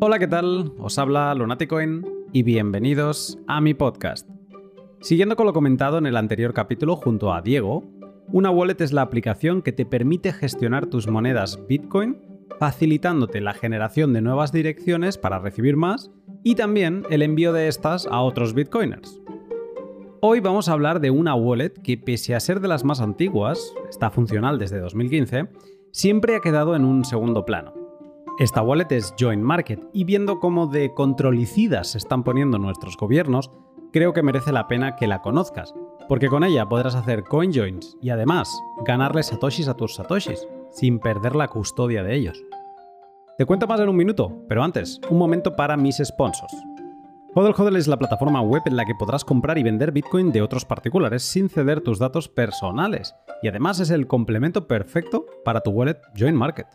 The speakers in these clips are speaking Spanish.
Hola, ¿qué tal? Os habla Lunaticoin y bienvenidos a mi podcast. Siguiendo con lo comentado en el anterior capítulo junto a Diego, una wallet es la aplicación que te permite gestionar tus monedas Bitcoin, facilitándote la generación de nuevas direcciones para recibir más y también el envío de estas a otros Bitcoiners. Hoy vamos a hablar de una wallet que pese a ser de las más antiguas, está funcional desde 2015, siempre ha quedado en un segundo plano. Esta wallet es Join Market y viendo cómo de controlicidas se están poniendo nuestros gobiernos, creo que merece la pena que la conozcas, porque con ella podrás hacer coinjoins y además ganarle satoshis a tus satoshis, sin perder la custodia de ellos. Te cuento más en un minuto, pero antes, un momento para mis sponsors. Hodl Hodl es la plataforma web en la que podrás comprar y vender Bitcoin de otros particulares sin ceder tus datos personales, y además es el complemento perfecto para tu wallet Join Market.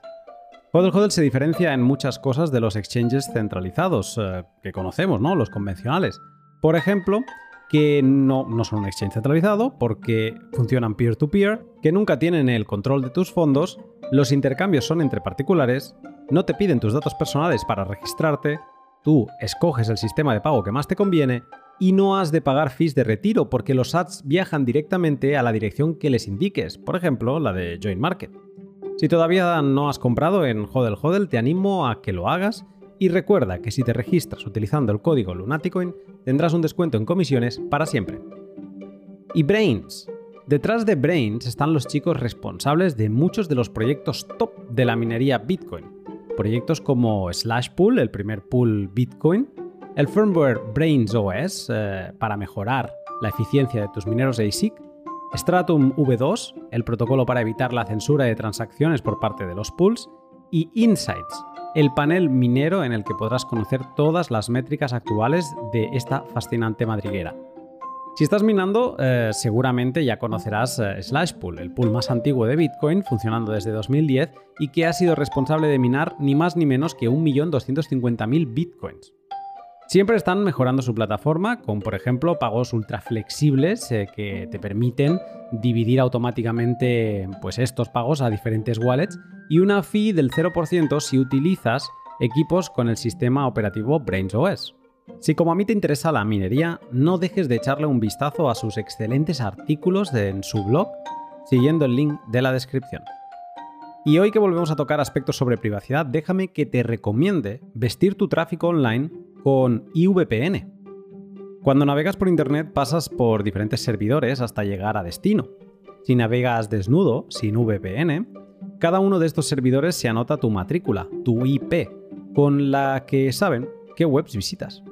Hodl Hodl se diferencia en muchas cosas de los exchanges centralizados eh, que conocemos, ¿no? Los convencionales. Por ejemplo, que no, son un exchange centralizado porque funcionan peer-to-peer, que nunca tienen el control de tus fondos, los intercambios son entre particulares, no te piden tus datos personales para registrarte, tú escoges el sistema de pago que más te conviene y no has de pagar fees de retiro porque los ads viajan directamente a la dirección que les indiques, por ejemplo, la de Join Market. Si todavía no has comprado en Hodel Hodel, te animo a que lo hagas y recuerda que si te registras utilizando el código Lunaticoin, tendrás un descuento en comisiones para siempre. Y Brains. Detrás de Brains están los chicos responsables de muchos de los proyectos top de la minería Bitcoin. Proyectos como Slashpool, el primer pool Bitcoin, el firmware Brains OS eh, para mejorar la eficiencia de tus mineros ASIC, Stratum V2, el protocolo para evitar la censura de transacciones por parte de los pools, y Insights, el panel minero en el que podrás conocer todas las métricas actuales de esta fascinante madriguera. Si estás minando, eh, seguramente ya conocerás eh, Slashpool, el pool más antiguo de Bitcoin, funcionando desde 2010 y que ha sido responsable de minar ni más ni menos que 1.250.000 Bitcoins. Siempre están mejorando su plataforma con, por ejemplo, pagos ultra flexibles eh, que te permiten dividir automáticamente pues, estos pagos a diferentes wallets y una fee del 0% si utilizas equipos con el sistema operativo Brains OS. Si como a mí te interesa la minería, no dejes de echarle un vistazo a sus excelentes artículos en su blog siguiendo el link de la descripción. Y hoy que volvemos a tocar aspectos sobre privacidad, déjame que te recomiende vestir tu tráfico online con IVPN. Cuando navegas por Internet pasas por diferentes servidores hasta llegar a destino. Si navegas desnudo, sin VPN, cada uno de estos servidores se anota tu matrícula, tu IP, con la que saben qué webs visitas.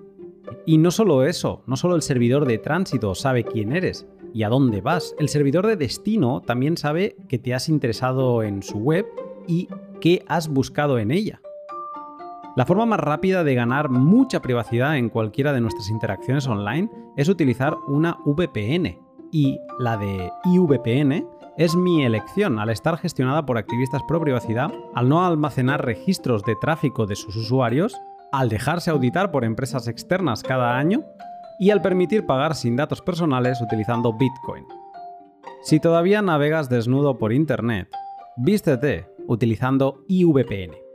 Y no solo eso, no solo el servidor de tránsito sabe quién eres y a dónde vas, el servidor de destino también sabe que te has interesado en su web y qué has buscado en ella. La forma más rápida de ganar mucha privacidad en cualquiera de nuestras interacciones online es utilizar una VPN. Y la de IVPN es mi elección al estar gestionada por activistas pro privacidad, al no almacenar registros de tráfico de sus usuarios, al dejarse auditar por empresas externas cada año y al permitir pagar sin datos personales utilizando Bitcoin. Si todavía navegas desnudo por Internet, vístete utilizando IVPN.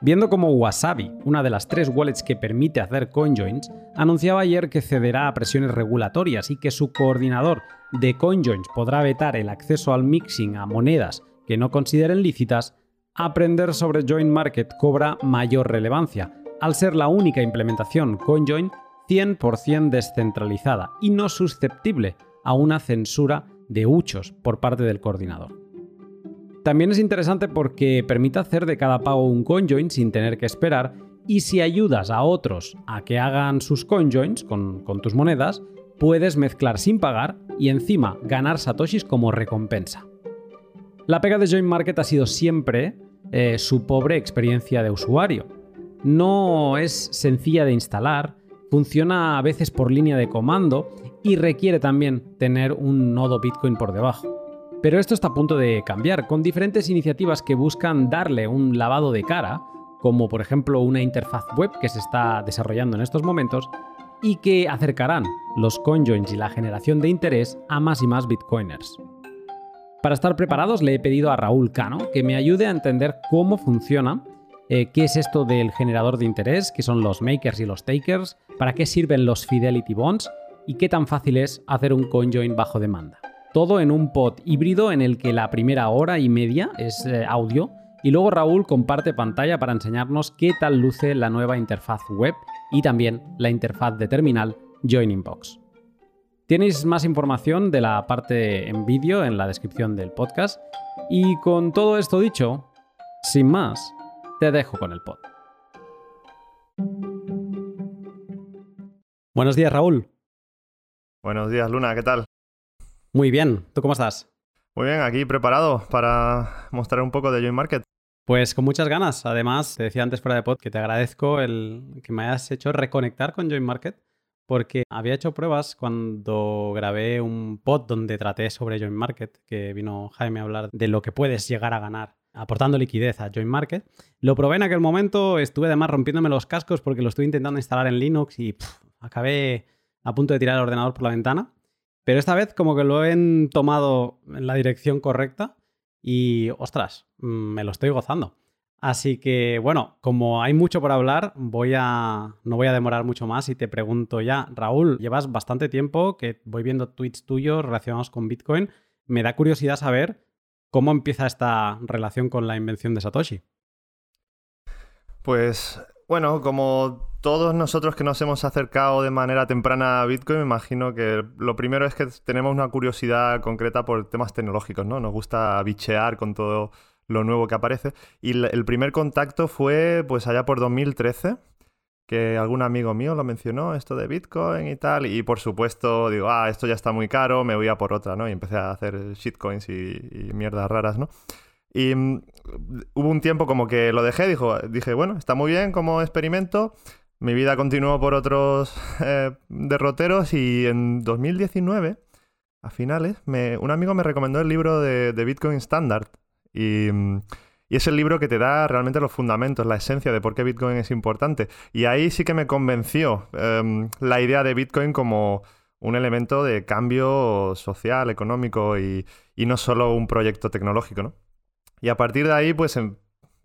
Viendo como Wasabi, una de las tres wallets que permite hacer CoinJoins, anunciaba ayer que cederá a presiones regulatorias y que su coordinador de CoinJoins podrá vetar el acceso al mixing a monedas que no consideren lícitas, aprender sobre Join Market cobra mayor relevancia, al ser la única implementación CoinJoin 100% descentralizada y no susceptible a una censura de huchos por parte del coordinador. También es interesante porque permite hacer de cada pago un CoinJoin sin tener que esperar y si ayudas a otros a que hagan sus CoinJoins con, con tus monedas, puedes mezclar sin pagar y encima ganar satoshis como recompensa. La pega de Join Market ha sido siempre eh, su pobre experiencia de usuario. No es sencilla de instalar, funciona a veces por línea de comando y requiere también tener un nodo Bitcoin por debajo. Pero esto está a punto de cambiar, con diferentes iniciativas que buscan darle un lavado de cara, como por ejemplo una interfaz web que se está desarrollando en estos momentos, y que acercarán los conjoins y la generación de interés a más y más bitcoiners. Para estar preparados le he pedido a Raúl Cano que me ayude a entender cómo funciona eh, qué es esto del generador de interés, qué son los makers y los takers, para qué sirven los Fidelity Bonds y qué tan fácil es hacer un CoinJoin bajo demanda. Todo en un pod híbrido en el que la primera hora y media es eh, audio y luego Raúl comparte pantalla para enseñarnos qué tal luce la nueva interfaz web y también la interfaz de terminal Joining Box. Tenéis más información de la parte en vídeo en la descripción del podcast. Y con todo esto dicho, sin más, te dejo con el pod. Buenos días, Raúl. Buenos días, Luna, ¿qué tal? Muy bien, ¿tú cómo estás? Muy bien, aquí preparado para mostrar un poco de Join Market. Pues con muchas ganas. Además, te decía antes fuera de pod que te agradezco el que me hayas hecho reconectar con Join Market porque había hecho pruebas cuando grabé un pod donde traté sobre Join Market, que vino Jaime a hablar de lo que puedes llegar a ganar aportando liquidez a Join Market. Lo probé en aquel momento, estuve además rompiéndome los cascos porque lo estuve intentando instalar en Linux y acabé a punto de tirar el ordenador por la ventana. Pero esta vez como que lo he tomado en la dirección correcta y, ostras, mm, me lo estoy gozando. Así que, bueno, como hay mucho por hablar, voy a, no voy a demorar mucho más y te pregunto ya, Raúl, llevas bastante tiempo que voy viendo tweets tuyos relacionados con Bitcoin. Me da curiosidad saber cómo empieza esta relación con la invención de Satoshi. Pues, bueno, como todos nosotros que nos hemos acercado de manera temprana a Bitcoin, me imagino que lo primero es que tenemos una curiosidad concreta por temas tecnológicos, ¿no? Nos gusta bichear con todo lo nuevo que aparece. Y el primer contacto fue pues allá por 2013, que algún amigo mío lo mencionó, esto de Bitcoin y tal. Y por supuesto digo, ah, esto ya está muy caro, me voy a por otra, ¿no? Y empecé a hacer shitcoins y, mierdas raras, ¿no? Y hubo un tiempo como que lo dejé, dijo, dije, bueno, está muy bien como experimento. Mi vida continuó por otros eh, derroteros y en 2019, a finales, un amigo me recomendó el libro de, Bitcoin Standard, y, es el libro que te da realmente los fundamentos, la esencia de por qué Bitcoin es importante. Y ahí sí que me convenció em, la idea de Bitcoin como un elemento de cambio social, económico y, no solo un proyecto tecnológico, ¿no? Y a partir de ahí, pues em,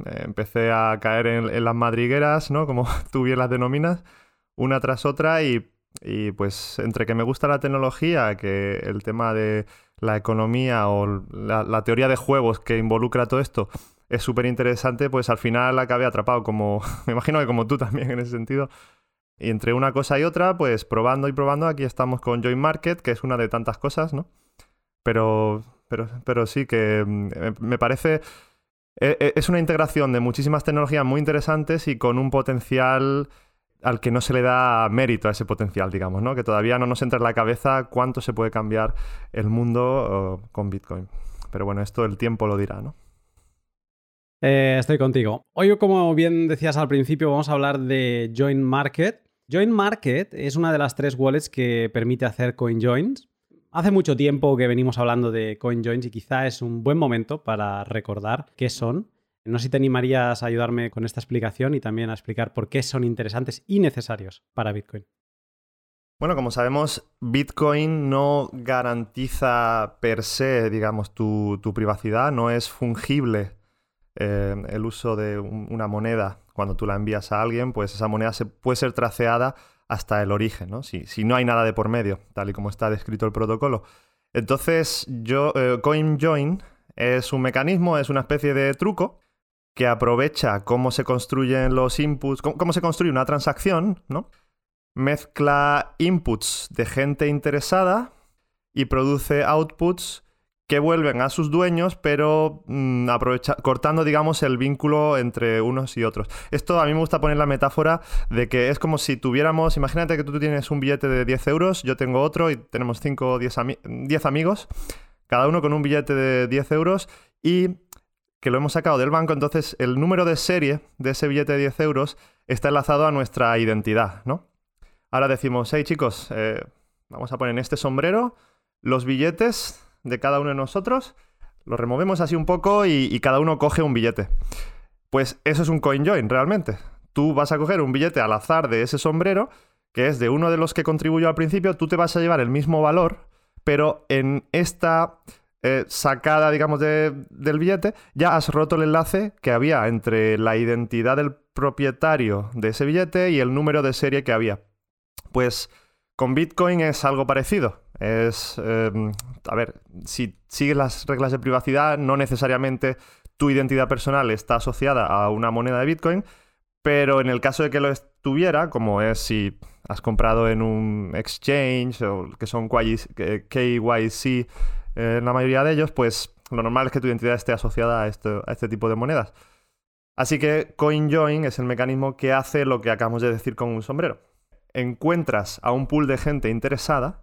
empecé a caer en, las madrigueras, ¿no? Como tú bien las denominas, una tras otra y, pues entre que me gusta la tecnología, que el tema de la economía o la, teoría de juegos que involucra todo esto es súper interesante, pues al final acabé atrapado, como me imagino que como tú también en ese sentido. Y entre una cosa y otra, pues probando y probando, aquí estamos con Join Market, que es una de tantas cosas, ¿no? Pero, pero, pero sí que mm, me parece... E, e, es una integración de muchísimas tecnologías muy interesantes y con un potencial al que no se le da mérito a ese potencial, digamos, ¿no? Que todavía no nos entra en la cabeza cuánto se puede cambiar el mundo con Bitcoin. Pero bueno, esto el tiempo lo dirá, ¿no? Eh, estoy contigo. Hoy, como bien decías al principio, vamos a hablar de Join Market. Join Market es una de las tres wallets que permite hacer CoinJoins. Hace mucho tiempo que venimos hablando de CoinJoins y quizá es un buen momento para recordar qué son no sé si te animarías a ayudarme con esta explicación y también a explicar por qué son interesantes y necesarios para Bitcoin. Bueno, como sabemos, Bitcoin no garantiza per se, digamos, tu, privacidad, no es fungible eh, el uso de una moneda. Cuando tú la envías a alguien, pues esa moneda se puede ser traceada hasta el origen, ¿no? Si, no hay nada de por medio, tal y como está descrito el protocolo. Entonces, yo, eh, CoinJoin es un mecanismo, es una especie de truco que aprovecha cómo se construyen los inputs, cómo, se construye una transacción, ¿no? Mezcla inputs de gente interesada y produce outputs que vuelven a sus dueños, pero mm, cortando, digamos, el vínculo entre unos y otros. Esto a mí me gusta poner la metáfora de que es como si tuviéramos, imagínate que tú tienes un billete de 10 euros, yo tengo otro y tenemos 5 o 10, 10 amigos, cada uno con un billete de 10 euros y que lo hemos sacado del banco, entonces el número de serie de ese billete de 10 euros está enlazado a nuestra identidad, ¿no? Ahora decimos, hey chicos, eh, vamos a poner en este sombrero los billetes de cada uno de nosotros, los removemos así un poco y, cada uno coge un billete. Pues eso es un coin join, realmente. Tú vas a coger un billete al azar de ese sombrero, que es de uno de los que contribuyó al principio, tú te vas a llevar el mismo valor, pero en esta eh, sacada, digamos, del billete, ya has roto el enlace que había entre la identidad del propietario de ese billete y el número de serie que había. Pues con Bitcoin es algo parecido. Es, em, a ver, si sigues las reglas de privacidad, no necesariamente tu identidad personal está asociada a una moneda de Bitcoin, pero en el caso de que lo estuviera, como es si has comprado en un exchange o que son KYC eh, en la mayoría de ellos, pues lo normal es que tu identidad esté asociada a, a este tipo de monedas. Así que CoinJoin es el mecanismo que hace lo que acabamos de decir con un sombrero. Encuentras a un pool de gente interesada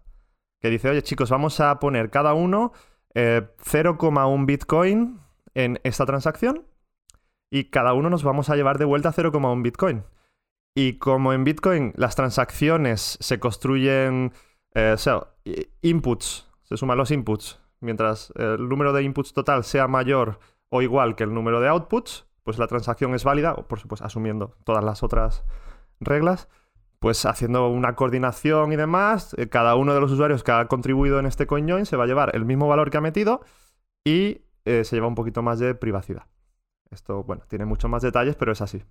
que dice, oye chicos, vamos a poner cada uno 0,1 eh, Bitcoin en esta transacción y cada uno nos vamos a llevar de vuelta 0,1 Bitcoin. Y como en Bitcoin las transacciones se construyen, eh, o sea, inputs, se suman los inputs, mientras el número de inputs total sea mayor o igual que el número de outputs, pues la transacción es válida, por supuesto asumiendo todas las otras reglas, pues haciendo una coordinación y demás, eh, cada uno de los usuarios que ha contribuido en este CoinJoin se va a llevar el mismo valor que ha metido y eh, se lleva un poquito más de privacidad. Esto, bueno, tiene muchos más detalles, pero es así.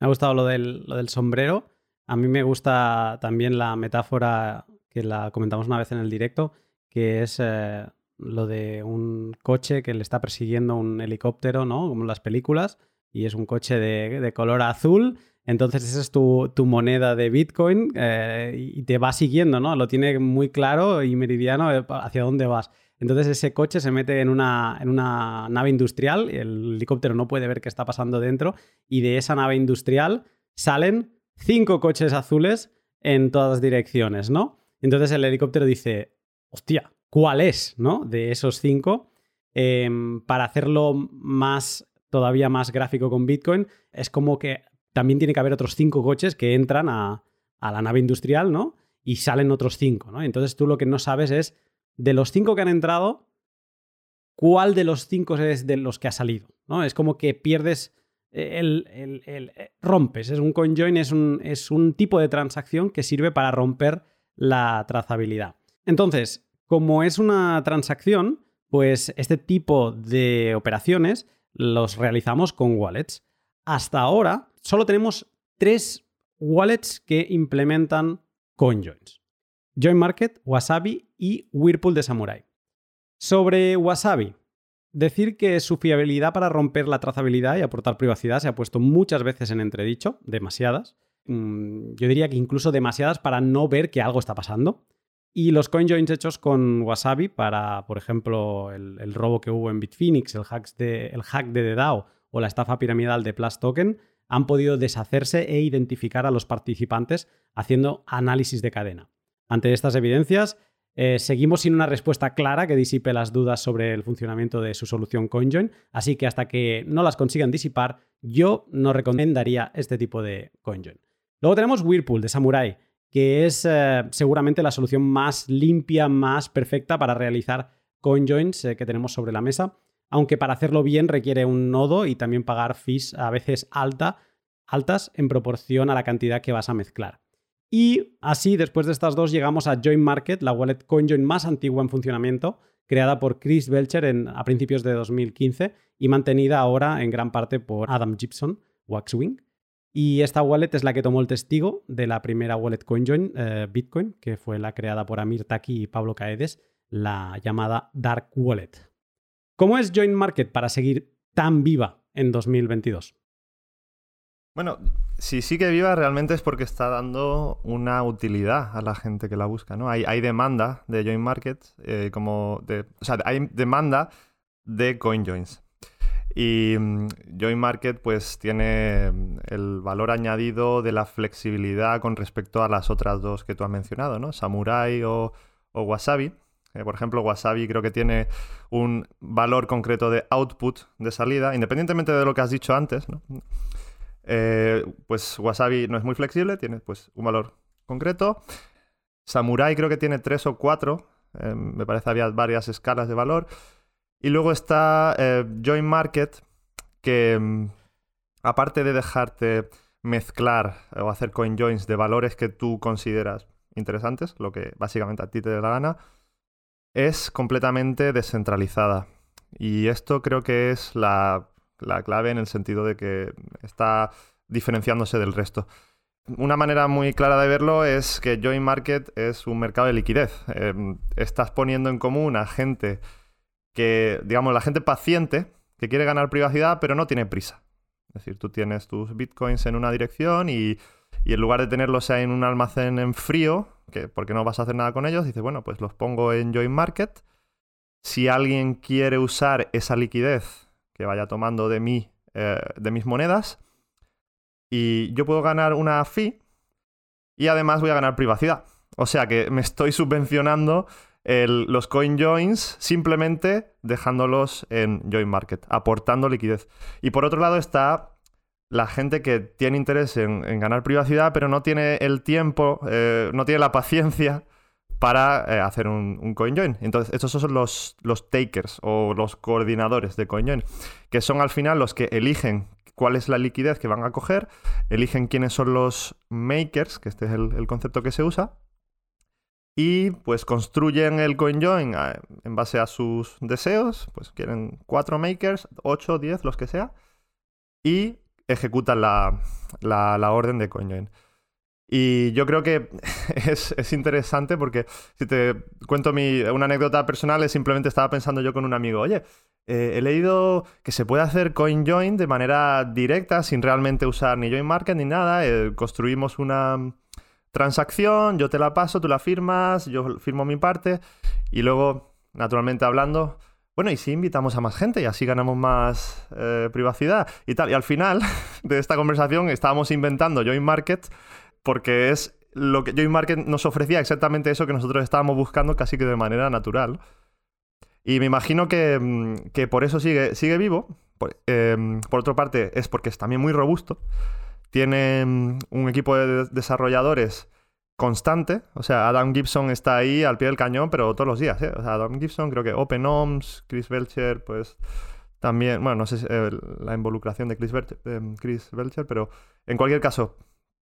Me ha gustado lo del, sombrero. A mí me gusta también la metáfora que la comentamos una vez en el directo, que es eh, lo de un coche que le está persiguiendo un helicóptero, ¿no? Como en las películas, y es un coche de, color azul. Entonces esa es tu, moneda de Bitcoin eh, y te va siguiendo, ¿no? Lo tiene muy claro y meridiano hacia dónde vas. Entonces ese coche se mete en una, en una nave industrial, el helicóptero no puede ver qué está pasando dentro, y de esa nave industrial salen cinco coches azules en todas direcciones, ¿no? Entonces el helicóptero dice, hostia, ¿cuál es, ¿no? De esos cinco. Em, para hacerlo más, todavía más gráfico con Bitcoin, es como que también tiene que haber otros cinco coches que entran a, a la nave industrial, ¿no? Y salen otros cinco, ¿no? Entonces tú lo que no sabes es de los cinco que han entrado, ¿cuál de los cinco es de los que ha salido? ¿no? Es como que pierdes el, eh, rompes. Es un CoinJoin es un, es un tipo de transacción que sirve para romper la trazabilidad. Entonces, como es una transacción, pues este tipo de operaciones los realizamos con wallets. Hasta ahora solo tenemos tres wallets que implementan CoinJoins. Join Market, Wasabi y Whirlpool de Samurai. Sobre Wasabi, decir que su fiabilidad para romper la trazabilidad y aportar privacidad se ha puesto muchas veces en entredicho, demasiadas. Mm, yo diría que incluso demasiadas para no ver que algo está pasando. Y los coinjoins hechos con Wasabi para, por ejemplo, el, robo que hubo en Bitfinex, el, de, el hack de The DAO o la estafa piramidal de Plus Token, han podido deshacerse e identificar a los participantes haciendo análisis de cadena. Ante estas evidencias, eh, seguimos sin una respuesta clara que disipe las dudas sobre el funcionamiento de su solución CoinJoin, así que hasta que no las consigan disipar, yo no recomendaría este tipo de CoinJoin. Luego tenemos Whirlpool de Samurai, que es eh, seguramente la solución más limpia, más perfecta para realizar CoinJoins eh, que tenemos sobre la mesa, aunque para hacerlo bien requiere un nodo y también pagar fees a veces alta, altas en proporción a la cantidad que vas a mezclar. Y así, después de estas dos, llegamos a Join Market, la wallet CoinJoin más antigua en funcionamiento, creada por Chris Belcher en, a principios de 2015 y mantenida ahora en gran parte por Adam Gibson, Waxwing. Y esta wallet es la que tomó el testigo de la primera wallet CoinJoin, eh, Bitcoin, que fue la creada por Amir Taki y Pablo Caedes, la llamada Dark Wallet. ¿Cómo es Join Market para seguir tan viva en 2022? Bueno, si sigue viva realmente es porque está dando una utilidad a la gente que la busca, ¿no? Hay, demanda de Join Market, eh, como o sea, hay demanda de CoinJoins. Y mm, Join Market pues tiene mm, el valor añadido de la flexibilidad con respecto a las otras dos que tú has mencionado, ¿no? Samurai o, Wasabi. Eh, por ejemplo, Wasabi creo que tiene un valor concreto de output de salida, independientemente de lo que has dicho antes. Eh, pues Wasabi no es muy flexible, tiene pues un valor concreto. Samurai creo que tiene tres o cuatro. Eh, me parece había varias escalas de valor. Y luego está Join Market, que mm, aparte de dejarte mezclar o hacer coin joins de valores que tú consideras interesantes, lo que básicamente a ti te dé la gana, es completamente descentralizada. Y esto creo que es la, clave en el sentido de que está diferenciándose del resto. Una manera muy clara de verlo es que Join Market es un mercado de liquidez. Em, estás poniendo en común a gente que, digamos, la gente paciente que quiere ganar privacidad pero no tiene prisa. Es decir, tú tienes tus bitcoins en una dirección y, en lugar de tenerlos en un almacén en frío, que porque no vas a hacer nada con ellos, dices, bueno, pues los pongo en Join Market. Si alguien quiere usar esa liquidez que vaya tomando de mí, eh, de mis monedas, y yo puedo ganar una fee y además voy a ganar privacidad. O sea que me estoy subvencionando los coin joins simplemente dejándolos en join market, aportando liquidez. Y por otro lado está la gente que tiene interés en, ganar privacidad, pero no tiene el tiempo, eh, no tiene la paciencia para eh, hacer un, coin join. Entonces, estos son los, los takers o los coordinadores de coin join, que son al final los que eligen cuál es la liquidez que van a coger, eligen quiénes son los makers, que este es el concepto que se usa, y pues construyen el CoinJoin ah, en base a sus deseos, pues quieren cuatro makers, 8, 10, los que sea, y ejecutan la, la, orden de CoinJoin. Y yo creo que es, interesante porque si te cuento mi, una anécdota personal, es simplemente estaba pensando yo con un amigo, oye, eh, he leído que se puede hacer CoinJoin de manera directa, sin realmente usar ni Join Market ni nada. Eh, construimos una, transacción, yo te la paso, tú la firmas, yo firmo mi parte y luego, naturalmente hablando, bueno, y si invitamos a más gente y así ganamos más eh, privacidad y tal. Y al final de esta conversación estábamos inventando Join Market porque es lo que Join Market nos ofrecía exactamente eso que nosotros estábamos buscando casi que de manera natural. Y me imagino que, mm, por eso sigue, sigue vivo. Por, em, por otra parte, es porque es también muy robusto tiene un equipo de desarrolladores constante. O sea, Adam Gibson está ahí al pie del cañón, pero todos los días. ¿eh? O sea, Adam Gibson, creo que OpenOms, Chris Belcher, pues también, bueno, no sé eh, la involucración de Chris Belcher, eh, Chris Belcher, pero en cualquier caso,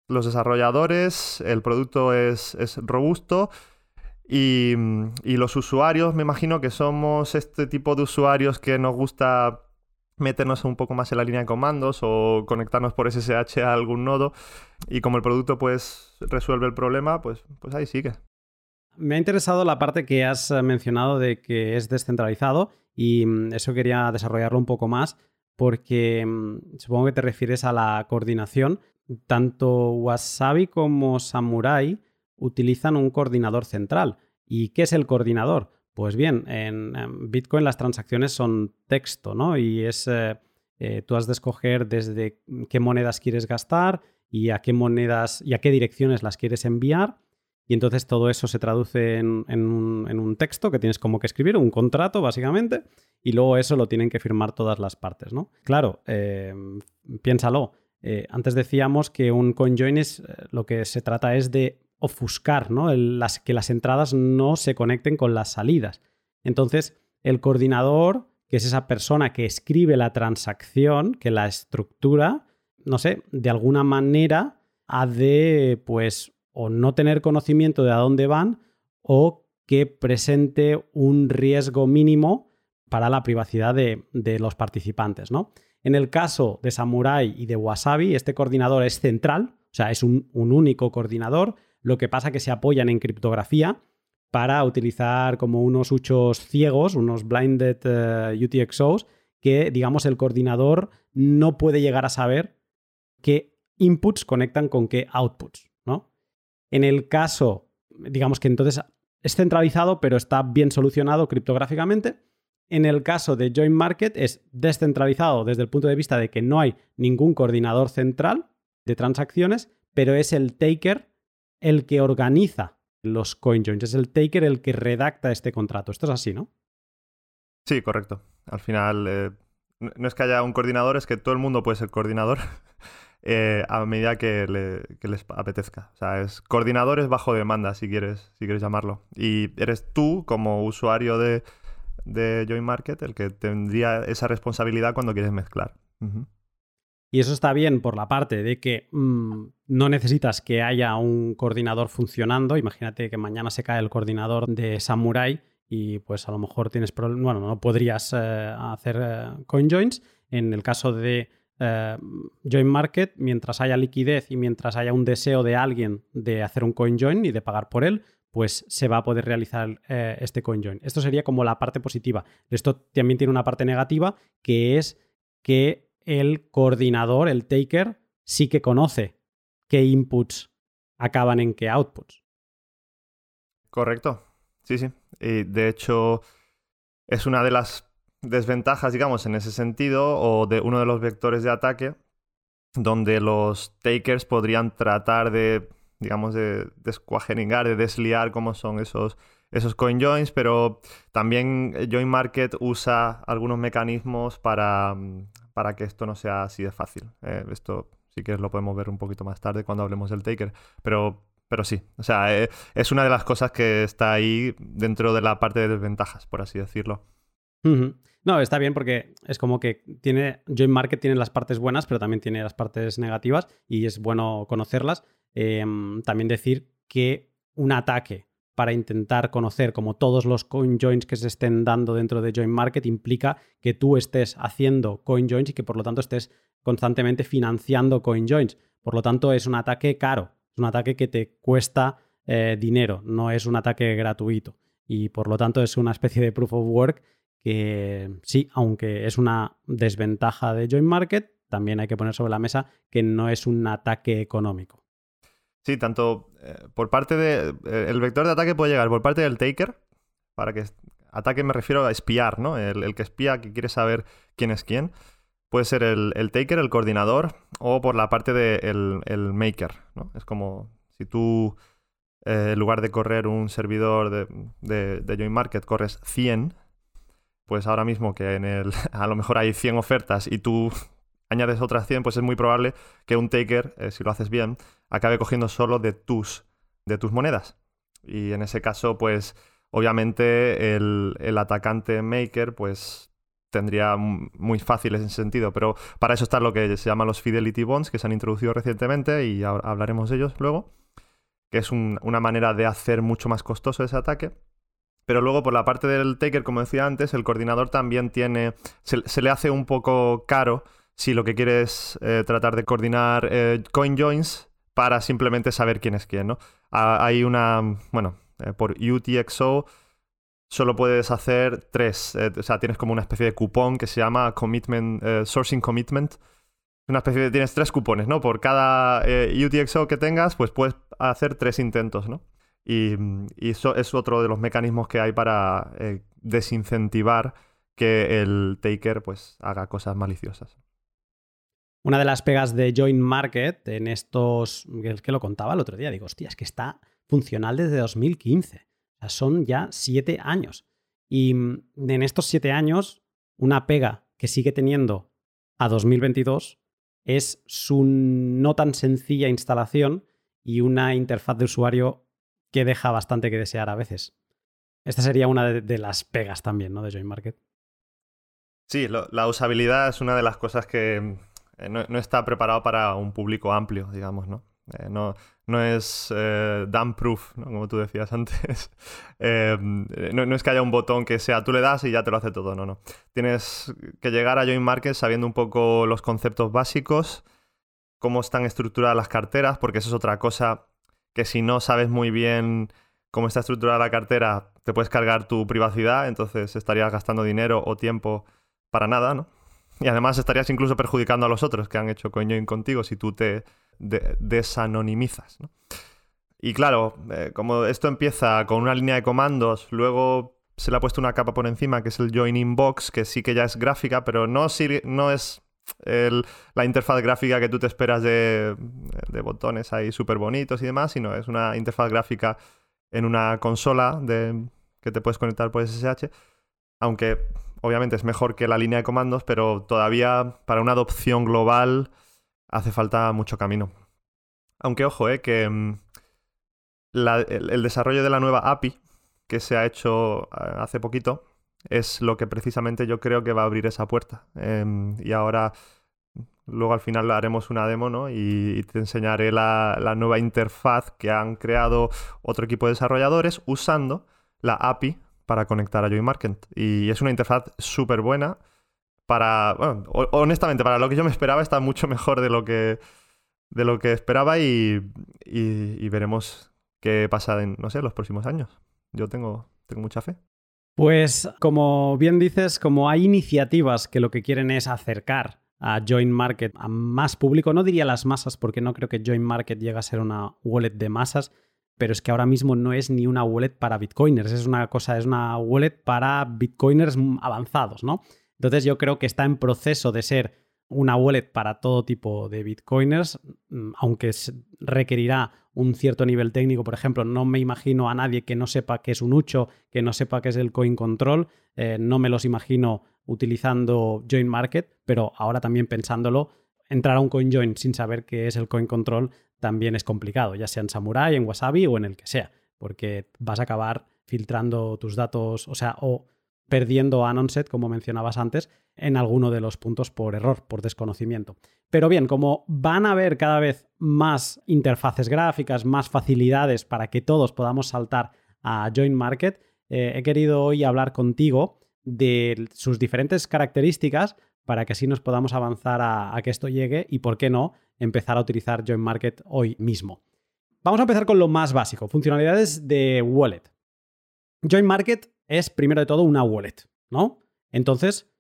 los desarrolladores, el producto es, es robusto. Y, y, los usuarios, me imagino que somos este tipo de usuarios que nos gusta meternos un poco más en la línea de comandos o conectarnos por SSH a algún nodo y como el producto pues resuelve el problema, pues, pues ahí sigue. Me ha interesado la parte que has eh, mencionado de que es descentralizado y mm, eso quería desarrollarlo un poco más porque mm, supongo que te refieres a la coordinación. Tanto Wasabi como Samurai utilizan un coordinador central. ¿Y qué es el coordinador? Pues bien, en, Bitcoin las transacciones son texto, ¿no? Y es, eh, eh, tú has de escoger desde qué monedas quieres gastar y a qué monedas y a qué direcciones las quieres enviar. Y entonces todo eso se traduce en, un, texto que tienes como que escribir, un contrato básicamente, y luego eso lo tienen que firmar todas las partes, ¿no? Claro, eh, piénsalo. antes decíamos que un CoinJoin es, lo que se trata es de ofuscar, ¿no? que las entradas no se conecten con las salidas. Entonces, el coordinador, que es esa persona que escribe la transacción, que la estructura, no sé, de alguna manera ha de, pues, o no tener conocimiento de a dónde van o que presente un riesgo mínimo para la privacidad de, los participantes, ¿no? En el caso de Samurai y de Wasabi, este coordinador es central, o sea, es un único coordinador lo que pasa que se apoyan en criptografía para utilizar como unos huchos ciegos, unos blinded eh, UTXOs, que digamos el coordinador no puede llegar a saber qué inputs conectan con qué outputs, ¿no? En el caso, digamos que entonces es centralizado, pero está bien solucionado criptográficamente. En el caso de Joint Market es descentralizado desde el punto de vista de que no hay ningún coordinador central de transacciones, pero es el taker el que organiza los CoinJoins, es el taker el que redacta este contrato. Esto es así, ¿no? Sí, correcto. Al final, eh, no es que haya un coordinador, es que todo el mundo puede ser coordinador eh, a medida que, les apetezca. O sea, es coordinadores bajo demanda, si quieres, si quieres llamarlo. Y eres tú, como usuario de, de Join Market, el que tendría esa responsabilidad cuando quieres mezclar. Y eso está bien por la parte de que mm, no necesitas que haya un coordinador funcionando. Imagínate que mañana se cae el coordinador de Samurai y pues a lo mejor tienes problemas, bueno, no podrías eh, hacer eh, coin joins. En el caso de eh, join market, mientras haya liquidez y mientras haya un deseo de alguien de hacer un coin join y de pagar por él, pues se va a poder realizar este coin join. Esto sería como la parte positiva. Esto también tiene una parte negativa que es que el coordinador, el taker, sí que conoce qué inputs acaban en qué outputs. Correcto. Sí, sí. Y de hecho, es una de las desventajas, digamos, en ese sentido, o de uno de los vectores de ataque, donde los takers podrían tratar de, digamos, de descuajeringar, de desliar cómo son esos, esos coin joins, pero también Join Market usa algunos mecanismos para, para que esto no sea así de fácil. Eh, esto sí que lo podemos ver un poquito más tarde cuando hablemos del taker, pero pero sí, o sea, eh, es una de las cosas que está ahí dentro de la parte de desventajas, por así decirlo. No, está bien porque es como que tiene, Join Market tiene las partes buenas, pero también tiene las partes negativas y es bueno conocerlas. Em, también decir que un ataque para intentar conocer como todos los coin joins que se estén dando dentro de Join Market implica que tú estés haciendo coin joins y que por lo tanto estés constantemente financiando coin joins. Por lo tanto, es un ataque caro. Es un ataque que te cuesta eh, dinero, no es un ataque gratuito. Y por lo tanto es una especie de proof of work que sí, aunque es una desventaja de Join Market, también hay que poner sobre la mesa que no es un ataque económico. Sí, tanto eh, por parte de. Eh, el vector de ataque puede llegar por parte del taker, para que. Ataque me refiero a espiar, ¿no? El, que espía, que quiere saber quién es quién. Puede ser el, taker, el coordinador, o por la parte del el maker. ¿no? Es como si tú, eh, en lugar de correr un servidor de, de, Join Market, corres 100, pues ahora mismo que en el, a lo mejor hay 100 ofertas y tú añades otras 100, pues es muy probable que un taker, si lo haces bien, acabe cogiendo solo de tus, de tus monedas. Y en ese caso, pues obviamente el, el atacante maker, pues tendría muy fácil ese sentido, pero para eso está lo que se llama los Fidelity Bonds, que se han introducido recientemente y hablaremos de ellos luego, que es una manera de hacer mucho más costoso ese ataque. Pero luego por la parte del taker, como decía antes, el coordinador también tiene, se, le hace un poco caro si lo que quiere es eh, tratar de coordinar eh, coin joins para simplemente saber quién es quién, ¿no? hay una, bueno, eh, por UTXO solo puedes hacer tres. Eh, o sea, tienes como una especie de cupón que se llama commitment, eh, sourcing commitment. Una especie de, tienes tres cupones, ¿no? Por cada UTXO que tengas, pues puedes hacer tres intentos, ¿no? Y, eso es otro de los mecanismos que hay para desincentivar que el taker pues haga cosas maliciosas. Una de las pegas de Join Market en estos, es que lo contaba el otro día, digo, hostia, es que está funcional desde 2015 son ya siete años. Y mm, en estos siete años, una pega que sigue teniendo a 2022 es su no tan sencilla instalación y una interfaz de usuario que deja bastante que desear a veces. Esta sería una de, las pegas también, ¿no? De Join Market. Sí, la usabilidad es una de las cosas que no, no, está preparado para un público amplio, digamos, ¿no? Eh, no, no es eh, proof, como tú decías antes. Eh, no, es que haya un botón que sea tú le das y ya te lo hace todo, no, no. Tienes que llegar a Join Market sabiendo un poco los conceptos básicos, cómo están estructuradas las carteras, porque eso es otra cosa que si no sabes muy bien cómo está estructurada la cartera, te puedes cargar tu privacidad, entonces estarías gastando dinero o tiempo para nada, ¿no? Y además estarías incluso perjudicando a los otros que han hecho CoinJoin contigo si tú te desanonimizas. Y claro, eh, como esto empieza con una línea de comandos, luego se le ha puesto una capa por encima que es el Join Inbox, que sí que ya es gráfica, pero no, no es la interfaz gráfica que tú te esperas de, botones ahí súper bonitos y demás, sino es una interfaz gráfica en una consola de, que te puedes conectar por SSH, aunque obviamente es mejor que la línea de comandos, pero todavía para una adopción global hace falta mucho camino. Aunque ojo, eh, que mm, el, desarrollo de la nueva API que se ha hecho eh, hace poquito es lo que precisamente yo creo que va a abrir esa puerta. Em, y ahora, luego al final haremos una demo ¿no? y, te enseñaré la, nueva interfaz que han creado otro equipo de desarrolladores usando la API para conectar a Join Market. Y es una interfaz súper buena para, bueno, honestamente, para lo que yo me esperaba está mucho mejor de lo que, de lo que esperaba y, y, veremos qué pasa en, no sé, los próximos años. Yo tengo, tengo mucha fe. Pues como bien dices, como hay iniciativas que lo que quieren es acercar a Join Market a más público, no diría las masas porque no creo que Join Market llegue a ser una wallet de masas, pero es que ahora mismo no es ni una wallet para bitcoiners, es una cosa, es una wallet para bitcoiners avanzados, ¿no? Entonces yo creo que está en proceso de ser una wallet para todo tipo de bitcoiners, mm, aunque requerirá un cierto nivel técnico. Por ejemplo, no me imagino a nadie que no sepa qué es un Ucho, que no sepa qué es el coin control. Eh, no me los imagino utilizando Join Market, pero ahora también pensándolo, entrar a un CoinJoin sin saber qué es el coin control también es complicado, ya sea en Samurai, en Wasabi o en el que sea, porque vas a acabar filtrando tus datos, o sea, o perdiendo Anonset, como mencionabas antes, en alguno de los puntos por error, por desconocimiento. Pero bien, como van a haber cada vez más interfaces gráficas, más facilidades para que todos podamos saltar a Join Market, eh, he querido hoy hablar contigo de sus diferentes características para que así nos podamos avanzar a, que esto llegue y, por qué no, empezar a utilizar Join Market hoy mismo. Vamos a empezar con lo más básico, funcionalidades de wallet. Join Market es primero de todo una wallet, ¿no? Entonces,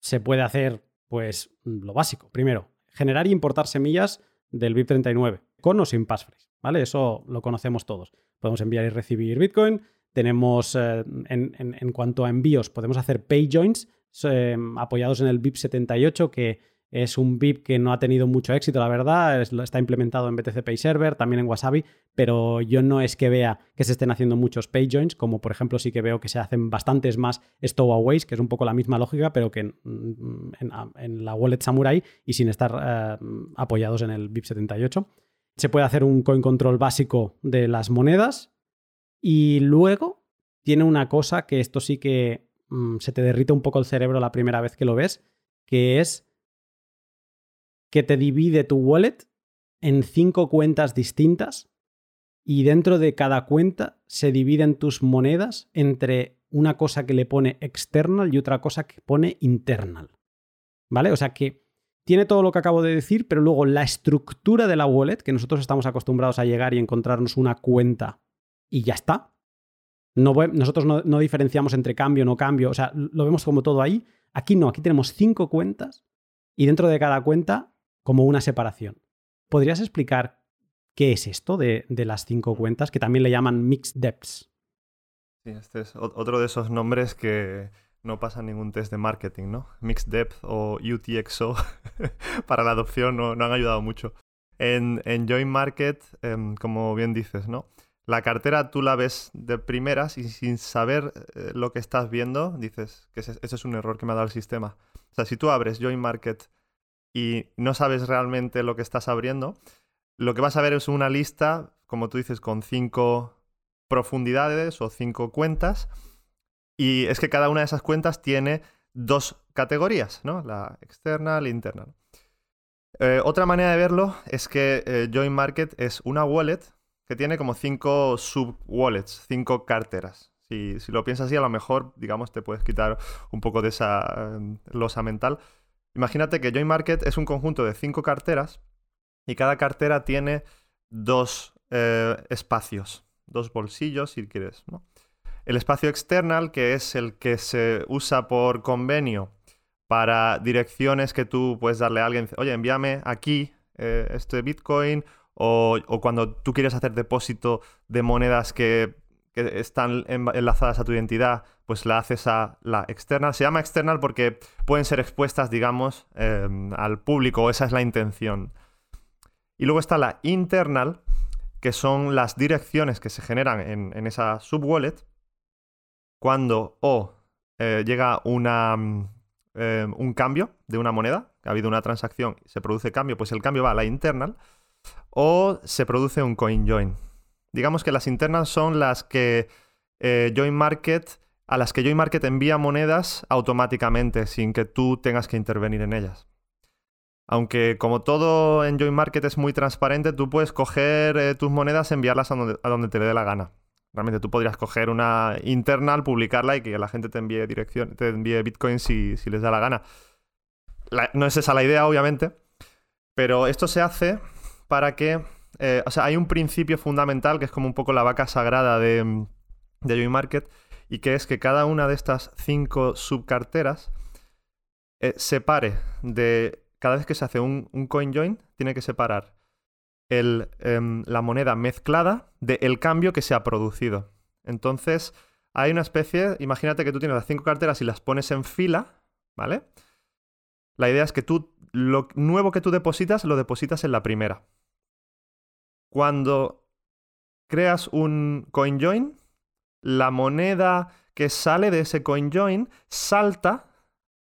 se puede hacer, pues, lo básico. Primero, generar y importar semillas del BIP39, con o sin passphrase, ¿vale? Eso lo conocemos todos. Podemos enviar y recibir Bitcoin, tenemos, eh, en, cuanto a envíos, podemos hacer pay joins eh, apoyados en el BIP 78, que es un VIP que no ha tenido mucho éxito, la verdad. está implementado en BTC Pay Server, también en Wasabi, pero yo no es que vea que se estén haciendo muchos pay joins, como por ejemplo sí que veo que se hacen bastantes más stowaways, que es un poco la misma lógica, pero que en, la wallet Samurai y sin estar eh, apoyados en el BIP 78. Se puede hacer un coin control básico de las monedas, y luego tiene una cosa que esto sí que mm, se te derrite un poco el cerebro la primera vez que lo ves, que es que te divide tu wallet en cinco cuentas distintas y dentro de cada cuenta se dividen tus monedas entre una cosa que le pone external y otra cosa que pone internal. ¿Vale? O sea que tiene todo lo que acabo de decir, pero luego la estructura de la wallet, que nosotros estamos acostumbrados a llegar y encontrarnos una cuenta y ya está. No, nosotros no, diferenciamos entre cambio, no cambio, o sea, lo vemos como todo ahí. Aquí no, aquí tenemos cinco cuentas y dentro de cada cuenta como una separación. ¿Podrías explicar qué es esto de, las cinco cuentas que también le llaman mixed depths? Sí, este es otro de esos nombres que no pasan ningún test de marketing, ¿no? Mixed Depth o UTXO para la adopción no, han ayudado mucho. En, en Join Market, em, como bien dices, ¿no? La cartera tú la ves de primeras y sin saber eh, lo que estás viendo, dices que ese, es un error que me ha dado el sistema. O sea, si tú abres Join Market y no sabes realmente lo que estás abriendo, lo que vas a ver es una lista, como tú dices, con cinco profundidades o cinco cuentas. Y es que cada una de esas cuentas tiene dos categorías, ¿no? La externa, la interna. Eh, otra manera de verlo es que eh, Join Market es una wallet que tiene como cinco sub-wallets, cinco carteras. Si, lo piensas así, a lo mejor, digamos, te puedes quitar un poco de esa em, losa mental. Imagínate que Join Market es un conjunto de cinco carteras y cada cartera tiene dos eh, espacios, dos bolsillos, si quieres. El espacio external, que es el que se usa por convenio para direcciones que tú puedes darle a alguien, oye, envíame aquí eh, este Bitcoin o, cuando tú quieres hacer depósito de monedas que, están enlazadas a tu identidad, pues la haces a la external. Se llama external porque pueden ser expuestas, digamos, em, al público, esa es la intención. Y luego está la internal, que son las direcciones que se generan en, esa subwallet cuando o eh, llega una, em, un cambio de una moneda, ha habido una transacción, se produce cambio, pues el cambio va a la internal o se produce un coin join. Digamos que las internas son las que eh, Join Market, a las que Join Market envía monedas automáticamente sin que tú tengas que intervenir en ellas. Aunque como todo en Join Market es muy transparente, tú puedes coger eh, tus monedas y enviarlas a donde, te dé la gana. realmente tú podrías coger una internal, publicarla y que la gente te envíe dirección, te envíe Bitcoin si, si les da la gana. no es esa la idea, obviamente, pero esto se hace para que. Eh, o sea, hay un principio fundamental que es como un poco la vaca sagrada de, de Market, y que es que cada una de estas cinco subcarteras eh, separe de. Cada vez que se hace un, un coin join, tiene que separar el, em, la moneda mezclada del cambio que se ha producido. Entonces, hay una especie. Imagínate que tú tienes las cinco carteras y las pones en fila, ¿vale? La idea es que tú, lo nuevo que tú depositas, lo depositas en la primera. Cuando creas un CoinJoin, la moneda que sale de ese CoinJoin salta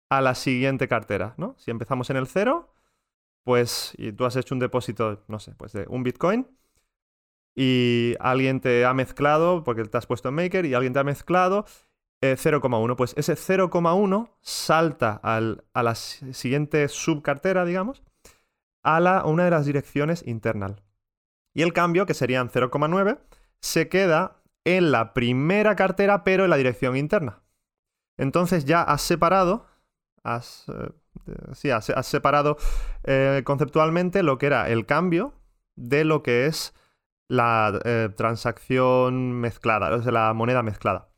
a la siguiente cartera, ¿no? Si empezamos en el cero, pues y tú has hecho un depósito, no sé, pues de un Bitcoin y alguien te ha mezclado, porque te has puesto en Maker y alguien te ha mezclado 0,1. Eh, pues ese 0,1 salta a la siguiente subcartera, digamos, a, a una de las direcciones internal. Y el cambio, que serían 0,9, se queda en la primera cartera, pero en la dirección interna. Entonces ya has separado, has, eh, has, separado eh, conceptualmente lo que era el cambio de lo que es la eh, transacción mezclada, o sea, la moneda mezclada.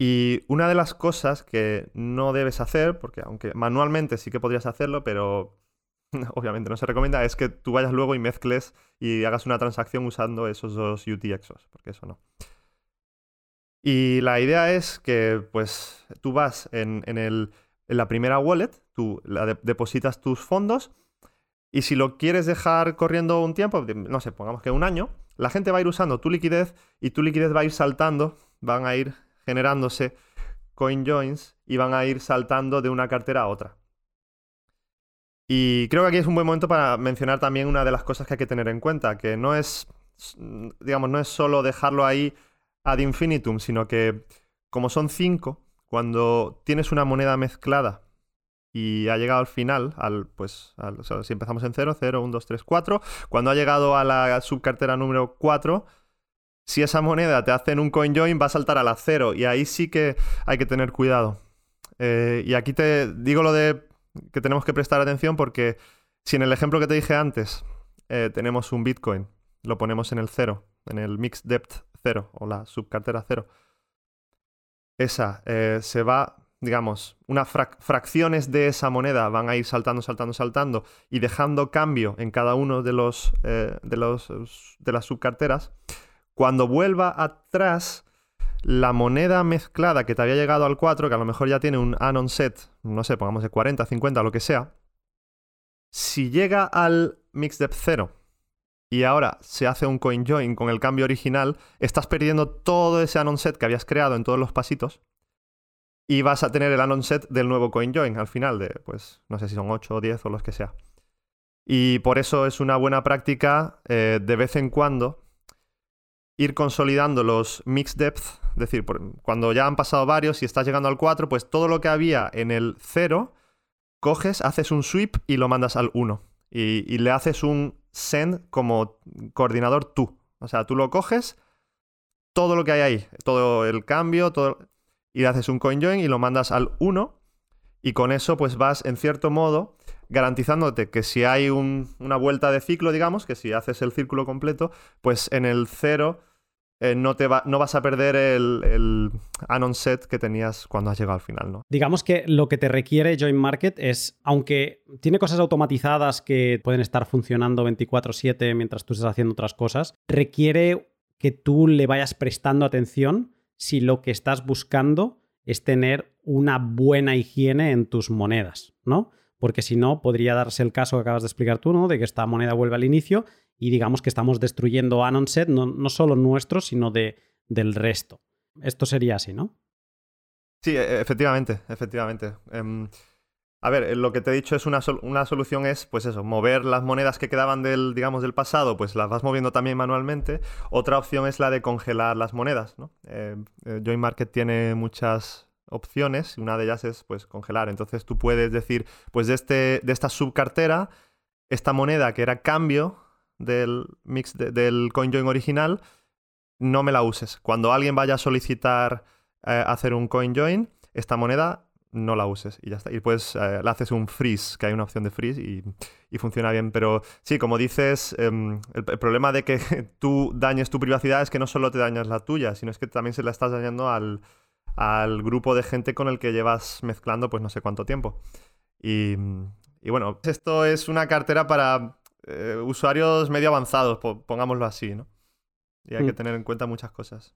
Y una de las cosas que no debes hacer, porque aunque manualmente sí que podrías hacerlo, pero obviamente no se recomienda, es que tú vayas luego y mezcles y hagas una transacción usando esos dos UTXOs, porque eso no. Y la idea es que pues tú vas en, el, en la primera wallet, tú depositas tus fondos y si lo quieres dejar corriendo un tiempo, no sé, pongamos que un año, la gente va a ir usando tu liquidez y tu liquidez va a ir saltando, van a ir generándose coin joins y van a ir saltando de una cartera a otra. Y creo que aquí es un buen momento para mencionar también una de las cosas que hay que tener en cuenta, que no es, digamos, no es solo dejarlo ahí ad infinitum, sino que como son cinco, cuando tienes una moneda mezclada y ha llegado al final, al, pues, si empezamos en 0, 0, 1, 2, 3, 4, cuando ha llegado a la subcartera número 4, si esa moneda te hacen un coin join, va a saltar a la 0 y ahí sí que hay que tener cuidado. Eh, y aquí te digo lo de que tenemos que prestar atención porque si en el ejemplo que te dije antes eh, tenemos un Bitcoin, lo ponemos en el cero, en el Mixed Depth cero o la subcartera cero, esa eh, se va, digamos, unas fracciones de esa moneda van a ir saltando, saltando, saltando y dejando cambio en cada uno de los, eh, de, los de las subcarteras. Cuando vuelva atrás, la moneda mezclada que te había llegado al 4, que a lo mejor ya tiene un anon set, no sé, pongamos de 40, 50, lo que sea, si llega al mix depth 0 y ahora se hace un coin join con el cambio original, estás perdiendo todo ese anon set que habías creado en todos los pasitos y vas a tener el anon set del nuevo coin join al final de, pues, no sé si son 8 o 10 o los que sea. Y por eso es una buena práctica eh, de vez en cuando ir consolidando los mix depth, es decir, cuando ya han pasado varios y estás llegando al 4, pues todo lo que había en el 0, coges, haces un sweep y lo mandas al 1. Y, le haces un send como coordinador tú. O sea, tú lo coges, todo lo que hay ahí, todo el cambio, y le haces un coin join y lo mandas al 1. Y con eso, pues vas en cierto modo garantizándote que si hay una vuelta de ciclo, digamos, que si haces el círculo completo, pues en el 0 eh, no, te no vas a perder el, el anon set que tenías cuando has llegado al final, ¿no? Digamos que lo que te requiere Join Market es, aunque tiene cosas automatizadas que pueden estar funcionando 24/7 mientras tú estás haciendo otras cosas, requiere que tú le vayas prestando atención si lo que estás buscando es tener una buena higiene en tus monedas, ¿no? Porque si no, podría darse el caso que acabas de explicar tú, ¿no? De que esta moneda vuelve al inicio y digamos que estamos destruyendo Anonset, no, no solo nuestro, sino de, del resto. Esto sería así, ¿no? Sí, e, efectivamente, efectivamente. Em, a ver, eh, lo que te he dicho es una, una, solución es, pues eso, mover las monedas que quedaban del, digamos, del pasado, pues las vas moviendo también manualmente. Otra opción es la de congelar las monedas, ¿no? Eh, eh, Join Market tiene muchas opciones una de ellas es, pues, congelar. Entonces tú puedes decir, pues de, este, de esta subcartera, esta moneda que era cambio del mix del CoinJoin original, no me la uses. Cuando alguien vaya a solicitar eh, hacer un coin join, esta moneda no la uses y ya está. Y pues le haces un freeze, que hay una opción de freeze y, funciona bien. Pero sí, como dices, em, el, problema de que tú dañes tu privacidad es que no solo te dañas la tuya, sino es que también se la estás dañando al, grupo de gente con el que llevas mezclando pues no sé cuánto tiempo. Y, bueno, esto es una cartera para eh, usuarios medio avanzados, pongámoslo así, ¿no? Y hay que mm. tener en cuenta muchas cosas.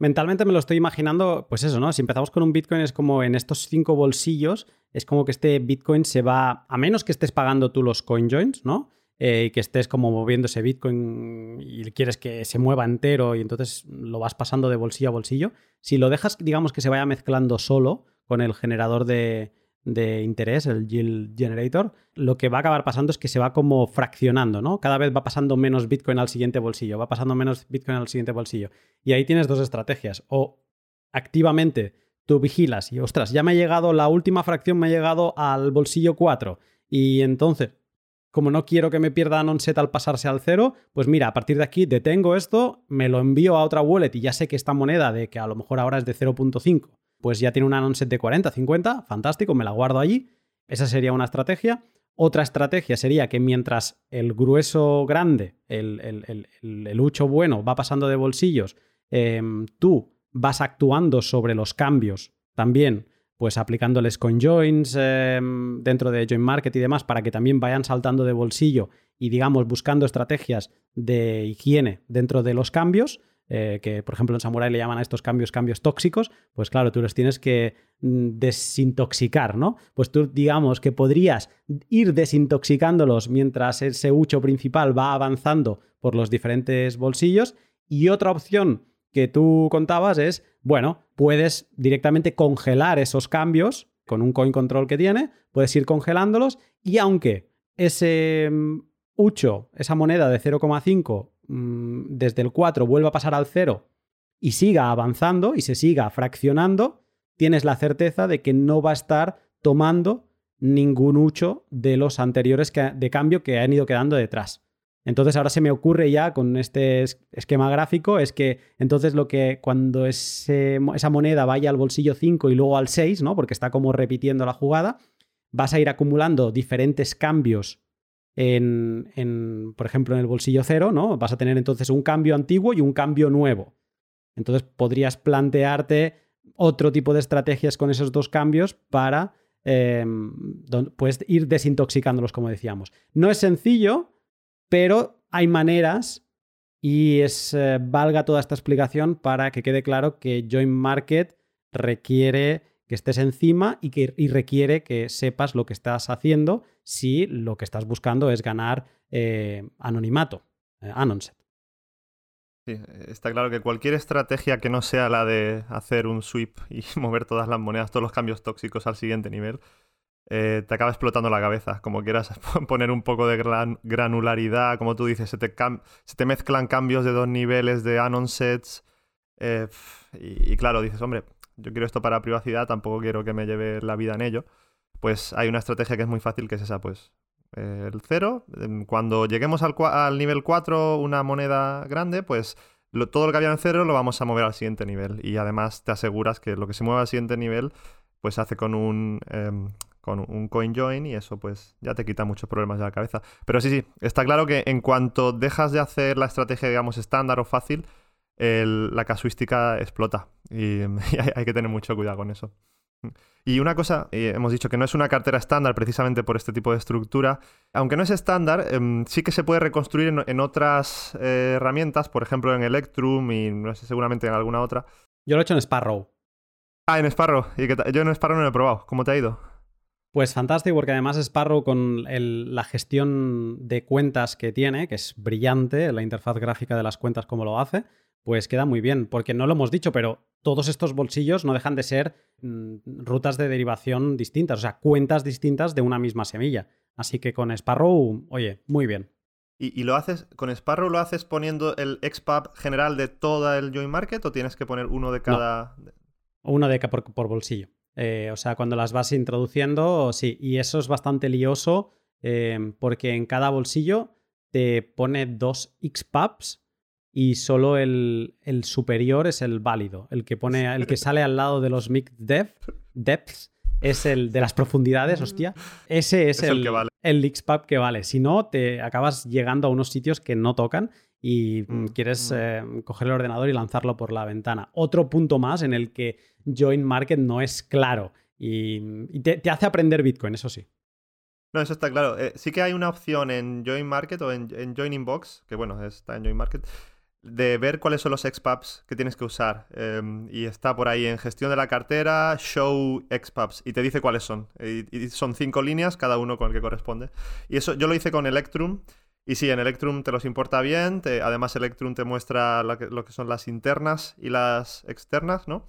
Mentalmente me lo estoy imaginando, pues eso, ¿no? Si empezamos con un Bitcoin es como en estos cinco bolsillos, es como que este Bitcoin se va, a menos que estés pagando tú los coin joins, ¿no? Eh, y que estés como moviendo ese Bitcoin y quieres que se mueva entero y entonces lo vas pasando de bolsillo a bolsillo. Si lo dejas, digamos que se vaya mezclando solo con el generador de, de interés, el yield generator, lo que va a acabar pasando es que se va como fraccionando, ¿no? Cada vez va pasando menos Bitcoin al siguiente bolsillo, va pasando menos Bitcoin al siguiente bolsillo. Y ahí tienes dos estrategias. O activamente tú vigilas y, ostras, ya me ha llegado, la última fracción me ha llegado al bolsillo 4. Y entonces, como no quiero que me pierda non-set al pasarse al cero, pues mira, a partir de aquí detengo esto, me lo envío a otra wallet y ya sé que esta moneda de que a lo mejor ahora es de 0.5 pues ya tiene un non-set de 40, 50, fantástico, me la guardo allí. Esa sería una estrategia. Otra estrategia sería que mientras el grueso grande, el, el, el, hucho bueno, va pasando de bolsillos, em, tú vas actuando sobre los cambios también, pues aplicándoles con joins em, dentro de Join Market y demás, para que también vayan saltando de bolsillo y, digamos, buscando estrategias de higiene dentro de los cambios, eh, que por ejemplo en Samurai le llaman a estos cambios cambios tóxicos, pues claro, tú los tienes que mm, desintoxicar, ¿no? Pues tú digamos que podrías ir desintoxicándolos mientras ese hucho principal va avanzando por los diferentes bolsillos y otra opción que tú contabas es, bueno, puedes directamente congelar esos cambios con un coin control que tiene, puedes ir congelándolos y aunque ese mm, hucho, esa moneda de 0,5 Mm, desde el 4 vuelva a pasar al 0 y siga avanzando y se siga fraccionando, tienes la certeza de que no va a estar tomando ningún ucho de los anteriores de cambio que han ido quedando detrás. Entonces ahora se me ocurre ya con este esquema gráfico es que entonces lo que cuando esa moneda vaya al bolsillo 5 y luego al 6, ¿no? porque está como repitiendo la jugada, vas a ir acumulando diferentes cambios en, por ejemplo, en el bolsillo cero, ¿no? Vas a tener entonces un cambio antiguo y un cambio nuevo. Entonces podrías plantearte otro tipo de estrategias con esos dos cambios para pues, ir desintoxicándolos, como decíamos. No es sencillo, pero hay maneras y eh, valga toda esta explicación para que quede claro que Join Market requiere que estés encima y que requiere que sepas lo que estás haciendo si lo que estás buscando es ganar eh, anonimato, eh, Anonset. Sí, está claro que cualquier estrategia que no sea la de hacer un sweep y mover todas las monedas, todos los cambios tóxicos al siguiente nivel, eh, te acaba explotando la cabeza. Como quieras poner un poco de granularidad, como tú dices, se te, se mezclan cambios de dos niveles de Anonsets. y, y, claro, dices, hombre, yo quiero esto para privacidad, tampoco quiero que me lleve la vida en ello, pues hay una estrategia que es muy fácil, que es esa, pues eh, el cero. Em, cuando lleguemos al, al, nivel 4, una moneda grande, pues todo lo que había en cero lo vamos a mover al siguiente nivel. Y además te aseguras que lo que se mueve al siguiente nivel, pues hace con un... Con un coin join y eso pues ya te quita muchos problemas de la cabeza. Pero sí, sí, está claro que en cuanto dejas de hacer la estrategia, digamos, estándar o fácil, la casuística explota y, hay, que tener mucho cuidado con eso. Y una cosa, hemos dicho que no es una cartera estándar precisamente por este tipo de estructura. Aunque no es estándar, em, sí que se puede reconstruir en, otras eh, herramientas, por ejemplo en Electrum y no sé, seguramente en alguna otra. Yo lo he hecho en Sparrow. Ah, en Sparrow. ¿Y Yo en Sparrow no lo he probado. ¿Cómo te ha ido? Pues fantástico, porque además Sparrow con la gestión de cuentas que tiene, que es brillante, la interfaz gráfica de las cuentas como lo hace, pues queda muy bien, porque no lo hemos dicho, pero todos estos bolsillos no dejan de ser mm, rutas de derivación distintas, o sea, cuentas distintas de una misma semilla. Así que con Sparrow, oye, muy bien. ¿Y, lo haces, con Sparrow lo haces poniendo el XPub general de todo el Join Market o tienes que poner uno de cada... Uno de cada por, bolsillo. Eh, o sea, cuando las vas introduciendo, sí. Y eso es bastante lioso eh, porque en cada bolsillo te pone dos XPubs y solo el, superior es el válido, el que pone, el que sale al lado de los mixed depths es el de las profundidades, hostia. Ese es, el, el, que vale. el que vale. Si no, te acabas llegando a unos sitios que no tocan y mm, quieres mm. Eh, coger el ordenador y lanzarlo por la ventana. Otro punto más en el que Join Market no es claro y, te, hace aprender Bitcoin, eso sí. No, eso está claro. Eh, sí que hay una opción en Join Market o en, en Joining Box, que bueno, está en Join Market, de ver cuáles son los XPubs que tienes que usar. Em, y está por ahí en gestión de la cartera, show XPubs, y te dice cuáles son. Y, son cinco líneas, cada uno con el que corresponde. Y eso yo lo hice con Electrum. Y sí, en Electrum te los importa bien. además, Electrum te muestra lo que, son las internas y las externas, ¿no?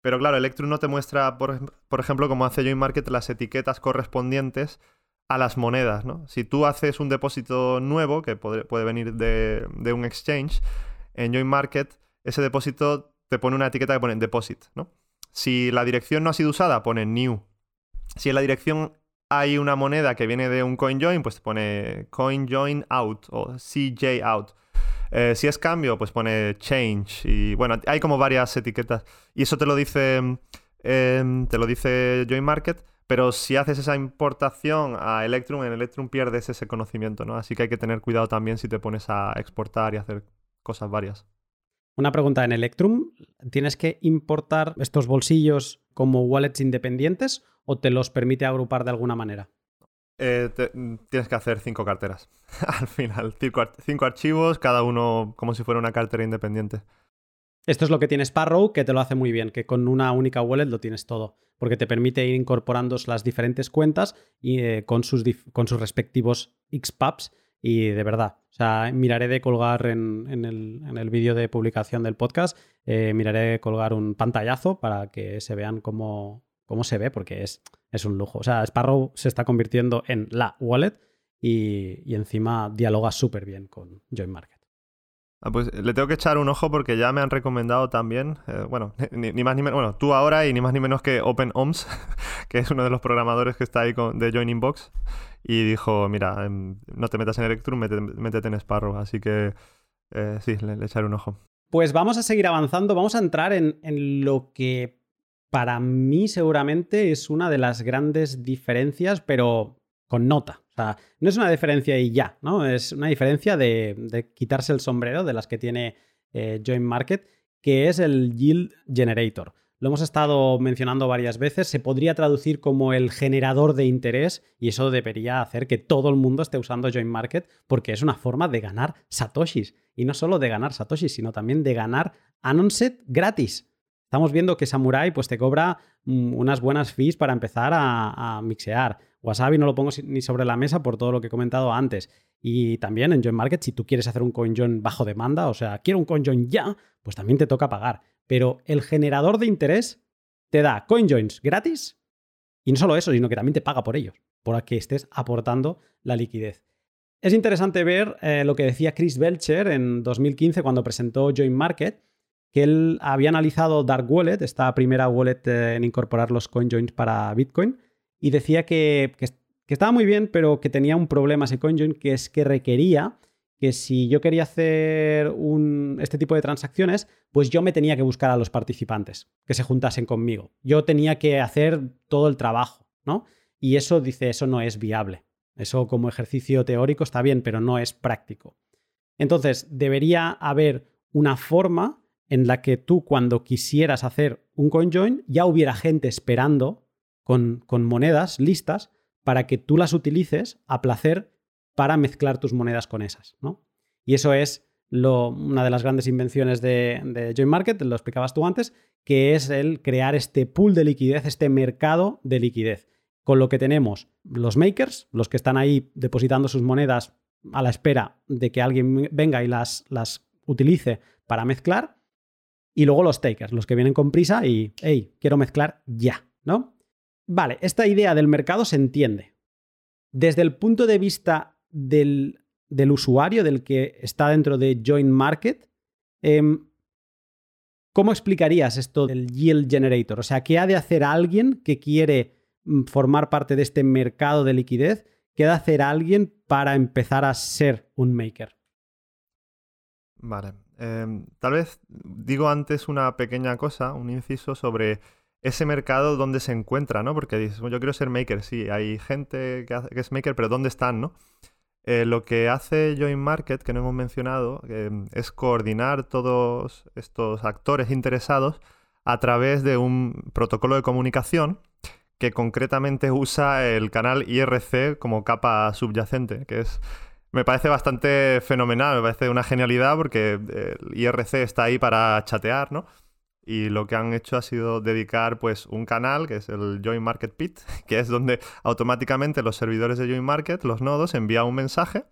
Pero claro, Electrum no te muestra, por, ejemplo, como hace Market las etiquetas correspondientes a las monedas, ¿no? Si tú haces un depósito nuevo, que puede, venir de, un exchange, en Join Market, ese depósito te pone una etiqueta que pone deposit, ¿no? Si la dirección no ha sido usada, pone new. Si la dirección hay una moneda que viene de un CoinJoin, pues pone CoinJoin out o CJ out. Eh, si es cambio, pues pone change. Y bueno, hay como varias etiquetas. Y eso te lo dice, em, te lo dice Join Market. Pero si haces esa importación a Electrum, en Electrum pierdes ese conocimiento, ¿no? Así que hay que tener cuidado también si te pones a exportar y hacer cosas varias. Una pregunta, en Electrum, ¿tienes que importar estos bolsillos como wallets independientes o te los permite agrupar de alguna manera? Eh, tienes que hacer cinco carteras al final, cinco archivos, cada uno como si fuera una cartera independiente. Esto es lo que tiene Sparrow, que te lo hace muy bien, que con una única wallet lo tienes todo, porque te permite ir incorporando las diferentes cuentas y, eh, con, sus con, sus respectivos XPubs. Y de verdad, o sea, miraré de colgar en, el, vídeo de publicación del podcast, eh, miraré de colgar un pantallazo para que se vean cómo, cómo se ve, porque es, es un lujo. O sea, Sparrow se está convirtiendo en la wallet y, y encima dialoga súper bien con Join Market. Ah, pues le tengo que echar un ojo porque ya me han recomendado también, eh, bueno, ni, más ni menos, bueno, tú ahora y ni más ni menos que OpenOMS, que es uno de los programadores que está ahí de Joining Box, y dijo, mira, em, no te metas en Electrum, métete, en Sparrow, así que eh, sí, le, echaré un ojo. Pues vamos a seguir avanzando, vamos a entrar en, en lo que para mí seguramente es una de las grandes diferencias, pero con nota. O sea, no es una diferencia y ya, ¿no? Es una diferencia de, quitarse el sombrero de las que tiene eh, Join Market, que es el Yield Generator. Lo hemos estado mencionando varias veces, se podría traducir como el generador de interés y eso debería hacer que todo el mundo esté usando Join Market porque es una forma de ganar satoshis. Y no solo de ganar satoshis, sino también de ganar Anonset gratis. Estamos viendo que Samurai pues, te cobra mm, unas buenas fees para empezar a mixear. Wasabi no lo pongo ni sobre la mesa por todo lo que he comentado antes. Y también en Join Market, si tú quieres hacer un CoinJoin bajo demanda, o sea, quiero un CoinJoin ya, pues también te toca pagar. Pero el generador de interés te da CoinJoins gratis y no solo eso, sino que también te paga por ellos, por que estés aportando la liquidez. Es interesante ver eh, lo que decía Chris Belcher en 2015 cuando presentó Join Market, que él había analizado Dark Wallet, esta primera wallet eh, en incorporar los CoinJoins para Bitcoin, y decía que, estaba muy bien, pero que tenía un problema ese CoinJoin, que es que requería que si yo quería hacer un, este tipo de transacciones, pues yo me tenía que buscar a los participantes que se juntasen conmigo. Yo tenía que hacer todo el trabajo, ¿no? Y eso dice, eso no es viable. Eso como ejercicio teórico está bien, pero no es práctico. Entonces, debería haber una forma en la que tú cuando quisieras hacer un CoinJoin ya hubiera gente esperando con, monedas listas para que tú las utilices a placer para mezclar tus monedas con esas, ¿no? Y eso es una de las grandes invenciones de, de Join Market, lo explicabas tú antes, que es el crear este pool de liquidez, este mercado de liquidez. Con lo que tenemos los makers, los que están ahí depositando sus monedas a la espera de que alguien venga y las, las utilice para mezclar, y luego los takers, los que vienen con prisa y, hey, quiero mezclar ya, ¿no? Vale, esta idea del mercado se entiende. Desde el punto de vista del, usuario, del que está dentro de Join Market, em, ¿cómo explicarías esto del Yield Generator? O sea, ¿qué ha de hacer alguien que quiere mm, formar parte de este mercado de liquidez? ¿Qué ha de hacer alguien para empezar a ser un maker? Vale. Em, tal vez digo antes una pequeña cosa, un inciso sobre ese mercado donde se encuentra, ¿no? Porque dices, yo quiero ser maker, sí, hay gente que, es maker, pero ¿dónde están, no? Eh, lo que hace Join Market, que no hemos mencionado, em, es coordinar todos estos actores interesados a través de un protocolo de comunicación que concretamente usa el canal IRC como capa subyacente, que es me parece bastante fenomenal, me parece una genialidad porque el IRC está ahí para chatear, ¿no? Y lo que han hecho ha sido dedicar pues un canal, que es el Join Market Pit, que es donde automáticamente los servidores de Join Market, los nodos, envían un mensaje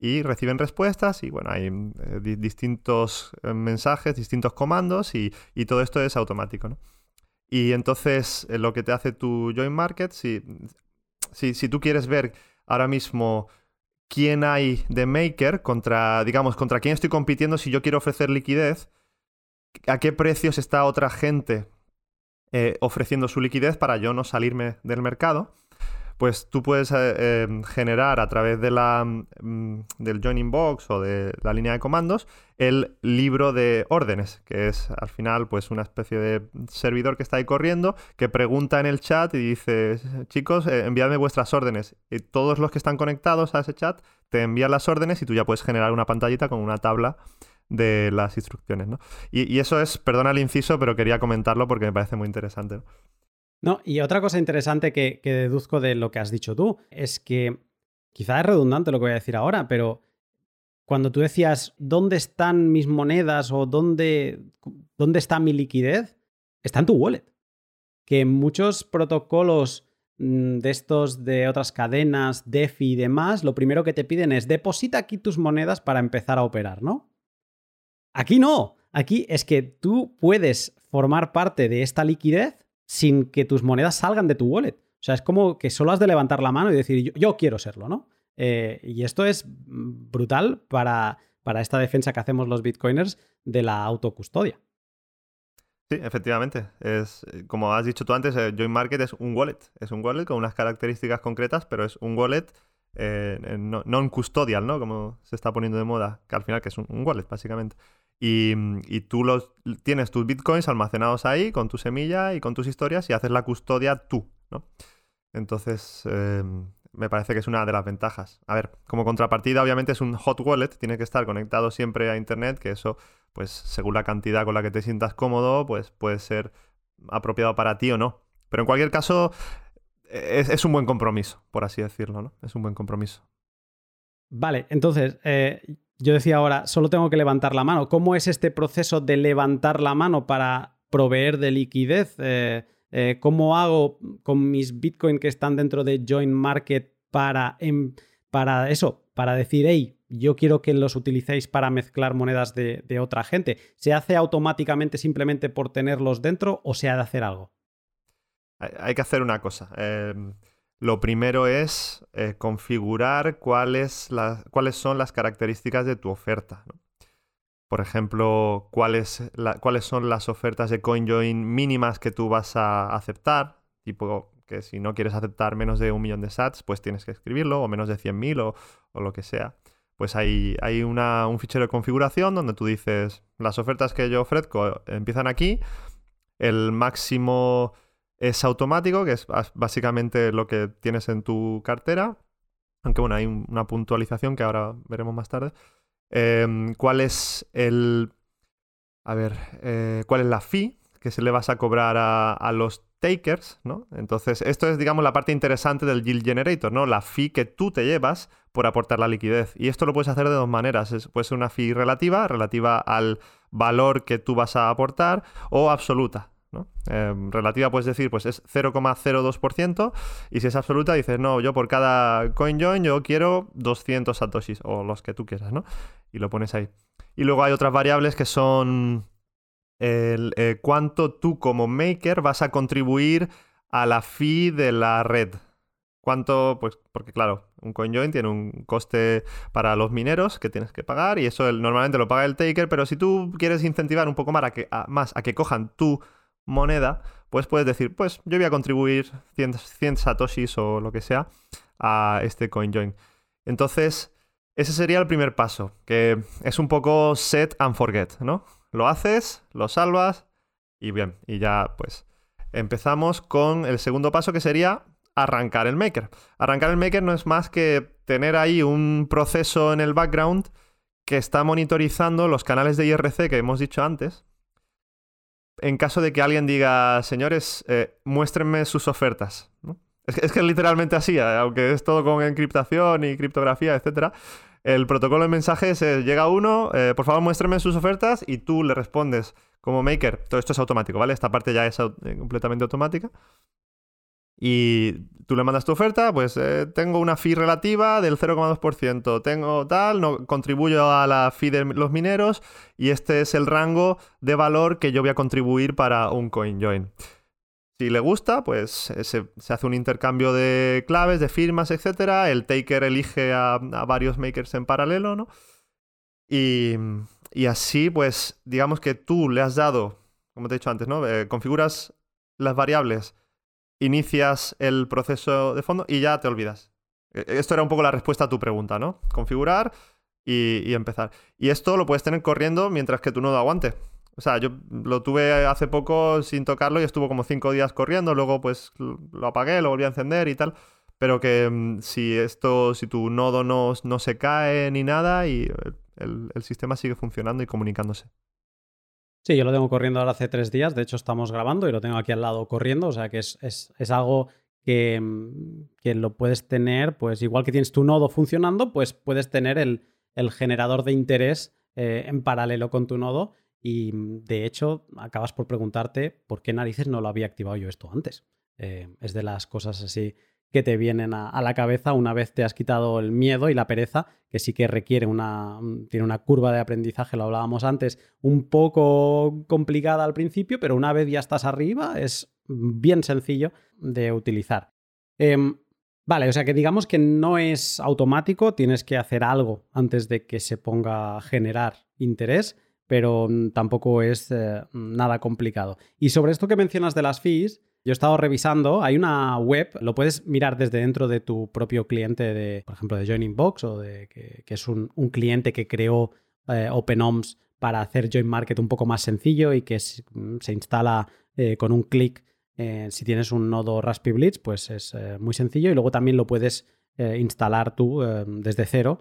y reciben respuestas y bueno, hay eh, distintos eh, mensajes, distintos comandos y, todo esto es automático, ¿no? Y entonces eh, lo que te hace tu Join Market, si, si, si tú quieres ver ahora mismo quién hay de maker contra, digamos, contra quién estoy compitiendo si yo quiero ofrecer liquidez, a qué precios está otra gente eh, ofreciendo su liquidez para yo no salirme del mercado pues tú puedes eh, em, generar a través de la, mm, del joining box o de la línea de comandos el libro de órdenes, que es al final pues una especie de servidor que está ahí corriendo, que pregunta en el chat y dice, chicos, eh, enviadme vuestras órdenes. Y todos los que están conectados a ese chat te envían las órdenes y tú ya puedes generar una pantallita con una tabla de las instrucciones, ¿no? Y, y eso es, perdona el inciso, pero quería comentarlo porque me parece muy interesante. No, y otra cosa interesante que, deduzco de lo que has dicho tú es que quizá es redundante lo que voy a decir ahora, pero cuando tú decías dónde están mis monedas o dónde, dónde está mi liquidez, está en tu wallet. Que muchos protocolos mm, de estos de otras cadenas, DeFi y demás, lo primero que te piden es deposita aquí tus monedas para empezar a operar, ¿no? Aquí no. Aquí es que tú puedes formar parte de esta liquidez sin que tus monedas salgan de tu wallet. O sea, es como que solo has de levantar la mano y decir, yo, quiero serlo, ¿no? Eh, y esto es brutal para, para esta defensa que hacemos los bitcoiners de la autocustodia. Sí, efectivamente. Es, como has dicho tú antes, Join Market es un wallet. Es un wallet con unas características concretas, pero es un wallet eh, non-custodial, ¿no? Como se está poniendo de moda, que al final que es un wallet, básicamente. Y, tú los, tienes tus bitcoins almacenados ahí con tu semilla y con tus historias y haces la custodia tú, ¿no? Entonces, em, me parece que es una de las ventajas. A ver, como contrapartida, obviamente es un hot wallet, tiene que estar conectado siempre a Internet, que eso, pues según la cantidad con la que te sientas cómodo, pues puede ser apropiado para ti o no. Pero en cualquier caso, es, es un buen compromiso, por así decirlo, ¿no? Es un buen compromiso. Vale, entonces, eh, yo decía ahora, solo tengo que levantar la mano. ¿Cómo es este proceso de levantar la mano para proveer de liquidez? Eh, eh, ¿Cómo hago con mis Bitcoin que están dentro de Join Market para, em, para eso? Para decir, hey, yo quiero que los utilicéis para mezclar monedas de, de, otra gente. ¿Se hace automáticamente simplemente por tenerlos dentro o se ha de hacer algo? Hay que hacer una cosa. Em, lo primero es eh, configurar cuáles, cuáles son las características de tu oferta. Por ejemplo, cuáles, cuáles son las ofertas de CoinJoin mínimas que tú vas a aceptar. Tipo que si no quieres aceptar menos de un millón de sats, pues tienes que escribirlo, o menos de 100.000 o, o lo que sea. Pues hay, hay una, un fichero de configuración donde tú dices, las ofertas que yo ofrezco empiezan aquí, el máximo es automático, que es básicamente lo que tienes en tu cartera. Aunque bueno, hay una puntualización que ahora veremos más tarde. Em, ¿Cuál es el. A ver, eh, ¿cuál es la fee que se le vas a cobrar a, los takers, ¿no? Entonces, esto es, digamos, la parte interesante del yield generator, ¿no? La fee que tú te llevas por aportar la liquidez. Y esto lo puedes hacer de dos maneras. puede ser una fee relativa, relativa al valor que tú vas a aportar, o absoluta, Em, relativa puedes decir, pues es 0,02% y si es absoluta dices, no, yo por cada CoinJoin yo quiero 200 satoshis o los que tú quieras, ¿no? Y lo pones ahí. Y luego hay otras variables que son el, eh, cuánto tú como maker vas a contribuir a la fee de la red. ¿Cuánto? Pues porque claro, un CoinJoin tiene un coste para los mineros que tienes que pagar y eso normalmente lo paga el taker, pero si tú quieres incentivar un poco más a que, más a que cojan tu moneda, pues puedes decir, pues yo voy a contribuir 100, satoshis o lo que sea a este CoinJoin. Entonces, Ese sería el primer paso, que es un poco set and forget, ¿no? Lo haces, lo salvas y bien, y ya pues empezamos con el segundo paso que sería arrancar el maker. Arrancar el maker no es más que tener ahí un proceso en el background que está monitorizando los canales de IRC que hemos dicho antes. En caso de que alguien diga, señores, eh, muéstrenme sus ofertas. Es, que, es, literalmente así, eh, aunque es todo con encriptación y criptografía, etc. El protocolo de mensajes es, llega uno, eh, por favor muéstrenme sus ofertas y tú le respondes como maker. Todo esto es automático, ¿vale? Esta parte ya es completamente automática y tú le mandas tu oferta, pues eh, tengo una fee relativa del 0,2%, tengo tal, no, contribuyo a la fee de los mineros y este es el rango de valor que yo voy a contribuir para un CoinJoin. Si le gusta, pues eh, se, hace un intercambio de claves, de firmas, etc. El taker elige a, varios makers en paralelo, ¿no? Y, así, pues, digamos que tú le has dado, como te he dicho antes, ¿no? Eh, configuras las variables inicias el proceso de fondo y ya te olvidas. E, esto era un poco la respuesta a tu pregunta, ¿no? Configurar y, empezar. Y esto lo puedes tener corriendo mientras que tu nodo aguante. O sea, yo lo tuve hace poco sin tocarlo y estuvo como cinco días corriendo, luego pues lo apagué, lo volví a encender y tal. Pero que mm, si esto, si tu nodo no, no se cae ni nada y el sistema sigue funcionando y comunicándose. Sí, yo lo tengo corriendo ahora hace tres días, de hecho estamos grabando y lo tengo aquí al lado corriendo, o sea que es, algo que, mm, que, lo puedes tener, pues igual que tienes tu nodo funcionando, pues puedes tener el, generador de interés eh, en paralelo con tu nodo y mm, de hecho acabas por preguntarte por qué narices no lo había activado yo esto antes. Eh, es de las cosas así que te vienen a, la cabeza una vez te has quitado el miedo y la pereza, que sí que requiere una, tiene una curva de aprendizaje, lo hablábamos antes, un poco complicada al principio, pero una vez ya estás arriba es bien sencillo de utilizar. Em, vale, o sea que digamos que no es automático, tienes que hacer algo antes de que se ponga a generar interés, pero tampoco es eh, nada complicado. Y sobre esto que mencionas de las fees, yo he estado revisando, hay una web, lo puedes mirar desde dentro de tu propio cliente, de, por ejemplo, de Joining Box o de que, es un, cliente que creó eh, OpenOMS para hacer Join Market un poco más sencillo y que mm, se instala eh, con un clic. Eh, si tienes un nodo Raspberry Blitz, pues es muy sencillo y luego también lo puedes instalar tú desde cero,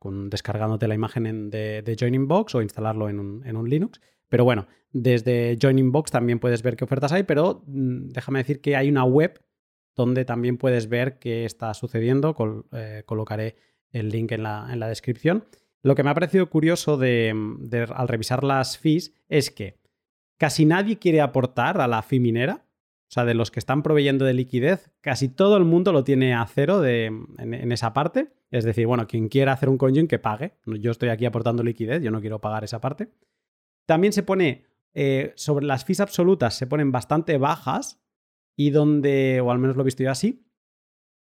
con, descargándote la imagen de, de, Joining o instalarlo en un Linux. Pero bueno, desde Joining Box también puedes ver qué ofertas hay, pero mm, déjame decir que hay una web donde también puedes ver qué está sucediendo. Eh, colocaré el link en la, en la, descripción. Lo que me ha parecido curioso de, al revisar las fees es que casi nadie quiere aportar a la fee minera. O sea, de los que están proveyendo de liquidez, casi todo el mundo lo tiene a cero de, en, esa parte. Es decir, bueno, quien quiera hacer un conjoin que pague. Yo estoy aquí aportando liquidez, yo no quiero pagar esa parte. También se pone eh, sobre las fees absolutas, se ponen bastante bajas y donde, o al menos lo he visto yo así,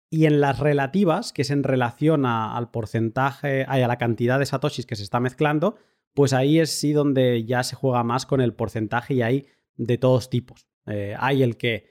y en las relativas, que es en relación al porcentaje, a la cantidad de satoshis que se está mezclando, pues ahí es sí donde ya se juega más con el porcentaje y hay de todos tipos. Eh, hay el que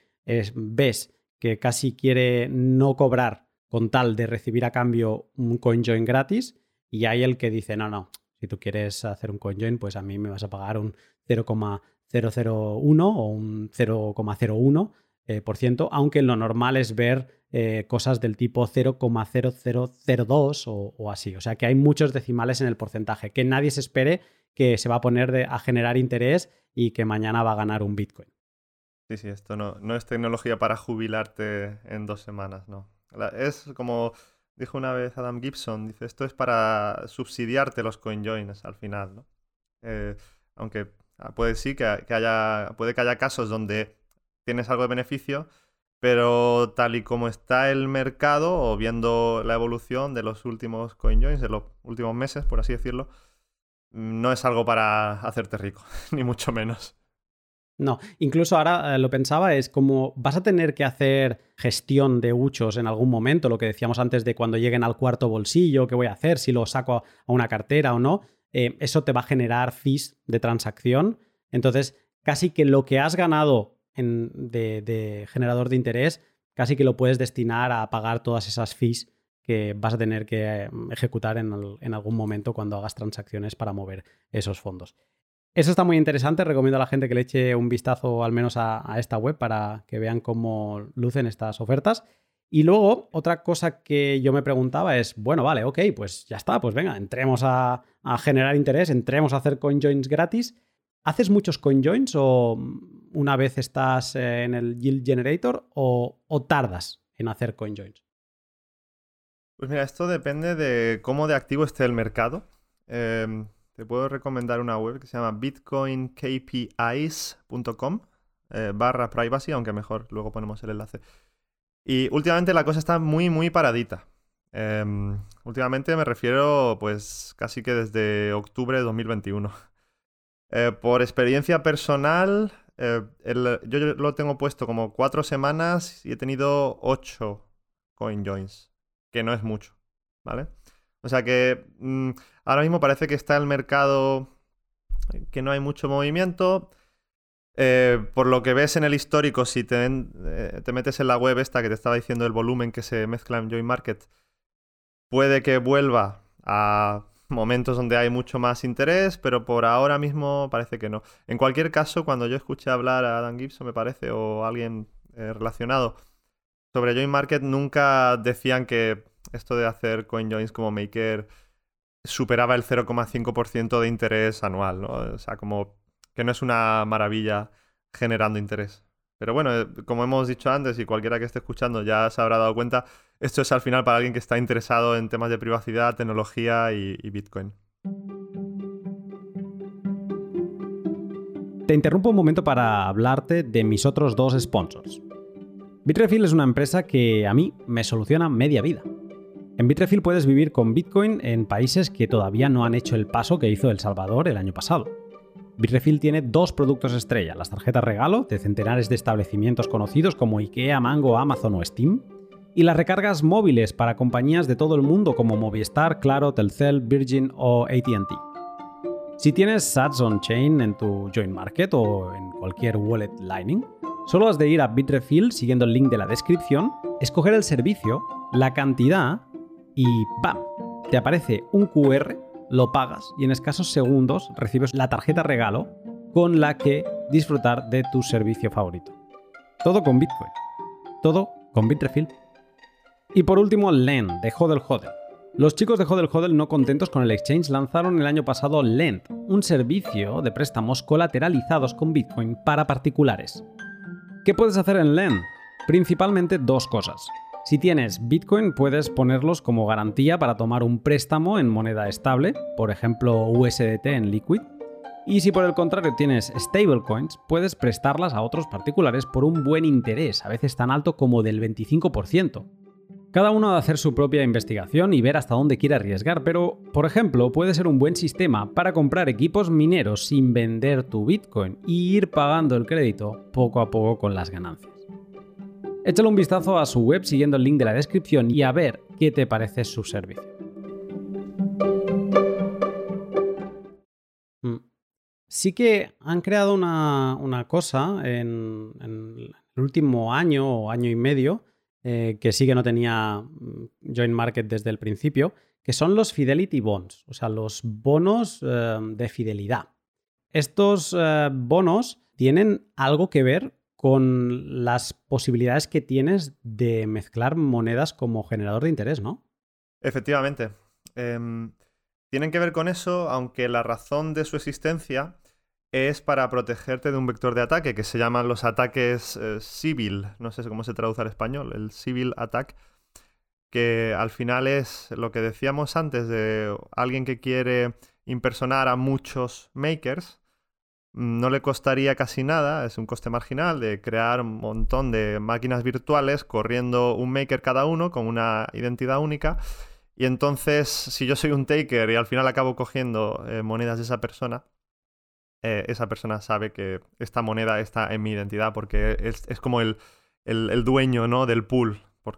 ves que casi quiere no cobrar con tal de recibir a cambio un CoinJoin gratis y hay el que dice, no, no, si tú quieres hacer un CoinJoin, pues a mí me vas a pagar un 0,001 o un 0,01%, eh, por ciento, aunque lo normal es ver eh, cosas del tipo 0,0002 o, así. O sea que hay muchos decimales en el porcentaje. Que nadie se espere que se va a poner a generar interés y que mañana va a ganar un Bitcoin. Sí, sí, esto no, no es tecnología para jubilarte en dos semanas, no. Es como Dijo una vez Adam Gibson, dice, esto es para subsidiarte los CoinJoins al final, ¿no? Eh, aunque ah, puede sí que, haya, puede que haya casos donde tienes algo de beneficio, pero tal y como está el mercado, o viendo la evolución de los últimos CoinJoins, de los últimos meses, por así decirlo, no es algo para hacerte rico, ni mucho menos. No, incluso ahora eh, lo pensaba, es como vas a tener que hacer gestión de huchos en algún momento, lo que decíamos antes de cuando lleguen al cuarto bolsillo, qué voy a hacer, si lo saco a una cartera o no, eh, eso te va a generar fees de transacción. Entonces, casi que lo que has ganado de, generador de interés, casi que lo puedes destinar a pagar todas esas fees que vas a tener que mm, ejecutar en, algún momento cuando hagas transacciones para mover esos fondos. Eso está muy interesante, recomiendo a la gente que le eche un vistazo al menos a, esta web para que vean cómo lucen estas ofertas. Y luego, otra cosa que yo me preguntaba es, bueno, vale, ok, pues ya está, pues venga, entremos a, generar interés, entremos a hacer coinjoins gratis. ¿Haces muchos coinjoins o una vez estás en el Yield Generator o, tardas en hacer CoinJoins? Pues mira, esto depende de cómo de activo esté el mercado. Em, te puedo recomendar una web que se llama bitcoinkpis.com eh, barra privacy, aunque mejor luego ponemos el enlace. Y últimamente la cosa está muy, muy paradita. Em, últimamente me refiero pues casi que desde octubre de 2021. Eh, por experiencia personal, eh, yo lo tengo puesto como cuatro semanas y he tenido ocho coin joins, que no es mucho, ¿vale? O sea que mm, ahora mismo parece que está el mercado que no hay mucho movimiento. Eh, por lo que ves en el histórico, si te, eh, te, metes en la web esta que te estaba diciendo el volumen que se mezcla en Join Market, puede que vuelva a momentos donde hay mucho más interés, pero por ahora mismo parece que no. En cualquier caso, cuando yo escuché hablar a Adam Gibson, me parece, o alguien eh, relacionado sobre Join Market, nunca decían que esto de hacer coin joins como Maker superaba el 0,5% de interés anual. O sea, como que no es una maravilla generando interés. Pero bueno, eh, como hemos dicho antes, y cualquiera que esté escuchando ya se habrá dado cuenta, esto es al final para alguien que está interesado en temas de privacidad, tecnología y, Bitcoin. Te interrumpo un momento para hablarte de mis otros dos sponsors. Bitrefill es una empresa que a mí me soluciona media vida. En Bitrefill puedes vivir con Bitcoin en países que todavía no han hecho el paso que hizo El Salvador el año pasado. Bitrefill tiene dos productos estrella, las tarjetas regalo de centenares de establecimientos conocidos como IKEA, Mango, Amazon o Steam, y las recargas móviles para compañías de todo el mundo como Movistar, Claro, Telcel, Virgin o ATT. Si tienes Sats on-chain en tu Join Market o en cualquier wallet Lightning, solo has de ir a Bitrefill siguiendo el link de la descripción, escoger el servicio, la cantidad y ¡bam! Te aparece un QR, lo pagas y en escasos segundos recibes la tarjeta regalo con la que disfrutar de tu servicio favorito. Todo con Bitcoin. Todo con Bitrefill. Y por último, Lend, de Hodel Hodel. Los chicos de Hodel Hodel no contentos con el exchange lanzaron el año pasado Lend, un servicio de préstamos colateralizados con Bitcoin para particulares. ¿Qué puedes hacer en Lend? Principalmente dos cosas. Si tienes Bitcoin, puedes ponerlos como garantía para tomar un préstamo en moneda estable, por ejemplo USDT en Liquid. Y si por el contrario tienes stablecoins, puedes prestarlas a otros particulares por un buen interés, a veces tan alto como del 25%. Cada uno ha de hacer su propia investigación y ver hasta dónde quiere arriesgar, pero, por ejemplo, puede ser un buen sistema para comprar equipos mineros sin vender tu Bitcoin y ir pagando el crédito poco a poco con las ganancias. Échale un vistazo a su web siguiendo el link de la descripción y a ver qué te parece su servicio. Mm. Sí que han creado una, cosa en, en el último año o año y medio eh, que sí que no tenía mm, Join Market desde el principio, que son los Fidelity Bonds, o sea, los bonos eh, de fidelidad. Estos eh, bonos tienen algo que ver con las posibilidades que tienes de mezclar monedas como generador de interés, ¿no? Efectivamente. Em, tienen que ver con eso, aunque la razón de su existencia es para protegerte de un vector de ataque que se llaman los ataques eh, civil, no sé cómo se traduce al español, el civil attack, que al final es lo que decíamos antes de alguien que quiere impersonar a muchos makers, no le costaría casi nada, es un coste marginal de crear un montón de máquinas virtuales corriendo un maker cada uno con una identidad única. Y entonces, si yo soy un taker y al final acabo cogiendo eh, monedas de esa persona, eh, esa persona sabe que esta moneda está en mi identidad porque es, como el, dueño ¿no? del pool por,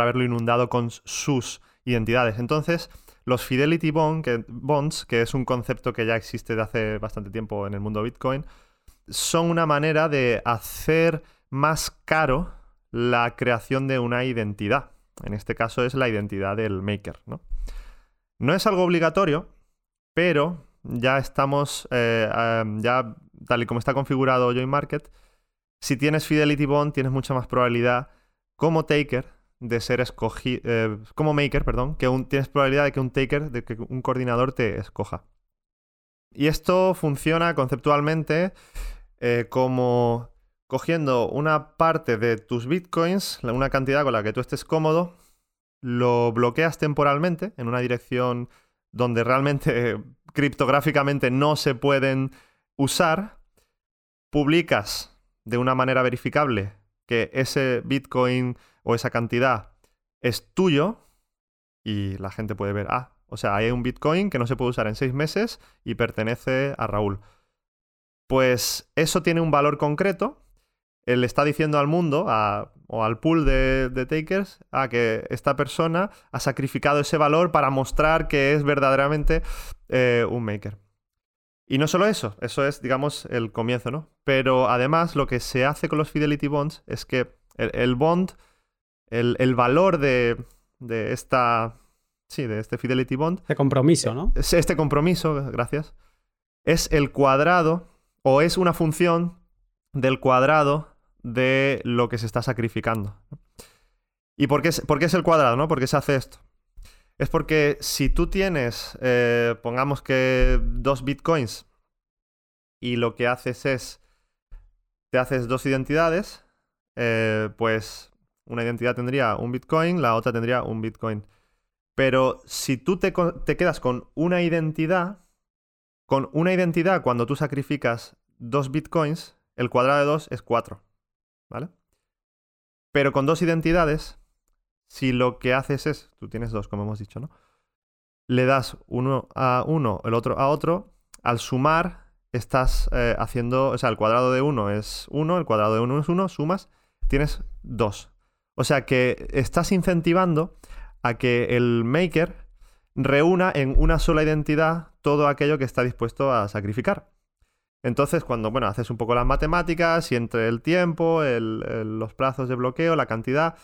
haberlo inundado con sus identidades. Entonces, los Fidelity Bonds, que es un concepto que ya existe de hace bastante tiempo en el mundo Bitcoin, son una manera de hacer más caro la creación de una identidad. En este caso es la identidad del maker, ¿no? No es algo obligatorio, pero ya estamos, eh, ya tal y como está configurado Join Market, si tienes Fidelity Bond tienes mucha más probabilidad como taker de ser escogido, eh, como maker, perdón, que tienes probabilidad de que un taker, de que un coordinador te escoja. Y esto funciona conceptualmente eh, como cogiendo una parte de tus bitcoins, una cantidad con la que tú estés cómodo, lo bloqueas temporalmente en una dirección donde realmente criptográficamente no se pueden usar, publicas de una manera verificable que ese bitcoin o esa cantidad es tuyo y la gente puede ver, ah, o sea, hay un Bitcoin que no se puede usar en seis meses y pertenece a Raúl. Pues eso tiene un valor concreto. Él está diciendo al mundo o al pool de, takers a que esta persona ha sacrificado ese valor para mostrar que es verdaderamente eh, un maker. Y no solo eso, eso es, digamos, el comienzo, ¿no? Pero además lo que se hace con los Fidelity Bonds es que el bond el, valor de, esta. Sí, de este Fidelity Bond. Este compromiso, ¿no? Este compromiso, gracias. Es el cuadrado, o es una función del cuadrado de lo que se está sacrificando. ¿Y por qué es, es el cuadrado, no? ¿Por qué se hace esto? Es porque si tú tienes, eh, pongamos que dos bitcoins y lo que haces es, te haces dos identidades, eh, pues una identidad tendría un Bitcoin, la otra tendría un Bitcoin. Pero si tú te, quedas con una identidad, con una identidad cuando tú sacrificas dos Bitcoins, el cuadrado de dos es cuatro. ¿Vale? Pero con dos identidades, si lo que haces es, tú tienes dos, como hemos dicho, ¿no? Le das uno a uno, el otro a otro, al sumar estás eh, haciendo, o sea, el cuadrado de uno es uno, el cuadrado de uno es uno, sumas, tienes dos. O sea que estás incentivando a que el maker reúna en una sola identidad todo aquello que está dispuesto a sacrificar. Entonces, cuando bueno, haces un poco las matemáticas y entre el tiempo, los plazos de bloqueo, la cantidad,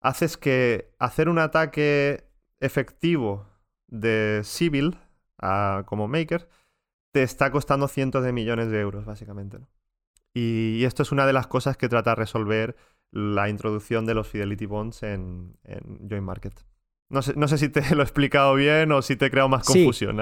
haces que hacer un ataque efectivo de civil como maker te está costando cientos de millones de euros, básicamente. Y, y esto es una de las cosas que trata de resolver la introducción de los Fidelity Bonds en, Join Market. No sé, no sé, si te lo he explicado bien o si te he creado más confusión.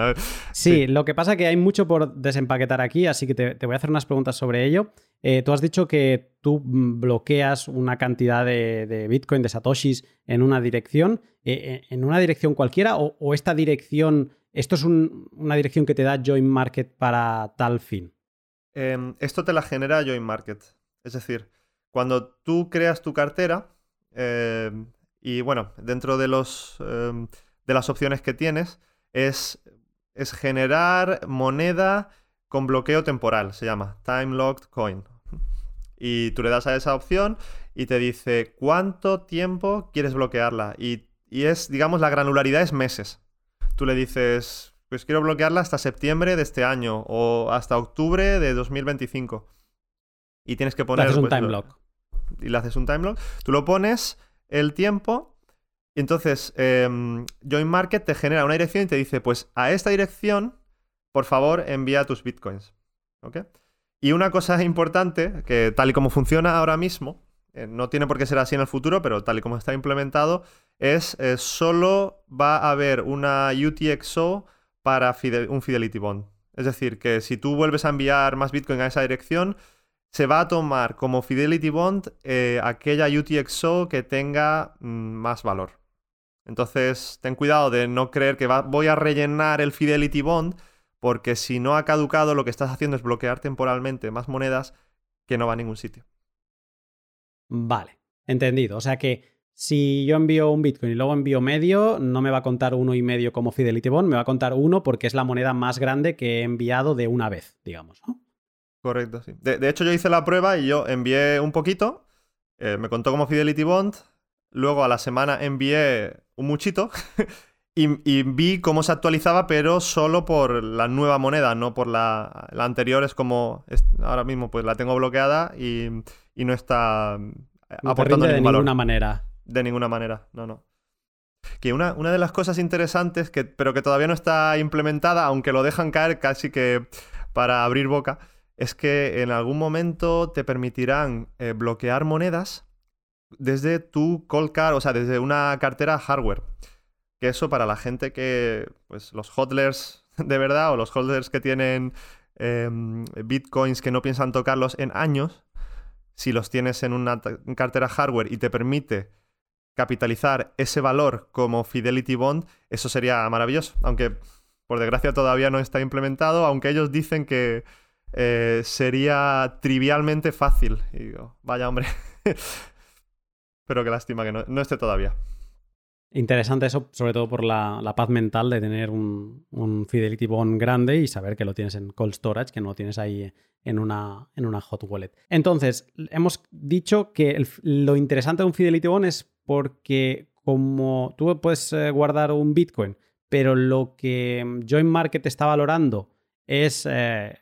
Sí, lo que pasa es que hay mucho por desempaquetar aquí, así que te, voy a hacer unas preguntas sobre ello. Eh, tú has dicho que tú bloqueas una cantidad de, Bitcoin, de Satoshis, en una dirección. Eh, eh, ¿En una dirección cualquiera? ¿O, esta dirección, esto es una dirección que te da Join Market para tal fin? Em, esto te la genera Join Market. Es decir, cuando tú creas tu cartera, eh, y bueno, dentro de, los, em, de las opciones que tienes, es, es generar moneda con bloqueo temporal, se llama Time Locked Coin. Y tú le das a esa opción y te dice cuánto tiempo quieres bloquearla. Y, y, es, digamos, la granularidad es meses. Tú le dices, pues quiero bloquearla hasta septiembre de este año o hasta octubre de 2025. Y tienes que poner... un pues, time lock y le haces un timelock, tú lo pones el tiempo y entonces em, Join Market te genera una dirección y te dice, pues a esta dirección, por favor, envía tus bitcoins. ¿Ok? Y una cosa importante, que tal y como funciona ahora mismo, eh, no tiene por qué ser así en el futuro, pero tal y como está implementado, es eh, solo va a haber una UTXO para un Fidelity Bond. Es decir, que si tú vuelves a enviar más Bitcoin a esa dirección, se va a tomar como Fidelity Bond eh, aquella UTXO que tenga mm, más valor. Entonces, ten cuidado de no creer que voy a rellenar el Fidelity Bond, porque si no ha caducado, lo que estás haciendo es bloquear temporalmente más monedas que no va a ningún sitio. Vale, entendido. O sea que si yo envío un Bitcoin y luego envío medio, no me va a contar uno y medio como Fidelity Bond, me va a contar uno porque es la moneda más grande que he enviado de una vez, digamos, ¿no? Correcto, sí. De, hecho, yo hice la prueba y yo envié un poquito, eh, me contó como Fidelity Bond, luego a la semana envié un muchito y, vi cómo se actualizaba, pero solo por la nueva moneda, no por la, la anterior. Es como, ahora mismo pues la tengo bloqueada y, no está aportando de ninguna manera. De ninguna manera, no, no. Que una, una de las cosas interesantes, que, pero que todavía no está implementada, aunque lo dejan caer casi que para abrir boca, es que en algún momento te permitirán eh, bloquear monedas desde tu cold card, o sea, desde una cartera hardware. Que eso para la gente que, pues los hodlers de verdad o los holders que tienen em, bitcoins que no piensan tocarlos en años, si los tienes en una cartera hardware y te permite capitalizar ese valor como Fidelity Bond, eso sería maravilloso. Aunque, por desgracia, todavía no está implementado, aunque ellos dicen que eh, sería trivialmente fácil. Y digo, vaya hombre. Pero qué lástima que no, esté todavía. Interesante eso, sobre todo por la, paz mental de tener un, Fidelity Bond grande y saber que lo tienes en cold storage, que no lo tienes ahí en una, en una hot wallet. Entonces, hemos dicho que lo interesante de un Fidelity Bond es porque como tú puedes eh, guardar un Bitcoin, pero lo que Join Market está valorando es eh,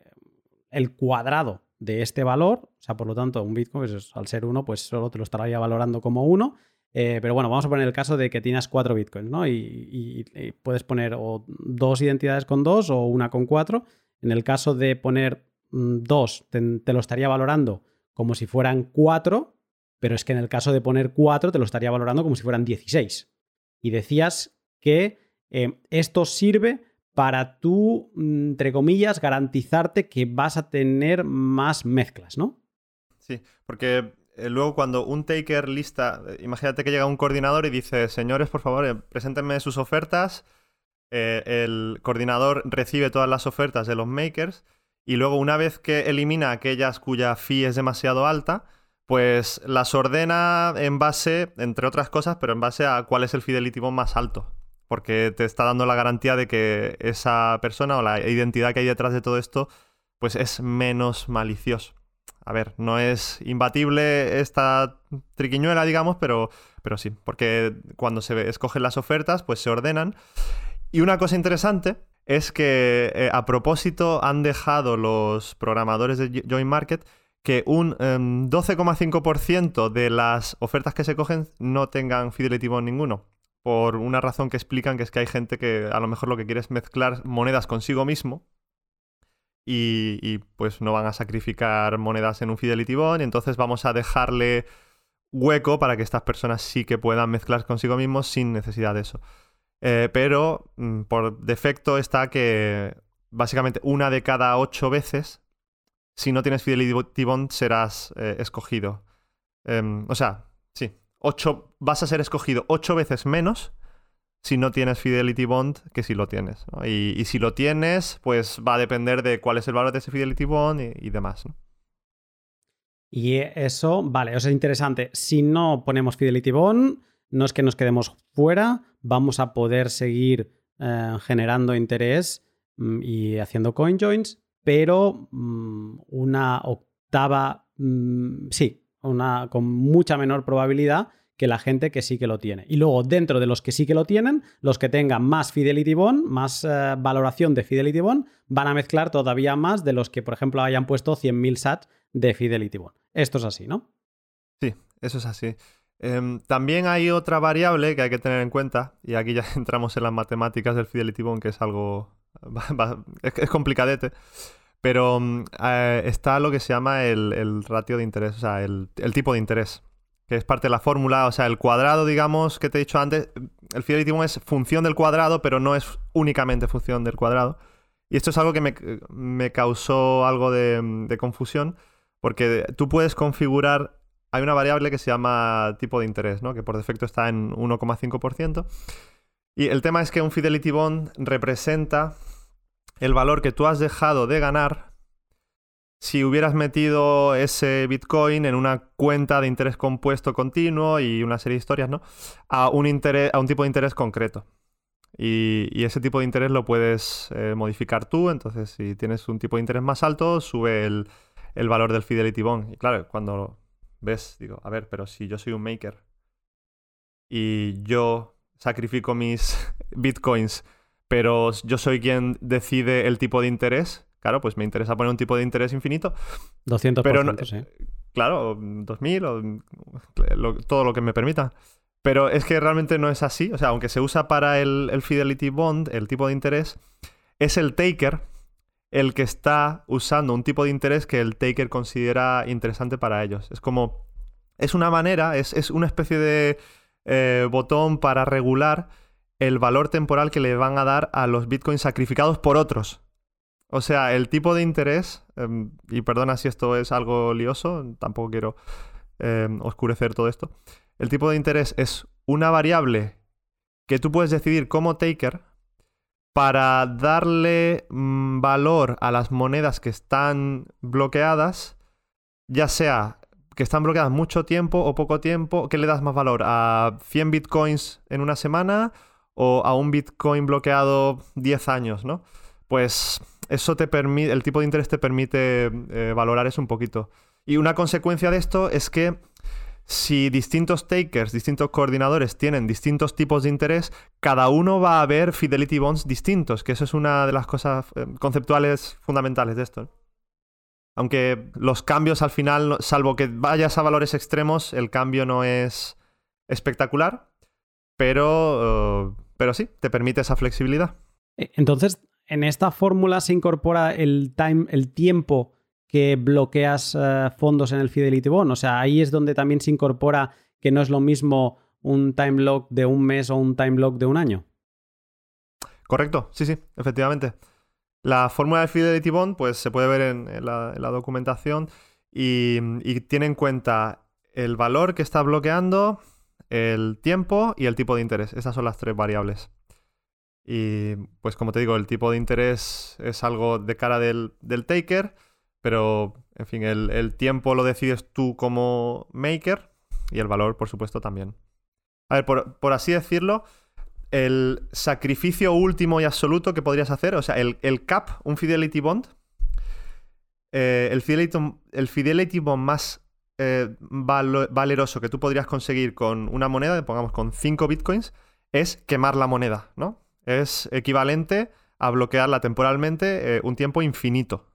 el cuadrado de este valor, o sea, por lo tanto, un Bitcoin, pues, al ser uno, pues solo te lo estaría valorando como uno. Eh, pero bueno, vamos a poner el caso de que tienes cuatro bitcoins, ¿no? Y, puedes poner o dos identidades con dos o una con cuatro. En el caso de poner mm, dos, te, lo estaría valorando como si fueran cuatro, pero es que en el caso de poner cuatro, te lo estaría valorando como si fueran 16. Y decías que eh, esto sirve para tú, mm, entre comillas, garantizarte que vas a tener más mezclas, ¿no? Sí, porque eh, luego cuando un taker lista, eh, imagínate que llega un coordinador y dice, señores, por favor, eh, preséntenme sus ofertas. el coordinador recibe todas las ofertas de los makers y luego una vez que elimina aquellas cuya fee es demasiado alta, pues las ordena en base, entre otras cosas, pero en base a cuál es el fidelity más alto porque te está dando la garantía de que esa persona o la identidad que hay detrás de todo esto, pues es menos malicioso. A ver, no es imbatible esta triquiñuela, digamos, pero, pero sí, porque cuando se escogen las ofertas, pues se ordenan. Y una cosa interesante es que eh, a propósito han dejado los programadores de Join Market que un 12,5% em, de las ofertas que se cogen no tengan fidelity bond ninguno por una razón que explican que es que hay gente que a lo mejor lo que quiere es mezclar monedas consigo mismo y, pues no van a sacrificar monedas en un Fidelity Bond y entonces vamos a dejarle hueco para que estas personas sí que puedan mezclar consigo mismos sin necesidad de eso. Eh, pero mm, por defecto está que básicamente una de cada ocho veces, si no tienes Fidelity Bond, serás eh, escogido. Em, o sea, sí, vas a ser escogido ocho veces menos si no tienes Fidelity Bond que si lo tienes. Y, si lo tienes, pues va a depender de cuál es el valor de ese Fidelity Bond y, demás. Y eso, vale, eso es interesante. Si no ponemos Fidelity Bond, no es que nos quedemos fuera, vamos a poder seguir eh, generando interés mm, y haciendo coin joins, pero mm, una octava, mm, sí, una, con mucha menor probabilidad que la gente que sí que lo tiene. Y luego, dentro de los que sí que lo tienen, los que tengan más Fidelity Bond, más eh, valoración de Fidelity Bond, van a mezclar todavía más de los que, por ejemplo, hayan puesto 100.000 SAT de Fidelity Bond. Esto es así, ¿no? Sí, eso es así. Em, también hay otra variable que hay que tener en cuenta, y aquí ya entramos en las matemáticas del Fidelity Bond, que es algo... es complicadete. Pero mm, eh, está lo que se llama el, ratio de interés, o sea, el, tipo de interés, que es parte de la fórmula, o sea, el cuadrado, digamos, que te he dicho antes, el fidelity es función del cuadrado, pero no es únicamente función del cuadrado. Y esto es algo que me, causó algo de, de, confusión, porque tú puedes configurar, hay una variable que se llama tipo de interés, ¿no? que por defecto está en 1,5%. Y el tema es que un Fidelity Bond representa el valor que tú has dejado de ganar si hubieras metido ese Bitcoin en una cuenta de interés compuesto continuo y una serie de historias, ¿no? A un, interés, a un tipo de interés concreto. Y, ese tipo de interés lo puedes eh, modificar tú. Entonces, si tienes un tipo de interés más alto, sube el, el valor del Fidelity Bond. Y claro, cuando ves, digo, a ver, pero si yo soy un maker y yo sacrifico mis bitcoins pero yo soy quien decide el tipo de interés. Claro, pues me interesa poner un tipo de interés infinito. 200%, pero sí. Claro, 2000 o todo lo que me permita. Pero es que realmente no es así. O sea, aunque se usa para el, el Fidelity Bond, el tipo de interés, es el taker el que está usando un tipo de interés que el taker considera interesante para ellos. Es como. Es una manera, es, una especie de eh, botón para regular el valor temporal que le van a dar a los bitcoins sacrificados por otros. O sea, el tipo de interés, em, y perdona si esto es algo lioso, tampoco quiero em, oscurecer todo esto. El tipo de interés es una variable que tú puedes decidir como taker para darle mm, valor a las monedas que están bloqueadas, ya sea que están bloqueadas mucho tiempo o poco tiempo, ¿qué le das más valor? ¿A 100 bitcoins en una semana o a un bitcoin bloqueado 10 años, no? Pues eso te permite, el tipo de interés te permite eh, valorar eso un poquito. Y una consecuencia de esto es que si distintos takers, distintos coordinadores tienen distintos tipos de interés, cada uno va a ver fidelity bonds distintos, que eso es una de las cosas eh, conceptuales fundamentales de esto. Aunque los cambios al final, salvo que vayas a valores extremos, el cambio no es espectacular, pero, eh, pero sí, te permite esa flexibilidad. E, entonces, en esta fórmula se incorpora el, time, el tiempo que bloqueas eh, fondos en el Fidelity Bond. O sea, ahí es donde también se incorpora que no es lo mismo un time lock de un mes o un time lock de un año. Correcto, sí, sí, efectivamente. La fórmula del Fidelity Bond, pues se puede ver en, la, documentación y, tiene en cuenta el valor que está bloqueando, el tiempo y el tipo de interés. Esas son las tres variables. Y pues como te digo, el tipo de interés es algo de cara del, del taker pero, en fin, el, tiempo lo decides tú como maker y el valor, por supuesto, también. A ver, por, así decirlo, el sacrificio último y absoluto que podrías hacer, o sea, el, cap, un Fidelity Bond, eh, el, fidelity, el, Fidelity, Bond más eh, valeroso que tú podrías conseguir con una moneda, pongamos con 5 bitcoins, es quemar la moneda, ¿no? Es equivalente a bloquearla temporalmente eh, un tiempo infinito.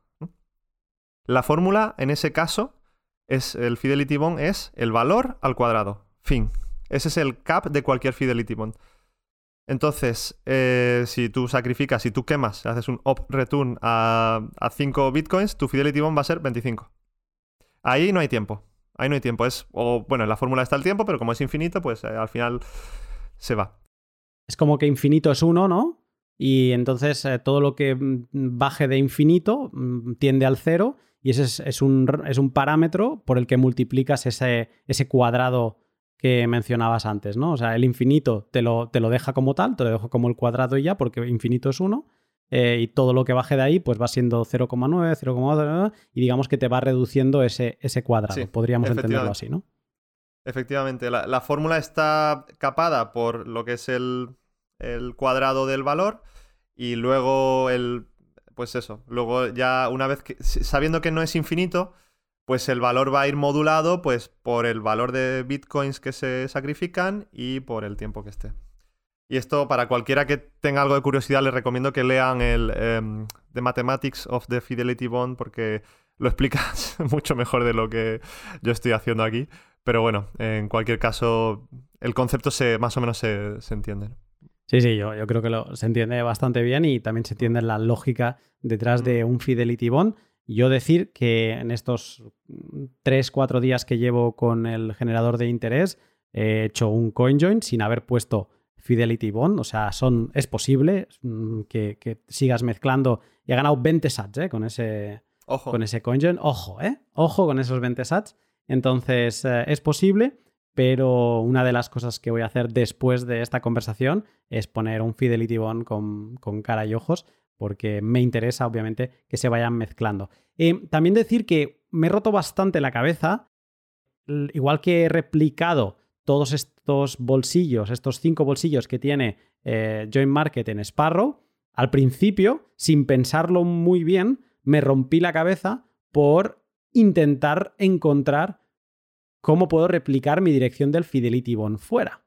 La fórmula, en ese caso, es el Fidelity Bond es el valor al cuadrado. Fin. Ese es el cap de cualquier Fidelity Bond. Entonces, eh, si tú sacrificas, si tú quemas, haces un op return a, 5 bitcoins, tu Fidelity Bond va a ser 25. Ahí no hay tiempo. Ahí no hay tiempo. Es, o, bueno, en la fórmula está el tiempo, pero como es infinito, pues eh, al final se va. Es como que infinito es uno, ¿no? Y entonces eh, todo lo que mm, baje de infinito mm, tiende al cero y ese es, un, es un, parámetro por el que multiplicas ese, ese, cuadrado que mencionabas antes, ¿no? O sea, el infinito te lo, te lo deja como tal, te lo dejo como el cuadrado y ya, porque infinito es 1, eh, y todo lo que baje de ahí pues va siendo 0,9, 0,2, y digamos que te va reduciendo ese, ese cuadrado. Podríamos entenderlo así, ¿no? Efectivamente, la, la fórmula está capada por lo que es el, el cuadrado del valor y luego el pues eso. Luego ya una vez que, sabiendo que no es infinito, pues el valor va a ir modulado pues por el valor de bitcoins que se sacrifican y por el tiempo que esté. Y esto para cualquiera que tenga algo de curiosidad les recomiendo que lean el em, The Mathematics of the Fidelity Bond porque lo explicas mucho mejor de lo que yo estoy haciendo aquí. Pero bueno, en cualquier caso, el concepto se, más o menos se, se entiende. Sí, sí, yo, yo creo que lo, se entiende bastante bien y también se entiende la lógica detrás de un Fidelity Bond. Yo decir que en estos 3, 4 días que llevo con el generador de interés he hecho un CoinJoin sin haber puesto Fidelity Bond. O sea, son, es posible mm, que, sigas mezclando. Y he ganado 20 sats ¿eh? con ese, Ojo. con ese CoinJoin. Ojo, ¿eh? Ojo con esos 20 sats. Entonces, eh, es posible pero una de las cosas que voy a hacer después de esta conversación es poner un Fidelity Bond con, cara y ojos, porque me interesa, obviamente, que se vayan mezclando. Eh, también decir que me he roto bastante la cabeza, igual que he replicado todos estos bolsillos, estos cinco bolsillos que tiene eh, Joint Market en Sparrow, al principio, sin pensarlo muy bien, me rompí la cabeza por intentar encontrar ¿cómo puedo replicar mi dirección del Fidelity Bond fuera?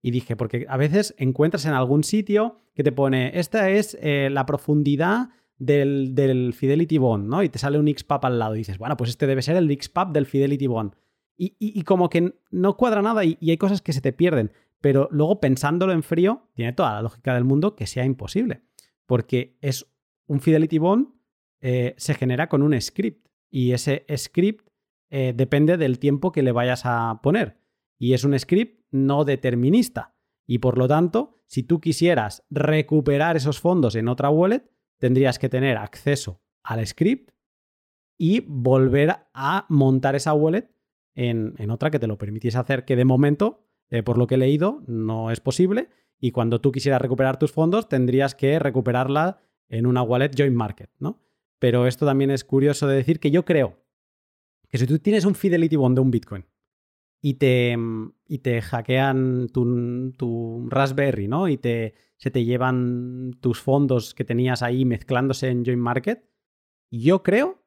Y dije, porque a veces encuentras en algún sitio que te pone, esta es eh, la profundidad del, Fidelity Bond, ¿no? Y te sale un XPAP al lado y dices, bueno, pues este debe ser el XPAP del Fidelity Bond. Y, como que no cuadra nada y, hay cosas que se te pierden. Pero luego pensándolo en frío, tiene toda la lógica del mundo que sea imposible. Porque es un Fidelity Bond, eh, se genera con un script. Y ese script eh, depende del tiempo que le vayas a poner. Y es un script no determinista. Y por lo tanto, si tú quisieras recuperar esos fondos en otra wallet, tendrías que tener acceso al script y volver a montar esa wallet en, otra que te lo permitiese hacer, que de momento, eh, por lo que he leído, no es posible. Y cuando tú quisieras recuperar tus fondos, tendrías que recuperarla en una wallet joint market, ¿no? Pero esto también es curioso de decir que yo creo que si tú tienes un Fidelity Bond de un Bitcoin y te, y te hackean tu, tu, Raspberry, ¿no? Y te, se te llevan tus fondos que tenías ahí mezclándose en Joint Market, yo creo